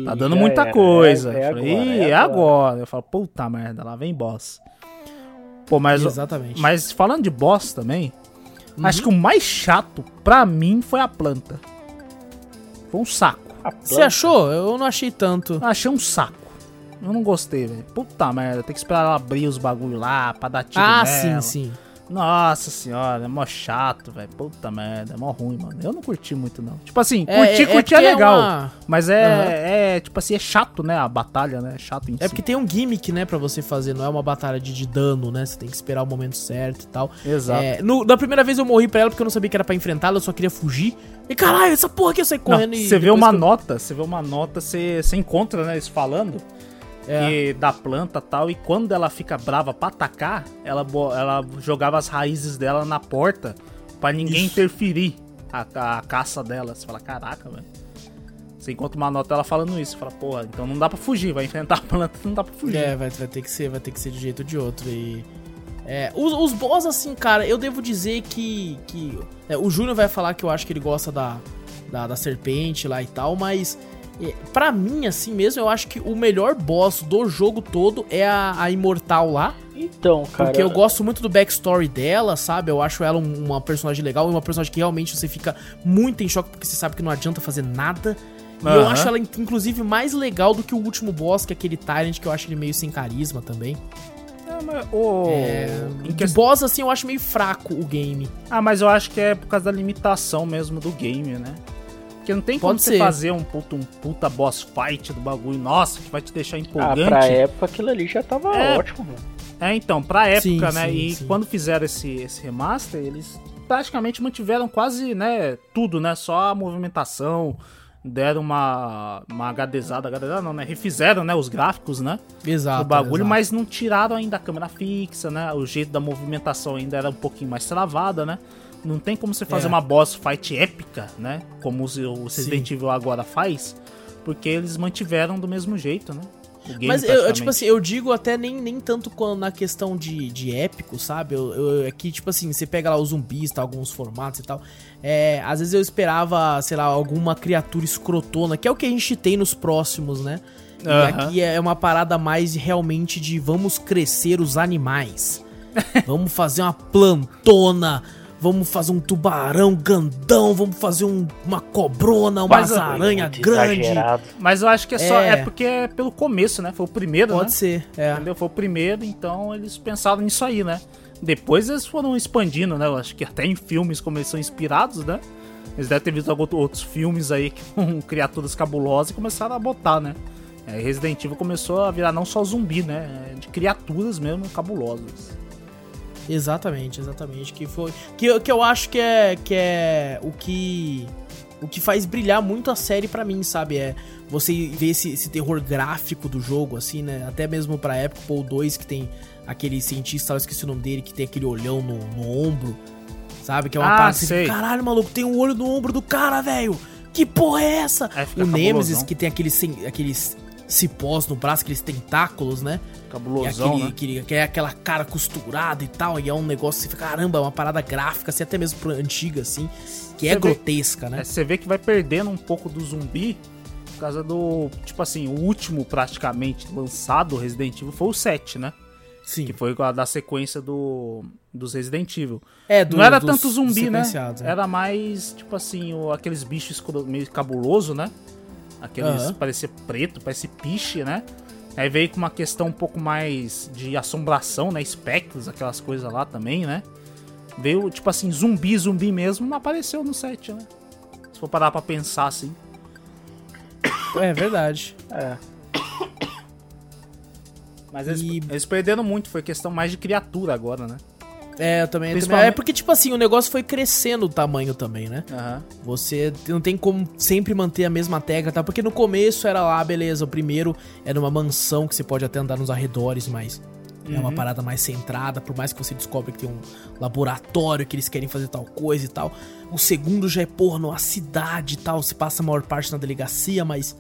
tá dando muita era, coisa. É, é, agora, Ih, é, é agora. Eu falo, puta merda, lá vem boss. Pô, mas. Exatamente. Mas falando de boss também, uhum. acho que o mais chato pra mim foi a planta. Foi um saco. Você achou? Eu não achei tanto. achei um saco. Eu não gostei, velho. Puta merda, tem que esperar ela abrir os bagulho lá pra dar tiro Ah, nela. sim, sim. Nossa senhora, é mó chato, velho. Puta merda, é mó ruim, mano. Eu não curti muito, não. Tipo assim, é, curti, é, curti é, é legal. Uma... Mas é, uhum. é, tipo assim, é chato, né? A batalha, né? É chato em É si. porque tem um gimmick, né, pra você fazer. Não é uma batalha de, de dano, né? Você tem que esperar o momento certo e tal. Exato. É, no, na primeira vez eu morri pra ela porque eu não sabia que era pra enfrentá-la, eu só queria fugir. E caralho, essa porra aqui eu saí correndo não, e. Você vê uma eu... nota, você vê uma nota, você, você encontra, né, eles falando é. da planta tal. E quando ela fica brava pra atacar, ela, ela jogava as raízes dela na porta para ninguém Isso. interferir a, a, caça dela. Você fala, caraca, velho. Você encontra uma nota ela falando isso. Você fala, porra, então não dá pra fugir. Vai enfrentar a planta, não dá pra fugir. É, vai, vai ter que ser, vai ter que ser de jeito ou de outro. E. É, os, os boss, assim, cara, eu devo dizer que. que é, o Júnior vai falar que eu acho que ele gosta da, da, da serpente lá e tal, mas Pra mim, assim mesmo, eu acho que o melhor boss do jogo todo é a, a Imortal lá. Então, cara. Porque eu gosto muito do backstory dela, sabe? Eu acho ela uma personagem legal e uma personagem que realmente você fica muito em choque porque você sabe que não adianta fazer nada. E uhum. eu acho ela, inclusive, mais legal do que o último boss, que é aquele Tyrant, que eu acho ele meio sem carisma também. É, mas, oh, é, de boss, assim, eu acho meio fraco o game. Ah, mas eu acho que é por causa da limitação mesmo do game, né? Porque não tem Pode como ser. você fazer um puta, um puta boss fight do bagulho, nossa, que vai te deixar empolgante. Ah, pra época aquilo ali já tava é, ótimo, mano. É, então, pra época, sim, né? Sim, e sim. quando fizeram esse, esse remaster, eles praticamente mantiveram quase, né, tudo, né? Só a movimentação, deram uma, uma HDzada, HDzada não, né? Refizeram, né, os gráficos, né? Exato. Do bagulho, exato. mas não tiraram ainda a câmera fixa, né? O jeito da movimentação ainda era um pouquinho mais travada, né? Não tem como você fazer é. uma boss fight épica, né? Como o Resident Evil agora faz, porque eles mantiveram do mesmo jeito, né? Mas eu, tipo assim, eu digo até nem, nem tanto na questão de, de épico, sabe? Eu, eu, é tipo assim, você pega lá os zumbis, tá, alguns formatos e tal. É, às vezes eu esperava, sei lá, alguma criatura escrotona, que é o que a gente tem nos próximos, né? E uhum. aqui é uma parada mais realmente de vamos crescer os animais. vamos fazer uma plantona vamos fazer um tubarão grandão, vamos fazer um, uma cobrona, uma aranha grande. Exagerado. Mas eu acho que é só. É. é porque é pelo começo, né? Foi o primeiro, Pode né? ser, é. Entendeu? Foi o primeiro, então eles pensaram nisso aí, né? Depois eles foram expandindo, né? Eu acho que até em filmes como eles são inspirados, né? Eles devem ter visto outros filmes aí com criaturas cabulosas e começaram a botar, né? É, Resident Evil começou a virar não só zumbi, né? De criaturas mesmo cabulosas. Exatamente, exatamente. Que foi. Que, que eu acho que é, que é o que. O que faz brilhar muito a série para mim, sabe? É você ver esse, esse, terror gráfico do jogo, assim, né? Até mesmo pra época, o 2 que tem aquele cientista, eu esqueci o nome dele, que tem aquele olhão no, no ombro, sabe? Que é uma ah, parte assim, caralho, maluco, tem um olho no ombro do cara, velho! Que porra é essa? É, o Nemesis, que tem aqueles, aqueles cipós no braço, aqueles tentáculos, né? Cabulosão, aquele, né? Que é aquela cara costurada e tal, e é um negócio você caramba, é uma parada gráfica, assim, até mesmo antiga, assim, que é você é vê, grotesca, né? É, você vê que vai perdendo um pouco do zumbi por causa do, tipo assim, o último praticamente lançado Resident Evil foi o 7, né? Sim. Que foi a da sequência do, dos Resident Evil. É, do, Não era tanto zumbi, né? É. Era mais, tipo assim, o, aqueles bichos meio cabuloso, né? Aqueles uhum. parecia preto, parece piche, né? Aí veio com uma questão um pouco mais de assombração, né? Espectros, aquelas coisas lá também, né? Veio, tipo assim, zumbi, zumbi mesmo, não apareceu no set, né? Se for parar pra pensar assim. É verdade. É. Mas eles, E- eles perderam muito, foi questão mais de criatura agora, né? É, eu também, eu também. É porque, tipo assim, o negócio foi crescendo o tamanho também, né? Aham. Você não tem como sempre manter a mesma tecla, tá? Porque no começo era lá, beleza, o primeiro era uma mansão que você pode até andar nos arredores, mas é uma parada mais centrada, por mais que você descobre que tem um laboratório que eles querem fazer tal coisa e tal. O segundo já é, porra, numa cidade e tal, você passa a maior parte na delegacia, mas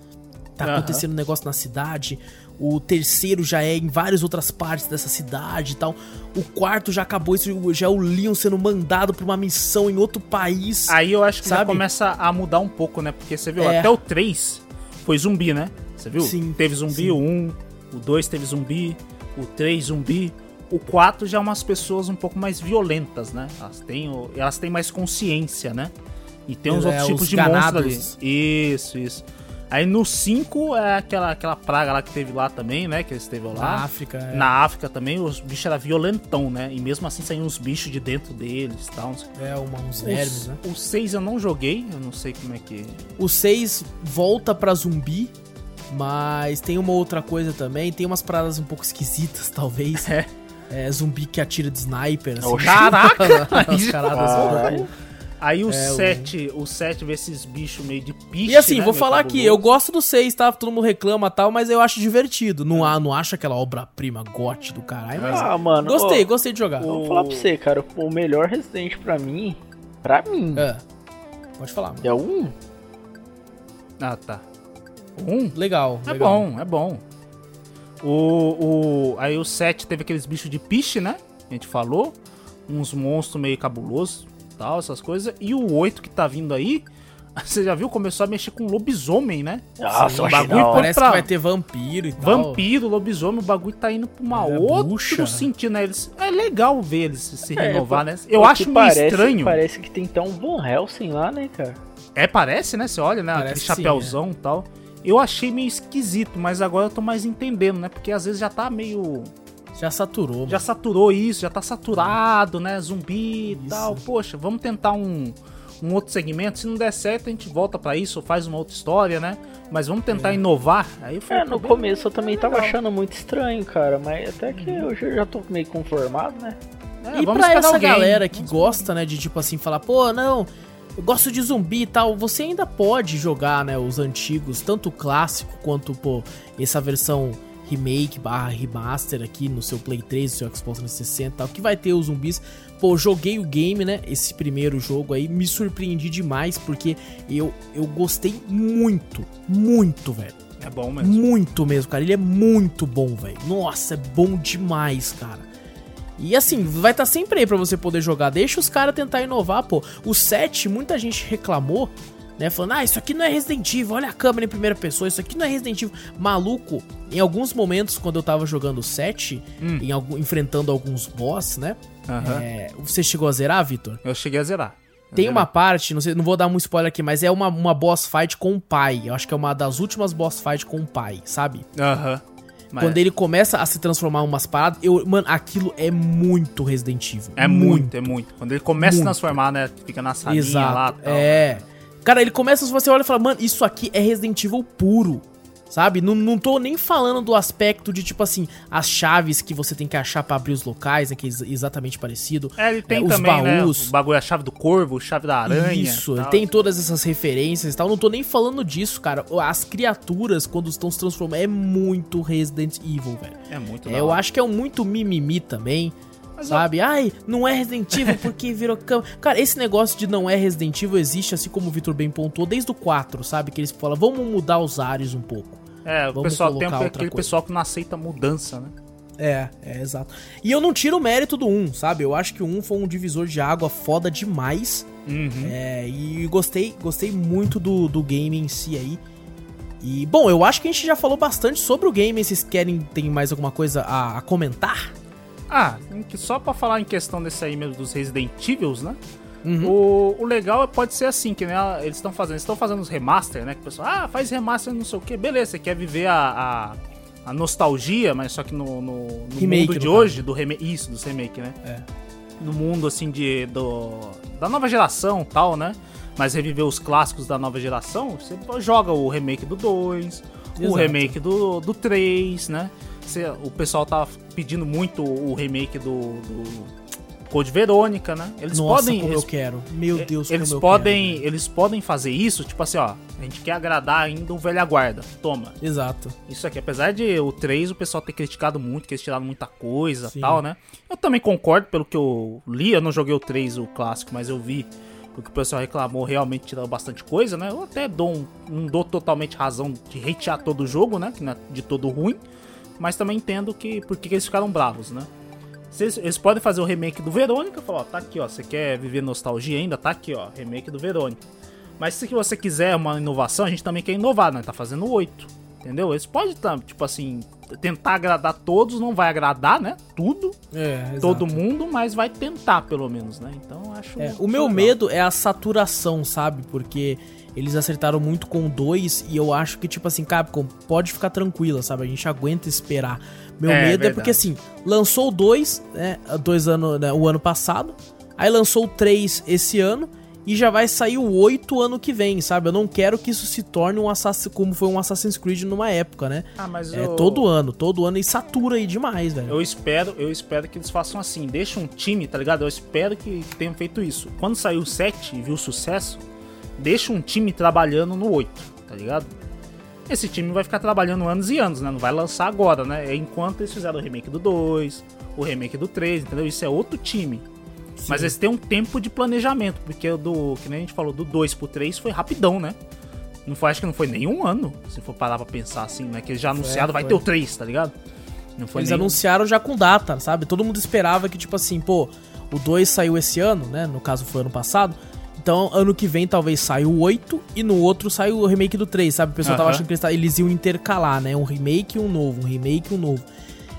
tá Aham. acontecendo um negócio na cidade. O terceiro já é em várias outras partes dessa cidade e tal. O quarto já acabou, isso já é o Leon sendo mandado pra uma missão em outro país. Aí eu acho que já Sabe? começa a mudar um pouco, né? Porque você viu, É. até o 3 foi zumbi, né? Você viu? Sim, Teve zumbi, sim. o 1, o 2 teve zumbi, o 3 zumbi. O 4 já é umas pessoas um pouco mais violentas, né? Elas têm, elas têm mais consciência, né? E tem uns É, outros os tipos de monstros ali. Isso, isso. Aí no 5 é aquela, aquela praga lá que teve lá também, né? Que eles teve Na lá. África. é. Na África também, os bichos eram violentão, né? E mesmo assim saíam uns bichos de dentro deles e tal. não sei. É, uma, uns vermes, né? O 6 eu não joguei, eu não sei como é que. O 6 volta pra zumbi, mas tem uma outra coisa também. Tem umas paradas um pouco esquisitas, talvez. É. É, zumbi que atira de sniper, assim. Oxi. Caraca! As paradas Caralho. Aí o É, o- 7, o 7 vê esses bichos meio de piche, E assim, né, vou falar aqui, eu gosto do 6, tá? Todo mundo reclama e tal, mas eu acho divertido. Não, há, não acho aquela obra-prima gote do caralho, mas Ah, mano. gostei, ó, gostei de jogar. Vou falar pra você, cara. O melhor Resident pra mim, pra mim, É. Pode falar, mano. é o 1. Ah, tá. Um? Legal, É legal. bom, é bom. O, o, aí o 7 teve aqueles bichos de piche, né? A gente falou. Uns monstros meio cabulosos, tal, essas coisas. E o 8 que tá vindo aí, você já viu? Começou a mexer com lobisomem, né? Nossa, Sim, o bagulho hora. Parece pra- que vai ter vampiro e tal. Vampiro, lobisomem, o bagulho tá indo pra uma É, outro bruxa. sentido, né? Eles, é legal ver eles se É, renovar, pô, né? Eu o acho meio parece, estranho. Parece que tem até um Van Helsing lá, né, cara? É, parece, né? Você olha, né? Parece Aquele é. chapéuzão e tal. Eu achei meio esquisito, mas agora eu tô mais entendendo, né? Porque às vezes já tá meio. Já saturou. Já saturou isso, já tá saturado, né? Zumbi e Isso. tal. Poxa, vamos tentar um, um outro segmento. Se não der certo, a gente volta pra isso, ou faz uma outra história, né? Mas vamos tentar inovar. Aí foi. É, no começo eu também tava legal. achando muito estranho, cara. Mas até que eu já, tô meio conformado, né? É, e vamos pra essa alguém. galera que Vamos gosta, né, de tipo assim, falar, pô, não, eu gosto de zumbi e tal, você ainda pode jogar, né, os antigos, tanto o clássico quanto, pô, essa versão remake barra remaster aqui no seu Play 3, no seu Xbox 360 e tal, que vai ter os zumbis. Pô, joguei o game, né, esse primeiro jogo aí, me surpreendi demais, porque eu, eu gostei muito, muito, velho. É bom mesmo. Muito mesmo, cara. Ele é muito bom, velho. Nossa, é bom demais, cara. E assim, vai estar sempre aí pra você poder jogar. Deixa os caras tentar inovar, pô. O 7, muita gente reclamou, né? Falando, ah, isso aqui não é Resident Evil. Olha a câmera em primeira pessoa. Isso aqui não é Resident Evil. Maluco, em alguns momentos, quando eu tava jogando o 7, Hum. em algum- enfrentando alguns boss, né? Aham. é, você chegou a zerar, Vitor? Eu cheguei a zerar. Tem uma parte, não sei, não vou dar um spoiler aqui, mas é uma, uma boss fight com o pai. Eu acho que é uma das últimas boss fight com o pai, sabe? Aham. Mas Quando ele começa a se transformar em umas paradas, eu, mano, aquilo é muito Resident Evil. É muito, é muito. Quando ele começa Muito. a transformar, né? Fica na salinha Exato. lá tal. É. Cara, ele começa, você olha e fala, mano, isso aqui é Resident Evil puro. Sabe? Não, não tô nem falando do aspecto de, tipo assim, as chaves que você tem que achar pra abrir os locais, né? Que é ex- exatamente parecido. É, ele tem É, os também, né? baús. O bagulho, a chave do corvo, chave da aranha. Isso, tal. ele tem todas essas referências e tal. Não tô nem falando disso, cara. As criaturas, quando estão se transformando, é muito Resident Evil, velho. É muito É, eu acho que é um muito mimimi também. Mas sabe? Ai, não é Resident Evil porque virou cama. Cara, esse negócio de não é Resident Evil existe, assim como o Vitor bem pontuou, desde o 4, sabe? Que eles falam, vamos mudar os ares um pouco. É, o Vamos pessoal tem colocar outra aquele coisa. pessoal que não aceita mudança, né? É, é, exato. E eu não tiro o mérito do 1, sabe? Eu acho que o 1 foi um divisor de água foda demais. Uhum. É, e gostei, gostei muito do, do game em si aí. E, bom, eu acho que a gente já falou bastante sobre o game. Vocês querem, tem mais alguma coisa a, a comentar? Ah, só pra falar em questão desse aí mesmo dos Resident Evils, né? Uhum. O, o legal é- pode ser assim, que né, eles estão fazendo, estão fazendo os remaster, né? Que o pessoal, ah, faz remaster não sei o que, beleza, você quer viver a, a, a nostalgia, mas só que no, no, no Remake, mundo de no hoje, do remake, isso, dos remake, né? É. No mundo assim de do, da nova geração tal, né? Mas reviver os clássicos da nova geração, você joga o remake do 2, o remake do, do 3, né? O pessoal tá pedindo muito o remake do, do Code Verônica, né? Eles Nossa, podem. como eles, eu quero. Meu Deus, eles como eu podem, quero. eles podem fazer isso, tipo assim, ó, a gente quer agradar ainda o velha guarda. Toma. Exato. Isso aqui, apesar de o 3 o pessoal ter criticado muito, que eles tiraram muita coisa e tal, né? Eu também concordo pelo que eu li, eu não joguei o 3, o clássico, mas eu vi o que o pessoal reclamou, realmente tirando bastante coisa, né? Eu até dou um, não dou totalmente razão de hatear todo o jogo, né? Que não é de todo ruim, mas também entendo que por que eles ficaram bravos, né? Eles, eles podem fazer o remake do Verônica, falar, ó, tá aqui, ó, você quer viver nostalgia ainda? Tá aqui, ó, remake do Verônica. Mas se você quiser uma inovação, a gente também quer inovar, né? Tá fazendo oito. Entendeu? Eles podem, tá, tipo assim, tentar agradar todos, não vai agradar, né? Tudo, É, todo mundo, mas vai tentar, pelo menos, né? Então eu acho. É, o meu legal. medo é a saturação, sabe? Porque eles acertaram muito com o 2 e eu acho que, tipo assim, Capcom, pode ficar tranquila, sabe? A gente aguenta esperar. Meu É, medo é verdade. porque, assim, lançou o 2, né? Dois anos, né, o ano passado. Aí lançou o 3 esse ano. E já vai sair o 8 ano que vem, sabe? Eu não quero que isso se torne um Assassin, como foi um Assassin's Creed numa época, né? Ah, mas É eu, todo ano, todo ano e satura aí demais, velho. Eu espero, eu espero que eles façam assim, deixa um time, tá ligado? Eu espero que tenham feito isso. Quando saiu o 7 e viu sucesso, deixa um time trabalhando no 8, tá ligado? Esse time vai ficar trabalhando anos e anos, né? Não vai lançar agora, né? É enquanto eles fizeram o remake do 2, o remake do 3, entendeu? Isso é outro time. Mas eles têm um tempo de planejamento, porque o do, que nem a gente falou, do 2 pro 3 foi rapidão, né? Não foi, acho que não foi nenhum ano, se for parar pra pensar assim, né? Que eles já anunciaram, vai ter o 3, tá ligado? Não foi Eles nenhum. anunciaram já com data, sabe? Todo mundo esperava que, tipo assim, pô, o 2 saiu esse ano, né? No caso foi ano passado. Então, ano que vem talvez saia o 8 e no outro sai o remake do 3, sabe? O pessoal tava Aham. achando que eles, iam intercalar, né? Um remake e um novo, um remake e um novo.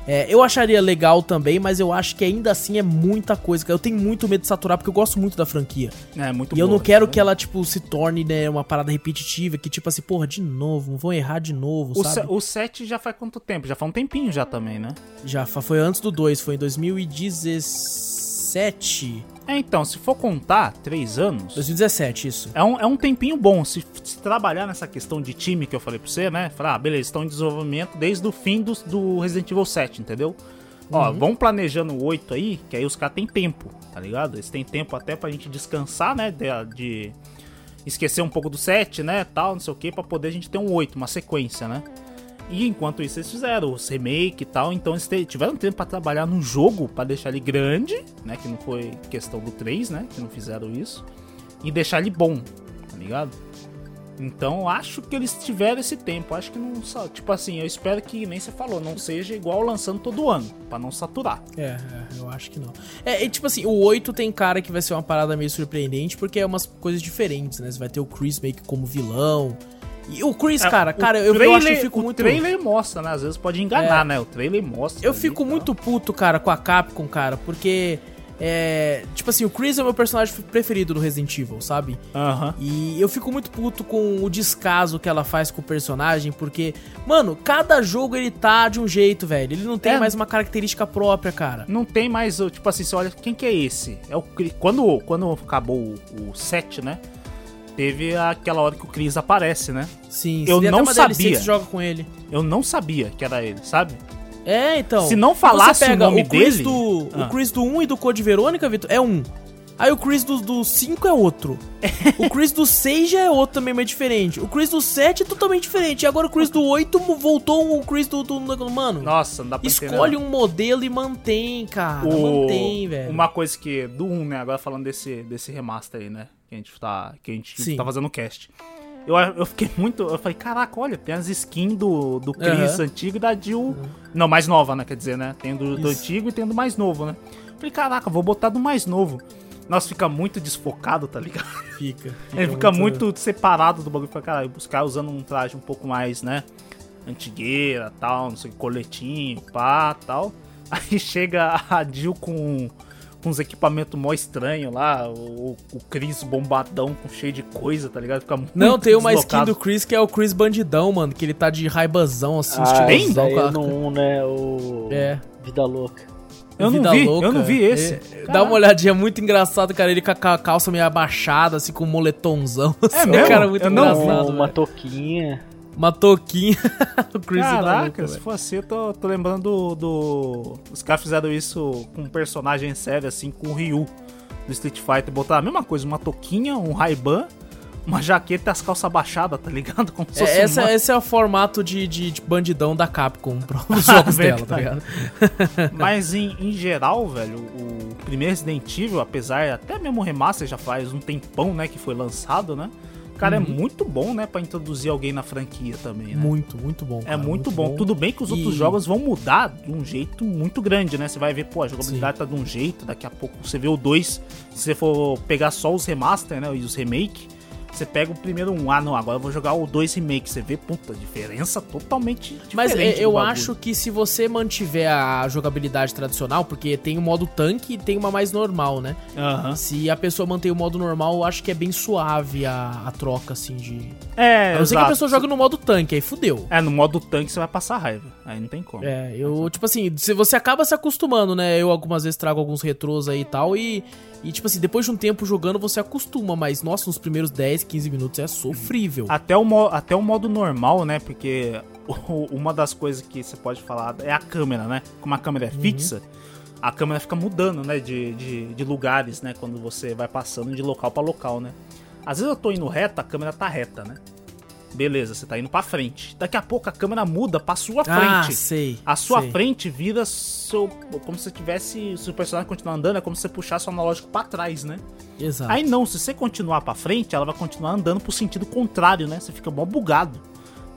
É, eu acharia legal também, mas eu acho que ainda assim é muita coisa. Eu tenho muito medo de saturar porque eu gosto muito da franquia. É, muito e eu boa, não quero né? que ela, tipo, se torne, né, uma parada repetitiva, que tipo assim, porra, de novo, vão errar de novo, O, sabe? o 7 já faz quanto tempo? Já faz um tempinho já também, né? Já foi antes do 2, foi em 2017. É, então, se for contar, três anos, 2017, isso. é um, é um tempinho bom. Se, se trabalhar nessa questão de time que eu falei pra você, né? Falar, ah, beleza, estão em desenvolvimento desde o fim do, do Resident Evil 7, entendeu? Ó, vão planejando o 8 aí, que aí os caras têm tempo, tá ligado? Eles têm tempo até pra gente descansar, né? De, de esquecer um pouco do 7, né? Tal, não sei o que, pra poder a gente ter um 8, uma sequência, né? E enquanto isso eles fizeram os remake e tal, então eles tiveram tempo pra trabalhar num jogo pra deixar ele grande, né, que não foi questão do 3, né, que não fizeram isso, e deixar ele bom, tá ligado? Então acho que eles tiveram esse tempo, acho que não, sa- tipo assim, eu espero que nem você falou, não seja igual lançando todo ano, pra não saturar. É, é, eu acho que não. É, e, tipo assim, o 8 tem cara que vai ser uma parada meio surpreendente, porque é umas coisas diferentes, né? Você vai ter o Chris meio que como vilão. E o Chris, cara, É, o cara, eu, eu acho que eu fico o muito. trailer mostra, né, às vezes pode enganar, É. né, o trailer mostra. Eu ali fico tal. muito puto, cara, com a Capcom, cara, porque. É. Tipo assim, o Chris é o meu personagem preferido do Resident Evil, sabe? Aham. E eu fico muito puto com o descaso que ela faz com o personagem, porque, mano, cada jogo ele tá de um jeito, velho. Ele não tem É. mais uma característica própria, cara. Não tem mais, o- tipo assim, você olha, quem que é esse? É o Cri- quando quando acabou o, o 7, né? Teve aquela hora que o Chris aparece, né? Sim, Eu não sabia. joga com ele. Eu não sabia que era ele, sabe? É, então. Se não falasse o nome Chris dele- Do, Ah. O Chris do 1 e do Code Verônica, Vitor, é um. Aí o Chris do, do 5 é outro. o Chris do 6 já é outro também, mas diferente. O Chris do 7 é totalmente diferente. E agora o Chris do 8 mo- voltou o Chris do, do. Mano, Nossa, não dá pra entender. escolhe um modelo e mantém, cara. O- Mantém, velho. Uma coisa que do 1, né? Agora falando desse, desse remaster aí, né? Que a gente tá, que a gente Sim. tá fazendo cast. Eu, eu fiquei muito. Eu falei, caraca, olha, tem as skins do, do Chris Aham. antigo e da Jill. Não, mais nova, né? Quer dizer, né? Tem do, do antigo e tem do mais novo, né? Falei, caraca, vou botar do mais novo. Nossa, fica muito desfocado, tá ligado? Fica. Ele fica muito separado do bagulho. Fica, cara, os caras usando um traje um pouco mais, né? Antigueira, tal, não sei, coletinho, pá, tal. Aí chega a Jill com, com uns equipamentos mó estranhos lá, o, o Chris bombadão, com cheio de coisa, tá ligado? Fica muito Não, tem uma skin deslocado. do Chris que é o Chris bandidão, mano. Que ele tá de raibazão, assim, Ah, esse a- é no 1, né? O... É. Vida Louca. Eu não Vida vi, louca. eu não vi esse. É, Caraca. dá uma olhadinha, muito engraçado, cara. Ele com a ca- calça meio abaixada, assim, com um moletomzão. assim, mesmo? cara, muito Eu não vi. engraçado. uma velho. touquinha. Uma touquinha do Chris Caraca, maluco, se for assim, eu tô, tô lembrando do, do, Os caras fizeram isso com um personagem sério, assim, com o Ryu do Street Fighter. Botaram a mesma coisa, uma touquinha, um Ray-Ban uma jaqueta e as calças baixadas, tá ligado? Como se é, essa, uma... Esse é o formato de, de, de bandidão da Capcom para os jogos dela, tá ligado? Mas em, em geral, velho, o primeiro Resident Evil, apesar até mesmo o remaster já faz um tempão, né, que foi lançado, né? Cara, é uhum. é muito bom, né, para introduzir alguém na franquia também, né? Muito, muito bom. Cara, é muito, muito bom. bom. Tudo bem que os e... outros jogos vão mudar de um jeito muito grande, né? Você vai ver, pô, a jogabilidade Sim. tá de um jeito, daqui a pouco você vê o 2, se você for pegar só os remaster, né, e os remake, você pega o primeiro um, ah não, agora eu vou jogar o 2 remake. Você vê, puta, diferença totalmente diferente. Mas é, eu acho que se você mantiver a jogabilidade tradicional, porque tem o modo tanque e tem uma mais normal, né? Uhum. Se a pessoa mantém o modo normal, eu acho que é bem suave a, a troca, assim, de. É, A não ser que a pessoa jogue no modo tanque, aí fudeu. É, no modo tanque você vai passar raiva. Aí não tem como. É, eu, tipo assim, se você acaba se acostumando, né? Eu algumas vezes trago alguns retrôs aí e tal, e e, tipo assim, depois de um tempo jogando, você acostuma, mas, nossa, nos primeiros 10, 15 minutos é sofrível. Até o, até o modo normal, né? Porque uma das coisas que você pode falar é a câmera, né? Como a câmera é uhum. fixa, a câmera fica mudando, né? De, de, de lugares, né? Quando você vai passando de local para local, né? Às vezes eu tô indo reto, a câmera tá reta, né? Beleza, você tá indo pra frente. Daqui a pouco a câmera muda pra sua ah, frente. sei. A sua sei. frente vira seu, como se tivesse. Se o personagem continuar andando, é como se você puxasse o analógico pra trás, né? Exato. Aí não, se você continuar pra frente, ela vai continuar andando pro sentido contrário, né? Você fica mó bugado.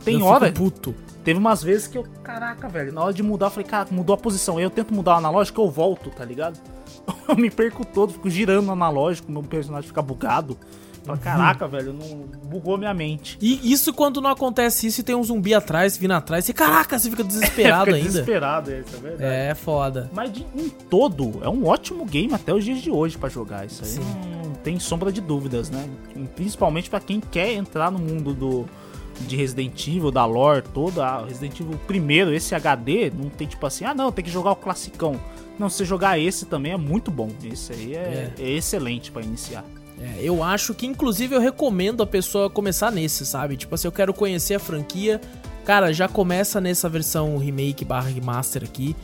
Tem eu hora. puto. Teve umas vezes que eu. Caraca, velho, na hora de mudar, eu falei, cara, mudou a posição. Aí eu tento mudar o analógico, eu volto, tá ligado? Eu me perco todo, fico girando o analógico, meu personagem fica bugado. Caraca, velho, não bugou minha mente. E isso quando não acontece isso e tem um zumbi atrás, vindo atrás, e caraca, você fica desesperado fica ainda. desesperado, é, isso é verdade. É, foda. Mas de, em todo, é um ótimo game até os dias de hoje para jogar. Isso aí não tem sombra de dúvidas, né? Principalmente para quem quer entrar no mundo do de Resident Evil, da lore toda, ah, Resident Evil primeiro, esse HD, não tem tipo assim, ah não, tem que jogar o classicão. Não, se jogar esse também é muito bom. Esse aí é, é. é excelente para iniciar. É, eu acho que, inclusive, eu recomendo a pessoa começar nesse, sabe? Tipo assim, eu quero conhecer a franquia. Cara, já começa nessa versão remake barra remaster aqui,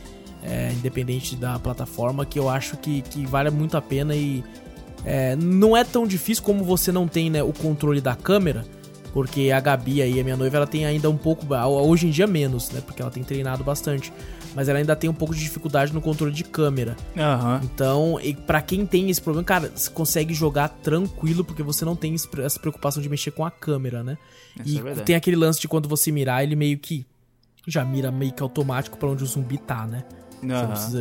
é, independente da plataforma, que eu acho que, que vale muito a pena e é, não é tão difícil como você não tem né, o controle da câmera, porque a Gabi aí, a minha noiva, ela tem ainda um pouco, hoje em dia menos, né? Porque ela tem treinado bastante mas ela ainda tem um pouco de dificuldade no controle de câmera. Uhum. Então, para quem tem esse problema, cara, você consegue jogar tranquilo porque você não tem essa preocupação de mexer com a câmera, né? Isso e é tem aquele lance de quando você mirar, ele meio que já mira meio que automático para onde o zumbi tá, né? Uhum. Você não precisa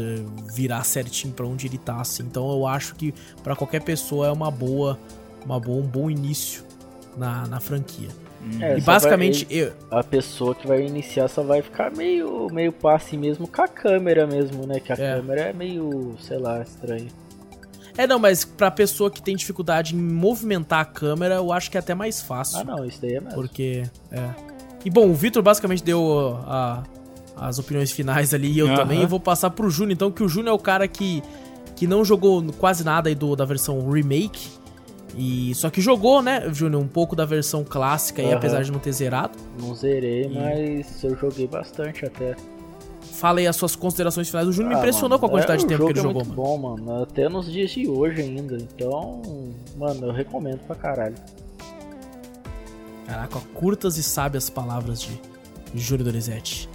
virar certinho para onde ele tá, assim. Então eu acho que para qualquer pessoa é uma boa, uma boa, um bom início na, na franquia. É, e basicamente vai, eu... a pessoa que vai iniciar só vai ficar meio meio passe mesmo com a câmera mesmo, né? Que a é. câmera é meio, sei lá, estranha. É, não, mas pra pessoa que tem dificuldade em movimentar a câmera, eu acho que é até mais fácil. Ah, não, isso daí é mesmo. Porque, é. E bom, o Vitor basicamente deu a, as opiniões finais ali e eu uhum. também. Eu vou passar pro Júnior, então, que o Júnior é o cara que, que não jogou quase nada aí do, da versão remake. E só que jogou, né, Júnior, um pouco da versão clássica aí, uhum. apesar de não ter zerado. Não zerei, e... mas eu joguei bastante até. Fala aí as suas considerações finais. O Júnior ah, me impressionou mano, com a quantidade é, de tempo que ele é jogou, muito mano. bom, mano. Até nos dias de hoje ainda. Então, mano, eu recomendo pra caralho. Caraca, curtas e sábias palavras de Júnior Donizete.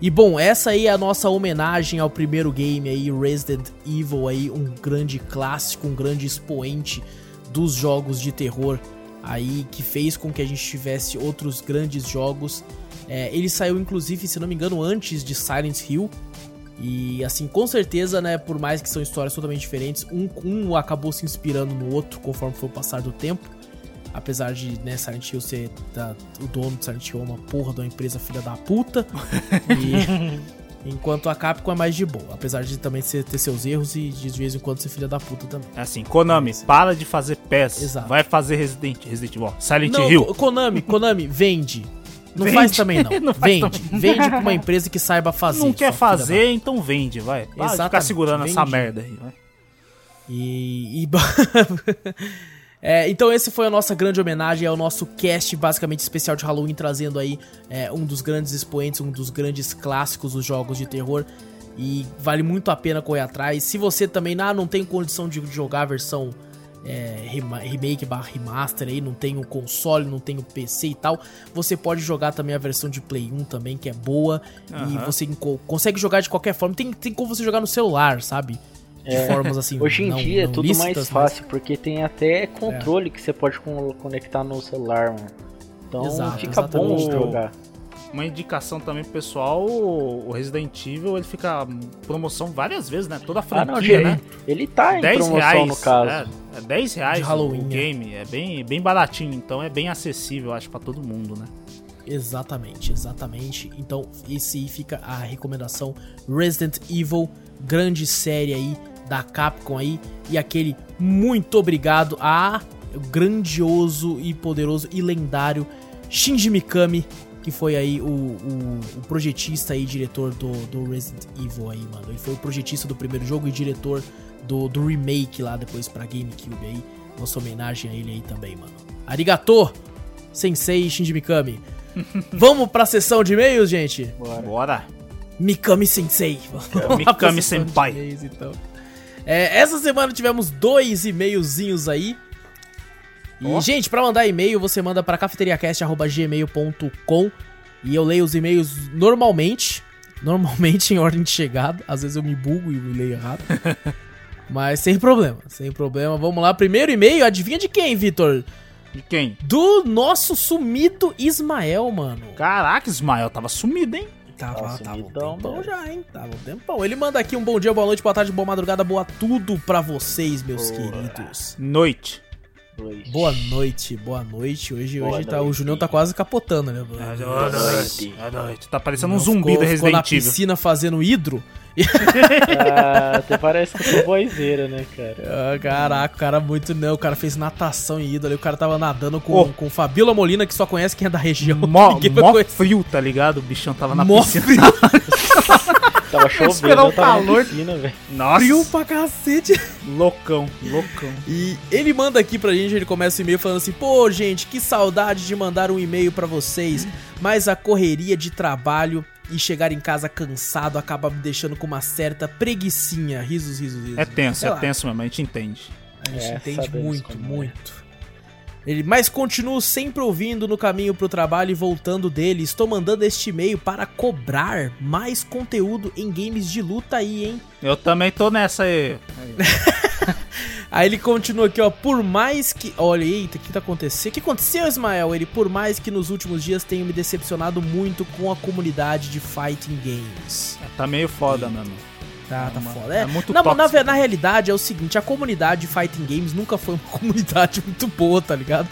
E bom, essa aí é a nossa homenagem ao primeiro game aí, Resident Evil aí, um grande clássico, um grande expoente dos jogos de terror aí que fez com que a gente tivesse outros grandes jogos. É, ele saiu inclusive, se não me engano, antes de Silent Hill. E assim, com certeza, né, por mais que são histórias totalmente diferentes, um, um acabou se inspirando no outro conforme foi o passar do tempo. Apesar de, né, Silent Hill ser da, o dono de Silent Hill é uma porra de uma empresa filha da puta. e Enquanto a Capcom é mais de boa, apesar de também ter seus erros e de vez em quando ser filha da puta também. É assim, Konami, para de fazer PES. Exato. Vai fazer Resident, Resident Evil, Silent não, Hill. Konami, Konami, vende. Não vende. faz também não. não faz vende. Também. Vende pra uma empresa que saiba fazer. Não quer fazer, então vende, vai. Para ficar segurando vende. essa merda aí, vai. E, e É, então esse foi a nossa grande homenagem, é o nosso cast basicamente especial de Halloween, trazendo aí é, um dos grandes expoentes, um dos grandes clássicos dos jogos de terror. E vale muito a pena correr atrás. Se você também ah, não tem condição de jogar a versão é, remake barra remaster aí, não tem o console, não tem o PC e tal, você pode jogar também a versão de Play 1 também, que é boa. Uhum. E você consegue jogar de qualquer forma. Tem, tem como você jogar no celular, sabe? De é, formas assim. Hoje em não, dia não é tudo lícitas, mais fácil, mas... porque tem até controle é. que você pode conectar no celular, mano. Então Exato, fica bom jogar. Uma indicação também pro pessoal, o Resident Evil, ele fica promoção várias vezes, né? Toda a franquia, ah, não, né? Ele tá em promoção reais, no caso. É, é 10 reais de Halloween, o game, é bem, bem baratinho, então é bem acessível, acho, para todo mundo, né? Exatamente, exatamente. Então, esse fica a recomendação Resident Evil, grande série aí da Capcom aí e aquele muito obrigado a grandioso e poderoso e lendário Shinji Mikami, que foi aí o, o, o projetista e diretor do, do, Resident Evil aí, mano. Ele foi o projetista do primeiro jogo e diretor do, do remake lá depois pra GameCube aí. Nossa homenagem a ele aí também, mano. Arigato, Sensei Shinji Mikami. Vamos pra sessão de e-mails, gente? Bora. Bora. Mikami Sensei. Mikami Senpai. então. É, essa semana tivemos dois e-mailzinhos aí. E, oh. gente, para mandar e-mail, você manda para cafeteriacast.gmail.com e eu leio os e-mails normalmente. Normalmente em ordem de chegada. Às vezes eu me bugo e leio errado. Mas sem problema, sem problema. Vamos lá. Primeiro e-mail, adivinha de quem, Vitor? De quem? Do nosso sumido Ismael, mano. Caraca, Ismael tava sumido, hein? Tava, tava um tempão já, hein? Tava um tempão. Ele manda aqui um bom dia, boa noite, boa tarde, boa madrugada, boa tudo pra vocês, meus boa. queridos. Noite. Noite. Boa noite, boa noite. Hoje, boa hoje noite. Tá, o Julião tá quase capotando, né? Boa, boa noite. Boa noite. Tá parecendo um zumbi ficou, do Resident. Ficou na piscina fazendo hidro. ah, até parece que eu sou boizeira, né, cara? Ah, caraca, o cara muito não. O cara fez natação em ídolo. O cara tava nadando com, oh. com Fabiola Molina, que só conhece quem é da região. Mó, mó frio, tá ligado? O bichão tava na mó piscina. Frio. tava chovendo, o calor. Piscina, Nossa. Frio pra cacete. Loucão, loucão. E ele manda aqui pra gente, ele começa o e-mail falando assim: pô, gente, que saudade de mandar um e-mail para vocês, mas a correria de trabalho e chegar em casa cansado acaba me deixando com uma certa preguiçinha. Risos, risos, risos. É tenso, é tenso mesmo, a gente entende. A gente é, entende muito, é. muito. Ele, mas continuo sempre ouvindo no caminho pro trabalho e voltando dele. Estou mandando este e-mail para cobrar mais conteúdo em games de luta aí, hein? Eu também tô nessa aí. Aí ele continua aqui, ó. Por mais que. Olha, eita, o que tá acontecendo? O que aconteceu, Ismael? Ele, por mais que nos últimos dias tenha me decepcionado muito com a comunidade de fighting games. Tá meio foda, e... mano. Tá, tá foda. É, é muito na, na, na, realidade é o seguinte, a comunidade de fighting games nunca foi uma comunidade muito boa, tá ligado?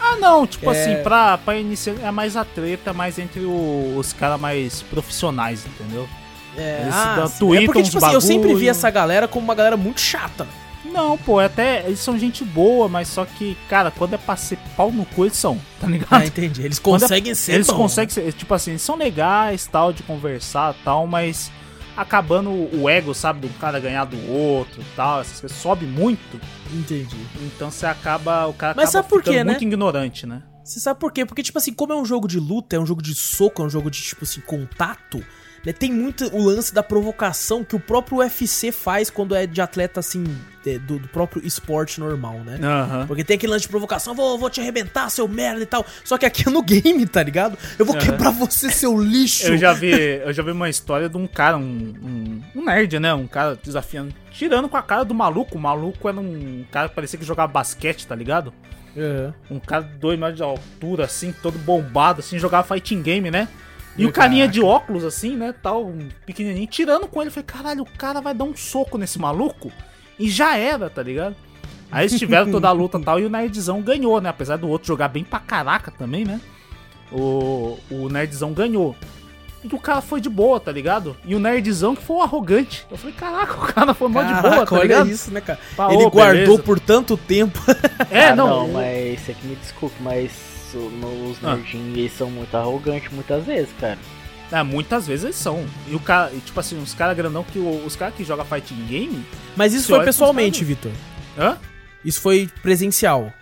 Ah, não, tipo é... assim, pra, pra iniciar é mais a treta, mais entre o, os caras mais profissionais, entendeu? É, Eles ah, é porque, tipo assim, eu sempre vi essa galera como uma galera muito chata, não, pô, é até eles são gente boa, mas só que, cara, quando é pra ser pau no cu, eles são, tá ligado? Ah, entendi. Eles é conseguem é, ser. Eles bom, conseguem ser, tipo assim, eles são legais, tal, de conversar tal, mas acabando o ego, sabe, do cara ganhar do outro tal, essas coisas, sobe muito. Entendi. Então você acaba, o cara mas acaba sabe por quê, né? muito ignorante, né? Você sabe por quê? Porque, tipo assim, como é um jogo de luta, é um jogo de soco, é um jogo de, tipo assim, contato né? Tem muito o lance da provocação que o próprio UFC faz quando é de atleta, assim, do, do próprio esporte normal, né? Uhum. Porque tem aquele lance de provocação, vou, vou te arrebentar, seu merda e tal. Só que aqui é no game, tá ligado? Eu vou uhum. quebrar você, seu lixo. Eu já vi, eu já vi uma história de um cara, um, um, um nerd, né? Um cara desafiando, tirando com a cara do maluco. O maluco era um cara que parecia que jogava basquete, tá ligado? Uhum. Um cara de dois metros de altura, assim, todo bombado, assim, jogava fighting game, né? E o carinha de óculos, assim, né, tal, um pequenininho, tirando com ele. Eu falei, caralho, o cara vai dar um soco nesse maluco? E já era, tá ligado? Aí eles tiveram toda a luta e tal, e o Nerdzão ganhou, né? Apesar do outro jogar bem pra caraca também, né? O, o Nerdzão ganhou. E o cara foi de boa, tá ligado? E o Nerdzão que foi um arrogante. Eu falei, caraca, o cara foi mó de boa, tá ligado? olha isso, né, cara? Ele guardou beleza. por tanto tempo. É, ah, não. Não, mas você que me desculpe, mas os ah. nerdinhos eles são muito arrogantes muitas vezes, cara. É, muitas vezes eles são. E o cara, tipo assim, os caras grandão que os caras que jogam fighting game. Mas isso foi pessoalmente, Vitor. Hã? Isso foi presencial.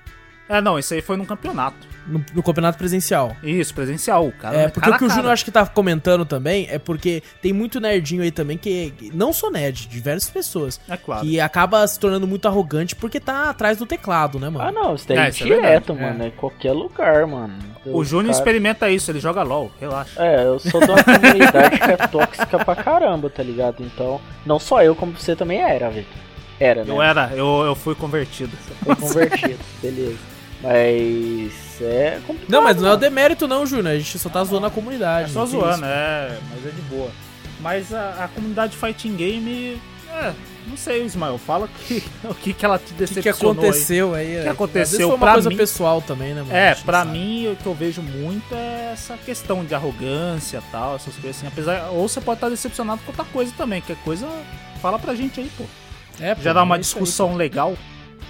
É, não, isso aí foi num campeonato. No, no campeonato presencial. Isso, presencial. Cara, É, porque cara o que o. Júnior acho que tá comentando também é porque tem muito nerdinho aí também que, não só nerd, diversas pessoas, É claro. que acaba se tornando muito arrogante porque tá atrás do teclado, né, mano? Ah, não, isso daí É, é, isso é direto, verdade, mano. É. Em qualquer lugar, mano. O Júnior cara- experimenta isso, ele joga LOL, relaxa. É, eu sou de uma comunidade que é tóxica pra caramba, tá ligado? Então, não só eu, como você também era, Vitor. Era, né? Eu era, eu, eu fui convertido. Foi convertido, beleza. Mas é complicado. Não, mas não é o demérito não, Júnior, a gente só tá zoando a É comunidade. só não tem zoando, isso. é, mas é de boa. Mas a, a comunidade Fighting Game, é, não sei, Ismael, fala que, o que, que ela te O que, que decepcionou aí. aconteceu aí? que é, aconteceu foi uma pra coisa mim- pessoal também, né, mano? É, pra sabe. mim, o que eu vejo muito é essa questão de arrogância e tal, essas coisas assim. Apesar, ou você pode estar decepcionado com outra coisa também, que é coisa, fala pra gente aí, pô. É, pô, Já dá uma é isso aí, discussão legal.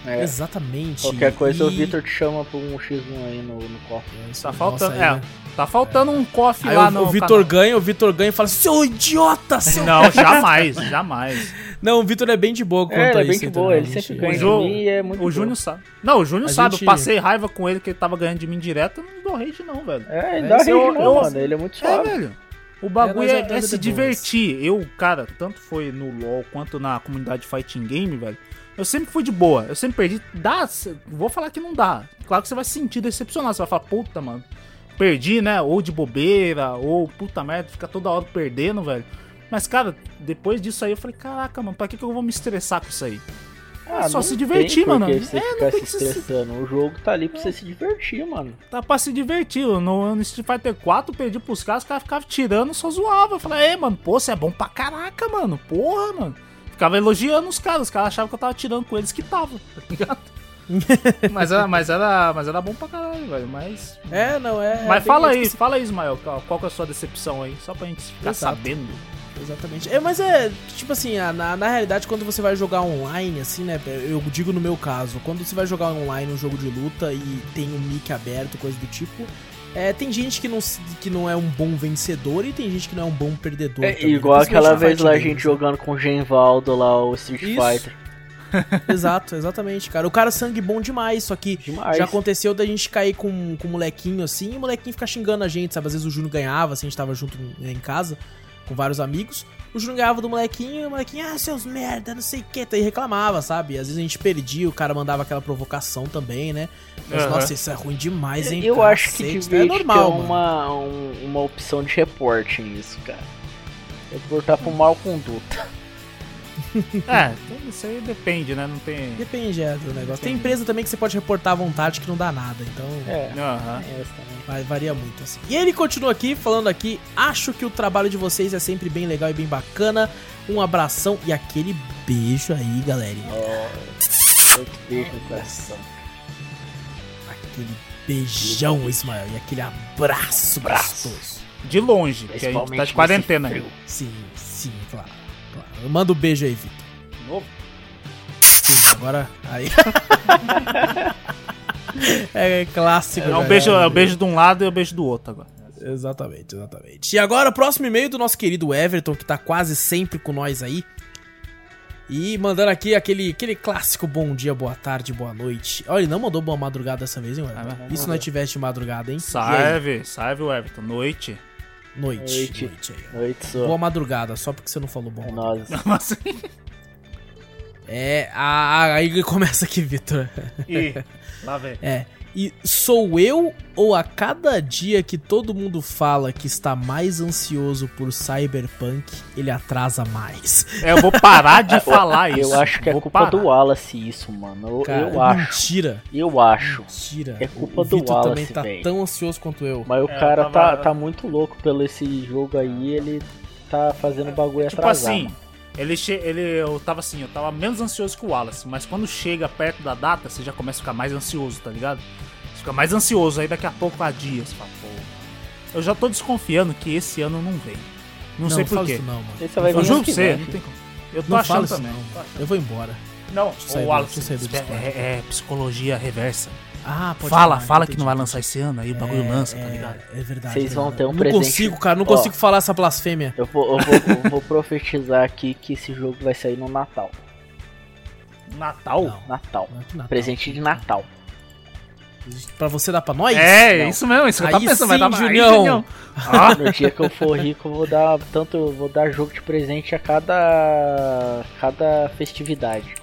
É. Exatamente. qualquer coisa o E- Vitor te chama pra um X1 aí no, no. Isso, Tá nossa, faltando, aí, é, né? tá faltando um coffee Aí lá o, no o Vitor ganha, o Vitor ganha e fala seu idiota, seu... Não, jamais, jamais. Não, o Vitor é bem de boa quanto É, é bem de boa, ele sempre O, ganha Ju, de mim e é muito o. Júnior sabe. Não, o Júnior A sabe, gente- eu passei raiva com ele que ele tava ganhando de mim direto, eu não dou rage não, velho. É, ele É, dá rage eu- não, eu- mano. Ele é muito É, suave. velho. O bagulho É, é, é é se divertir. Eu, cara, tanto foi no LoL quanto na comunidade Fighting Game, velho. Eu sempre fui de boa. Eu sempre perdi. Dá. Vou falar que não dá. Claro que você vai se sentir decepcionado. Você vai falar, puta, mano. Perdi, né? Ou de bobeira, ou puta merda, fica toda hora perdendo, velho. Mas, cara, depois disso aí eu falei, caraca, mano, pra que, que eu vou me estressar com isso aí? Ah, só se divertir, mano. Você É, não ficar tem se que se- estressando. O jogo tá ali pra você se divertir, mano. Tá pra se divertir. No, no Street Fighter 4, eu perdi pros caras, os caras ficavam tirando, só zoava. Eu falei, ei, mano, pô, você é bom pra caraca, mano. Porra, mano. Ficava elogiando os caras, os caras achavam que eu tava tirando com eles que tava, tá ligado? mas, era, mas, era, mas era bom pra caralho, velho. Mas. É, não, é... é mas fala aí, tipo, fala aí, Ismael, qual, qual que é a sua decepção aí? Só pra gente ficar Exato. sabendo. Exatamente. É, mas é, tipo assim, na, na realidade, quando você vai jogar online, assim, né? Eu digo no meu caso, quando você vai jogar online um jogo de luta e tem um mic aberto, coisa do tipo. É, tem gente que não, que não é um bom vencedor e tem gente que não é um bom perdedor. É também, igual aquela vez lá a gente jogando com o Genvaldo lá, o Street Isso. Fighter. Exato, exatamente, cara. O cara é sangue bom demais, só que Demais. já aconteceu da gente cair com, com um molequinho assim e o molequinho ficar xingando a gente, sabe? Às vezes o Júnior ganhava, assim, a gente tava junto né, em casa com vários amigos. O Júnior ganhava do molequinho e o molequinho, ah, seus merda, não sei o que, e reclamava, sabe? Às vezes a gente perdia, o cara mandava aquela provocação também, né? Mas, Aham. nossa, isso é ruim demais, hein? Eu acho que Cacete, devia é normal, ter uma, um- uma opção de reporte nisso, cara. Reportar por mau conduta. É, então isso aí depende, né? Não tem. Depende, é, do negócio. Tem empresa também que você pode reportar à vontade que não dá nada, então... É, também. Vai, varia muito, assim. E ele continua aqui, falando aqui, acho que o trabalho de vocês é sempre bem legal e bem bacana. Um abração e aquele beijo aí, galerinha. Muito beijo no coração. Aquele beijão, Ismael, e aquele abraço, Abraço. gostoso. De longe, que a gente tá de quarentena. Sim, sim, claro. Mando um beijo aí, Vitor. De novo? Sim, agora. Aí. é clássico. É um beijo, é um beijo de um lado e um beijo do outro agora. Exatamente, exatamente. E agora, o próximo e-mail do nosso querido Everton, que tá quase sempre com nós aí. E mandando aqui aquele, aquele clássico bom dia, boa tarde, boa noite. Olha, ele não mandou boa madrugada dessa vez, hein, Everton? Ah, E se nós tivesse de madrugada, hein? Salve, salve o Everton. Noite. Noite, Noite. noite aí. Noite só. Boa madrugada, só porque você não falou bom. É. Mas, É, a- a- aí começa aqui, Vitor. e, lá vem. É. E sou eu ou a cada dia que todo mundo fala que está mais ansioso por Cyberpunk, ele atrasa mais? É, eu vou parar de falar isso. Eu acho que é Vou culpa parar. do Wallace isso, mano. Eu, Cara, eu acho. mentira. Eu acho. Mentira. É culpa o do Vitor também Wallace, tá velho. tão ansioso quanto eu. Mas o É, cara tava- tá, tá muito louco pelo esse jogo aí, ele tá fazendo bagulho Tipo atrasado. assim, ele, che... ele eu tava assim, eu tava menos ansioso que o Wallace, mas quando chega perto da data, você já começa a ficar mais ansioso, tá ligado? Você fica mais ansioso, aí daqui a pouco há dias, você fala, pô. Eu já tô desconfiando que esse ano não vem. Não, sei porquê. não, mano. Esse vai Eu juro pra você, não tem como. Eu tô Não achando também. não. Eu vou embora. Não, o Wallace, Discord. é, é psicologia reversa. Ah, pode fala, falar, fala que não vai lançar esse ano, aí o bagulho lança, tá é, ligado? É verdade. Vocês é vão ter um Não presente. consigo, cara, não Ó. consigo falar essa blasfêmia. Eu vou, eu, vou, eu vou profetizar aqui que esse jogo vai sair no Natal. Natal? Não. Natal. Não é Natal. Presente de Natal. Pra você dar pra nós? É, é Não. isso mesmo, isso que eu Aí tava pensando, vai sim, dar mais, Junião. Junião. Ah, No dia que eu for rico, eu vou dar tanto, vou dar jogo de presente a cada cada festividade.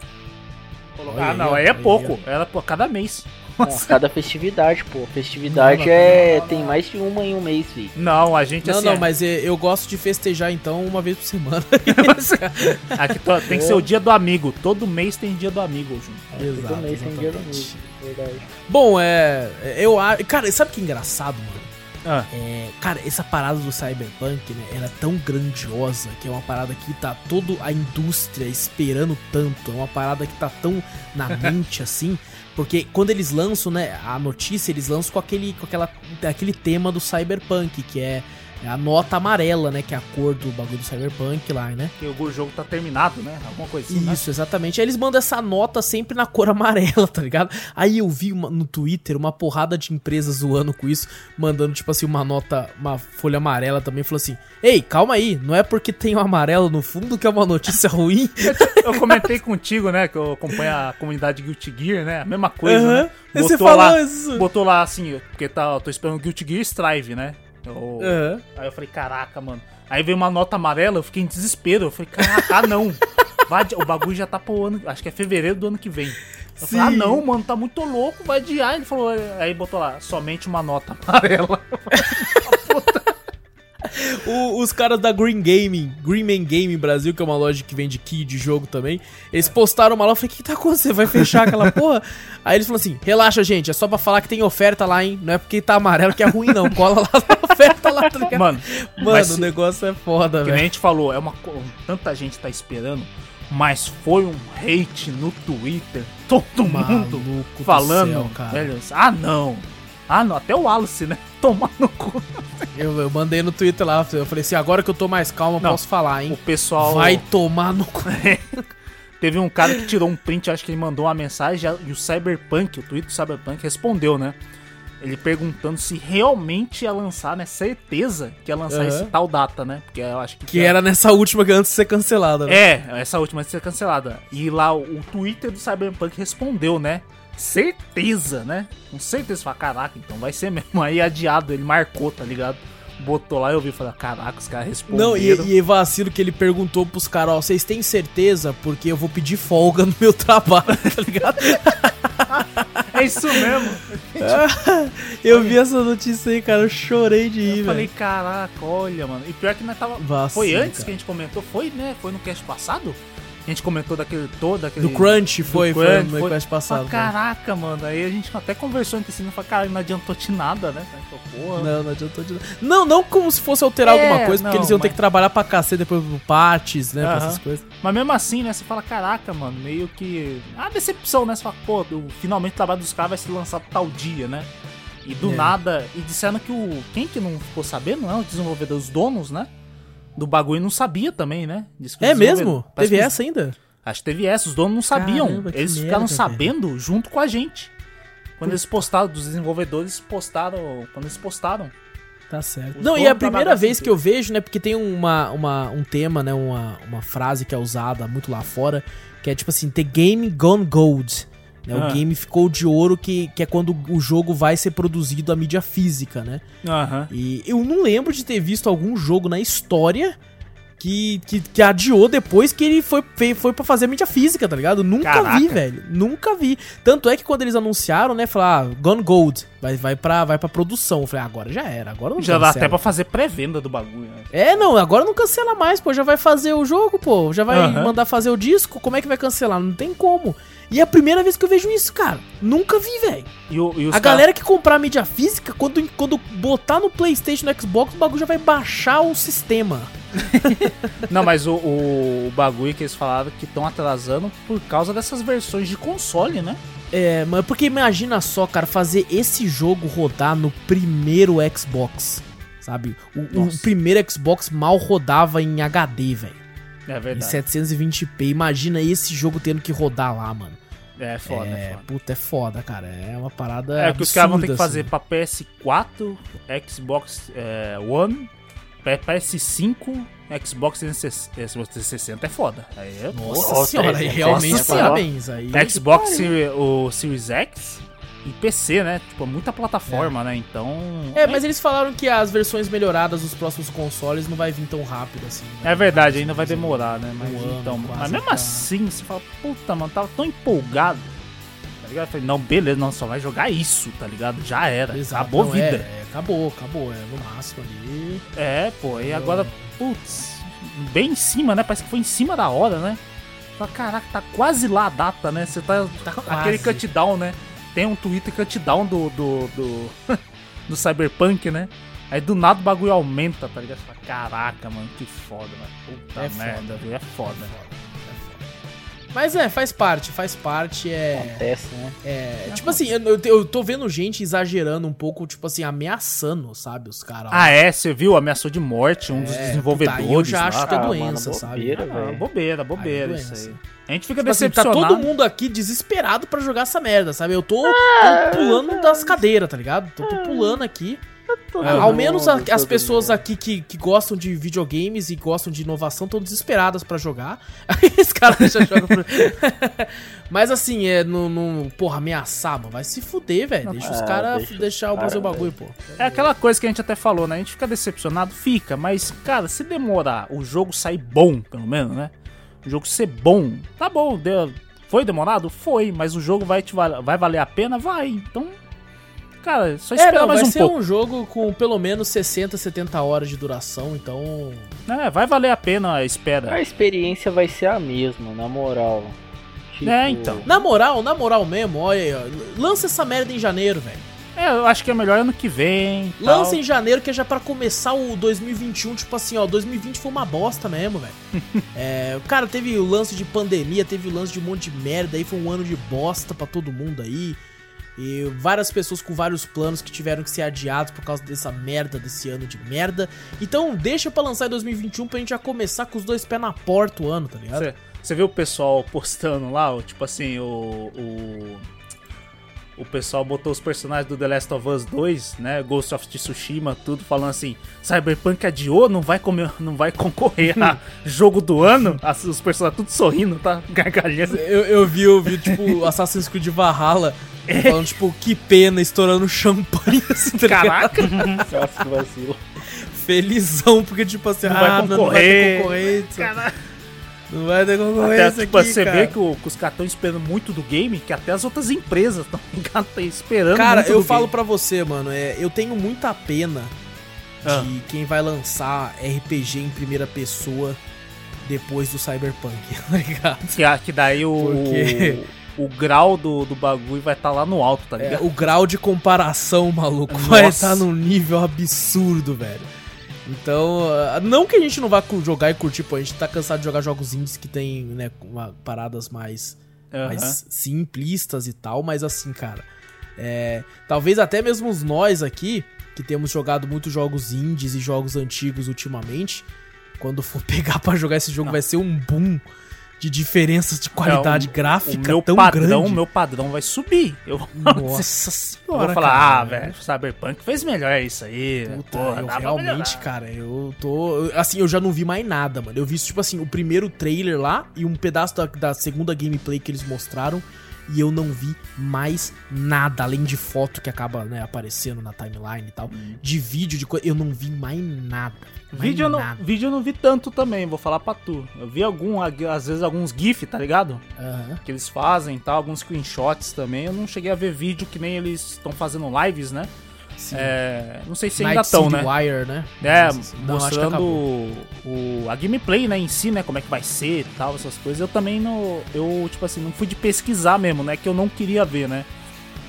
Ah, não, aí é pouco. Era por cada mês. Não, cada festividade, pô. Festividade Não, não, é tem mais de uma em um mês, filho. Não, a gente Não, assim. não, é- mas é, eu gosto de festejar então uma vez por semana. Aqui to- tem que ser o dia do amigo. Todo mês tem dia do amigo, Júnior. Todo mês tem dia do mês. Verdade. Bom, é. Eu acho. Cara, sabe que engraçado, mano? Ah, É, cara, essa parada do Cyberpunk, né? Ela é tão grandiosa que é uma parada que tá toda a indústria esperando tanto. É uma parada que tá tão na mente assim. Porque quando eles lançam, né, a notícia, eles lançam com aquele, com aquela, aquele tema do Cyberpunk, que é a nota amarela, né? Que é a cor do bagulho do Cyberpunk lá, né? que o jogo tá terminado, né? Alguma coisa assim, né? Isso, exatamente. Aí eles mandam essa nota sempre na cor amarela, tá ligado? Aí eu vi uma- no Twitter uma porrada de empresas zoando com isso, mandando, tipo assim, uma nota, uma folha amarela também. Falou assim: Ei, calma aí, não é porque tem o amarelo no fundo que é uma notícia ruim. Eu comentei contigo, né? Que eu acompanho a comunidade Guilty Gear, né? A mesma coisa, Aham. né? Aí você Botou falou lá, isso. botou lá assim, porque tá, eu tô esperando o Guilty Gear Strive, né? Eu- Aham. Aí eu falei, caraca, mano. Aí veio uma nota amarela, eu fiquei em desespero. Eu falei, caraca, ah não. Vai o bagulho já tá pro ano. Acho que é fevereiro do ano que vem. Eu falei, ah Sim. não, mano, tá muito louco, vai adiar. Ele falou, aí botou lá, somente uma nota amarela. O- os caras da Green Gaming, Green Man Gaming Brasil, que é uma loja que vende key de jogo também, eles postaram uma lá, eu falei, o que tá acontecendo? Vai fechar aquela porra? Aí eles falaram assim, relaxa, gente, é só pra falar que tem oferta lá, hein? Não é porque tá amarelo que é ruim, não. Cola lá na oferta lá, tá ligado? Mano, Mano, o negócio é foda, nem a velho. gente falou, é uma tanta gente tá esperando, mas foi um hate no Twitter, todo Maluco mundo do falando, céu, cara. velho, ah não. Ah não, até o Wallace, né? Tomar no cu. Eu, eu mandei no Twitter lá, eu falei assim, agora que eu tô mais calmo, eu Não, posso falar, O hein? pessoal Vai tomar no cu. Teve um cara que tirou um print, acho que ele mandou uma mensagem e o Cyberpunk, o tweet do Cyberpunk respondeu, né? Ele perguntando se realmente ia lançar, né? Certeza que ia lançar Aham. esse tal data, né? Porque eu acho que. Que era nessa última que antes de ser cancelada, né? É, essa última de ser cancelada. E lá o, o Twitter do Cyberpunk respondeu, né? Certeza, né? Com certeza. Fala, caraca, então vai ser mesmo. Aí adiado, ele marcou, tá ligado? Botou lá e eu vi e falei, caraca, os caras responderam. Não, e, e vacilo que ele perguntou pros caras, ó, vocês têm certeza? Porque eu vou pedir folga no meu trabalho, tá ligado? É isso mesmo. eu vi essa notícia aí, cara, eu chorei de ir, Eu falei, velho. caraca, olha, mano. E pior que nós tava. Vacilo, foi antes cara. que a gente comentou? Foi, né? Foi no cast passado? A gente comentou daquele todo, daquele. Do Crunch foi, foi Crunch, no foi. quest passado. Cara. caraca, mano. Aí a gente até conversou entre si, não falou, cara, não adiantou de nada, né? Porra. Não, não adiantou de nada. Não, não como se fosse alterar É, alguma coisa, porque não, eles iam ter mas- que trabalhar pra cacete depois pro partes, né? Essas coisas. Mas mesmo assim, né? Você fala, caraca, mano, meio que. A decepção, né? Você fala, pô, do- finalmente o trabalho dos caras vai ser lançado tal dia, né? E do É. nada. E disseram que o. Quem que não ficou sabendo, não? Os desenvolvedores, os donos, né? Do bagulho não sabia também, né? É mesmo? Teve que essa ainda? Acho que teve essa, os donos não sabiam. Caramba, eles merda, ficaram velho. sabendo junto com a gente. Quando eles postaram, dos desenvolvedores postaram. Quando eles postaram. Tá certo. Os Não, e é a primeira vez que eu vejo, né? Porque tem uma, uma, um tema, né? Uma, uma frase que é usada muito lá fora, que é tipo assim, The Game Gone Gold. Né, Ah. O game ficou de ouro, que, que é quando o jogo vai ser produzido a mídia física, né? Aham. E eu não lembro de ter visto algum jogo na história que, que, que adiou depois que ele foi, foi pra fazer a mídia física, tá ligado? Nunca Caraca. vi, velho. Nunca vi. Tanto é que quando eles anunciaram, né, falaram, ah, Gone Gold, vai, vai, pra, vai pra produção. Eu falei, ah, agora já era, agora não Já dá cancela. até pra fazer pré-venda do bagulho, né? É, não, agora não cancela mais, pô. Já vai fazer o jogo, pô. Já vai Aham. mandar fazer o disco. Como é que vai cancelar? Não tem como. E é a primeira vez que eu vejo isso, cara. Nunca vi, velho. A cara- galera que comprar a mídia física, quando, quando botar no PlayStation, no Xbox, o bagulho já vai baixar o sistema. Não, mas o, o, bagulho que eles falaram que estão atrasando por causa dessas versões de console, né? É, mas porque imagina só, cara, fazer esse jogo rodar no primeiro Xbox. Sabe? O, o primeiro Xbox mal rodava em HD, velho. É Em verdade. 720p. Imagina esse jogo tendo que rodar lá, mano. É foda, é, É, foda. puta, é foda, cara. É uma parada. É, que os caras vão ter que absurda, fazer assim. pra PS4, Xbox é, One, pra PS5, Xbox 360 é foda. Aí é, Nossa Nossa, senhora, aí é, realmente nossa, parabéns. Aí, Xbox Seri- o Series X em PC, né? Tipo, muita plataforma, né? Então. É, mas eles falaram que as versões melhoradas dos próximos consoles não vai vir tão rápido assim. né? É verdade, ainda vai demorar, né? Mas, Um então, mas mesmo assim, você fala, puta, mano, tava tão empolgado. Ligado? Eu falei, não, beleza, não, só vai jogar isso, tá ligado? Já era. Exato, acabou a não, vida. É, é, acabou, acabou. É no máximo ali. É, pô, e agora, putz, bem em cima, né? Parece que foi em cima da hora, né? Fala, Caraca, tá quase lá a data, né? Você tá. Tá aquele quase. countdown, né? Tem um Twitter countdown do. do. do, do Cyberpunk, né? Aí do nada o bagulho aumenta, tá ligado? Você fala, Caraca, mano, que foda, mano. Puta É merda, foda. viu? É foda. Mas é, faz parte, faz parte. É. Acontece, né? é tipo assim, eu, eu- tô vendo gente exagerando um pouco, tipo assim, ameaçando, sabe? Os caras. Ah, é? Você viu? Ameaçou de morte um dos É, desenvolvedores. puta, eu já lá. acho que é Ah, mano, doença, sabe? bobeira, Ah, bobeira, bobeira, Aí é isso doença. aí. A gente fica Tipo assim, tá decepcionado. todo mundo aqui desesperado pra jogar essa merda, sabe? Eu tô, Ah, tô pulando das cadeiras, tá ligado? Tô, tô pulando aqui. Ah, Ao menos a- as pessoas mundo. aqui que, que gostam de videogames e gostam de inovação estão desesperadas pra jogar. Aí esse cara já joga pra... Mas assim, é no, no- Porra, ameaçar, mano. Vai se fuder, velho. Deixa os Ah, caras deixar o cara, fazer o bagulho, pô. É aquela coisa que a gente até falou, né? A gente fica decepcionado, fica, mas, cara, se demorar o jogo sair bom, pelo menos, né? O jogo ser bom, tá bom, deu- foi demorado? Foi, mas o jogo vai, te val- vai valer a pena? Vai. Então, cara, só É, esperar não, mais vai um ser pouco. um jogo com pelo menos 60, 70 horas de duração, então. É, vai valer a pena a espera. A experiência vai ser a mesma, na moral. Tipo, É, então. Na moral, na moral mesmo, olha aí, ó. Lança essa merda em janeiro, velho. É, eu acho que é melhor ano que vem. tal. Lança em janeiro, que é já pra começar o 2021, tipo assim, ó, 2020 foi uma bosta mesmo, velho. é, cara, teve o lance de pandemia, teve o lance de um monte de merda, aí foi um ano de bosta pra todo mundo aí. E várias pessoas com vários planos que tiveram que ser adiados por causa dessa merda, desse ano de merda. Então deixa pra lançar em 2021 pra gente já começar com os dois pés na porta o ano, tá ligado? Você, viu o pessoal postando lá, tipo assim, o, o. O pessoal botou os personagens do The Last of Us 2, né? Ghost of Tsushima, tudo falando assim: Cyberpunk adiou, não vai, comer, não vai concorrer a jogo do ano. As- os personagens tudo sorrindo, tá? Gargalhando. Eu, eu vi, eu vi, tipo, Assassin's Creed Valhalla falando, tipo, que pena, estourando champanhe, assim, tá? Caraca! Nossa, que vacilo. Felizão, porque, tipo assim, Não ah, vai não, não vai ter concorrer. concorrência. Caraca. Não vai ter Até, concorrência tipo, aqui, você cara. vê que, o- que os caras estão esperando muito do game, que até as outras empresas estão esperando Cara, muito eu do falo pra você, mano, é, eu tenho muita pena Ah. de quem vai lançar RPG em primeira pessoa depois do Cyberpunk, tá ligado? Que, a- que daí o, Porque- o, o grau do, do bagulho vai estar lá no alto, tá É, ligado? o grau de comparação, maluco, Nossa. vai estar num nível absurdo, velho. Então, ah, não que a gente não vá jogar e curtir, pô, a gente tá cansado de jogar jogos indies que tem, né, uma- paradas mais, Aham. mais simplistas e tal, mas assim, cara, é, talvez até mesmo nós aqui, que temos jogado muitos jogos indies e jogos antigos ultimamente, quando for pegar pra jogar esse jogo Não. vai ser um boom de diferenças de qualidade É, o- gráfica o meu tão padrão, grande. meu padrão vai subir. Eu, Nossa eu senhora, vou falar, cara. ah, velho, Cyberpunk fez melhor isso aí. Puta, porra, eu realmente, cara, eu tô. eu- Assim, eu já não vi mais nada, mano. Eu vi, tipo assim, o primeiro trailer lá e um pedaço da, da segunda gameplay que eles mostraram. E eu não vi mais nada, além de foto que acaba, né, aparecendo na timeline e tal. De vídeo, de coisa. Eu não vi mais nada. Mais Vídeo eu, não, nada. vídeo eu não vi tanto também, vou falar pra tu. Eu vi algum, às vezes alguns GIF, tá ligado? Aham. Que eles fazem e tal, alguns screenshots também. Eu não cheguei a ver vídeo que nem eles estão fazendo lives, né? É, não sei se Night ainda estão, né? Wire, né? É, não, mostrando o, a gameplay, né, em si, né, como é que vai ser e tal, essas coisas. Eu também não, eu, tipo assim, não fui de pesquisar mesmo, né, que eu não queria ver, né.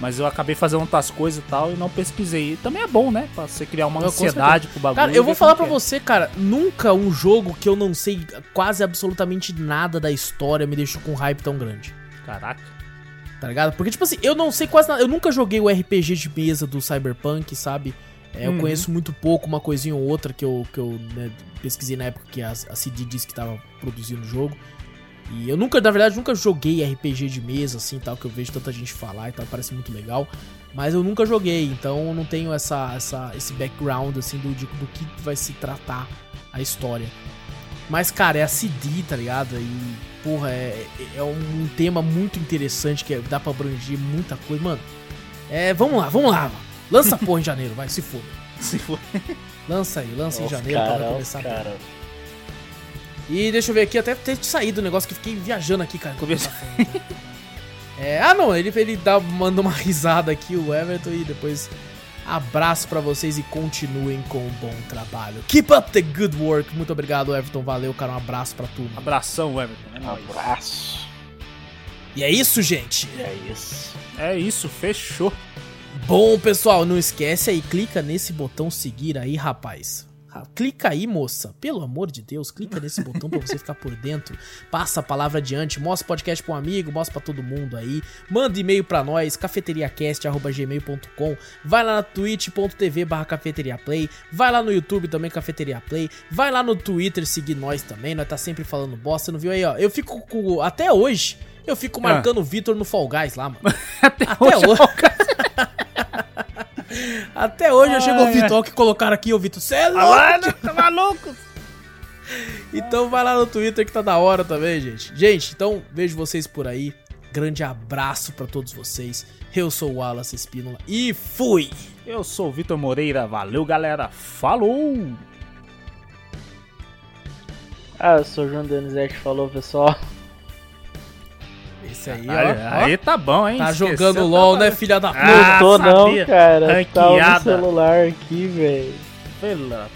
Mas eu acabei fazendo outras coisas e tal e não pesquisei. E também é bom, né, pra você criar uma com ansiedade pro bagulho. Cara, eu vou falar que é. você, cara, nunca um jogo que eu não sei quase absolutamente nada da história me deixou com hype tão grande. Caraca. Tá ligado? Porque, tipo assim, eu não sei quase nada. Eu nunca joguei o RPG de mesa do Cyberpunk, sabe? É, eu Uhum. conheço muito pouco, uma coisinha ou outra que eu, que eu né, pesquisei na época que a, a CD disse que tava produzindo o jogo. E eu nunca, na verdade, nunca joguei RPG de mesa, assim, tal, que eu vejo tanta gente falar e tal, parece muito legal. Mas eu nunca joguei, então eu não tenho essa, essa, esse background, assim, do, do que vai se tratar a história. Mas, cara, é a CD, tá ligado? E, porra, é, é um tema muito interessante que é- dá pra abranger muita coisa. Mano, É, vamos lá, vamos lá. mano. Lança a porra em janeiro, vai, se for. Se for. Lança aí, lança em janeiro pra cara, os começar cara. E deixa eu ver aqui, até ter saído o negócio que fiquei viajando aqui, cara. Conversa- É, ah não, ele, ele dá, manda uma risada aqui, o Everton, e depois abraço pra vocês e continuem com o bom trabalho. Keep up the good work. Muito obrigado, Everton. Valeu, cara. Um abraço pra turma. Abração, Everton. É nóis. Abraço. E é isso, gente. É isso. É isso, fechou. Bom, pessoal, não esquece aí, clica nesse botão seguir aí, rapaz. Ah, Clica aí, moça. Pelo amor de Deus, clica nesse botão pra você ficar por dentro. Passa a palavra adiante, mostra o podcast pra um amigo, mostra pra todo mundo aí. Manda e-mail pra nós, cafeteriacast.gmail.com. Vai lá na twitch.tv barra cafeteriaplay. Vai lá no YouTube também, Cafeteria Play. Vai lá no Twitter seguir nós também, nós tá sempre falando bosta, não viu aí, ó. Eu fico com... Até hoje, eu fico marcando o Vitor no Fall Guys lá, mano. Até, Até hoje. hoje. Até hoje eu chego ao Vitor, ó, que colocaram aqui, ô Vitor, cê é Ah, louco! tá maluco? Então vai lá no Twitter que tá da hora também, gente. Gente, então vejo vocês por aí. Grande abraço pra todos vocês. Eu sou o Wallace Espínola e fui! Eu sou o Vitor Moreira. Valeu, galera. Falou! Ah, eu sou o João Donizete, falou pessoal. Esse aí, ó. Aí, tá bom, hein? tá Esqueceu, jogando tá LOL, né, filha da puta? Ah, não tô não, cara. Tava no Ranqueada. celular aqui, velho. Pela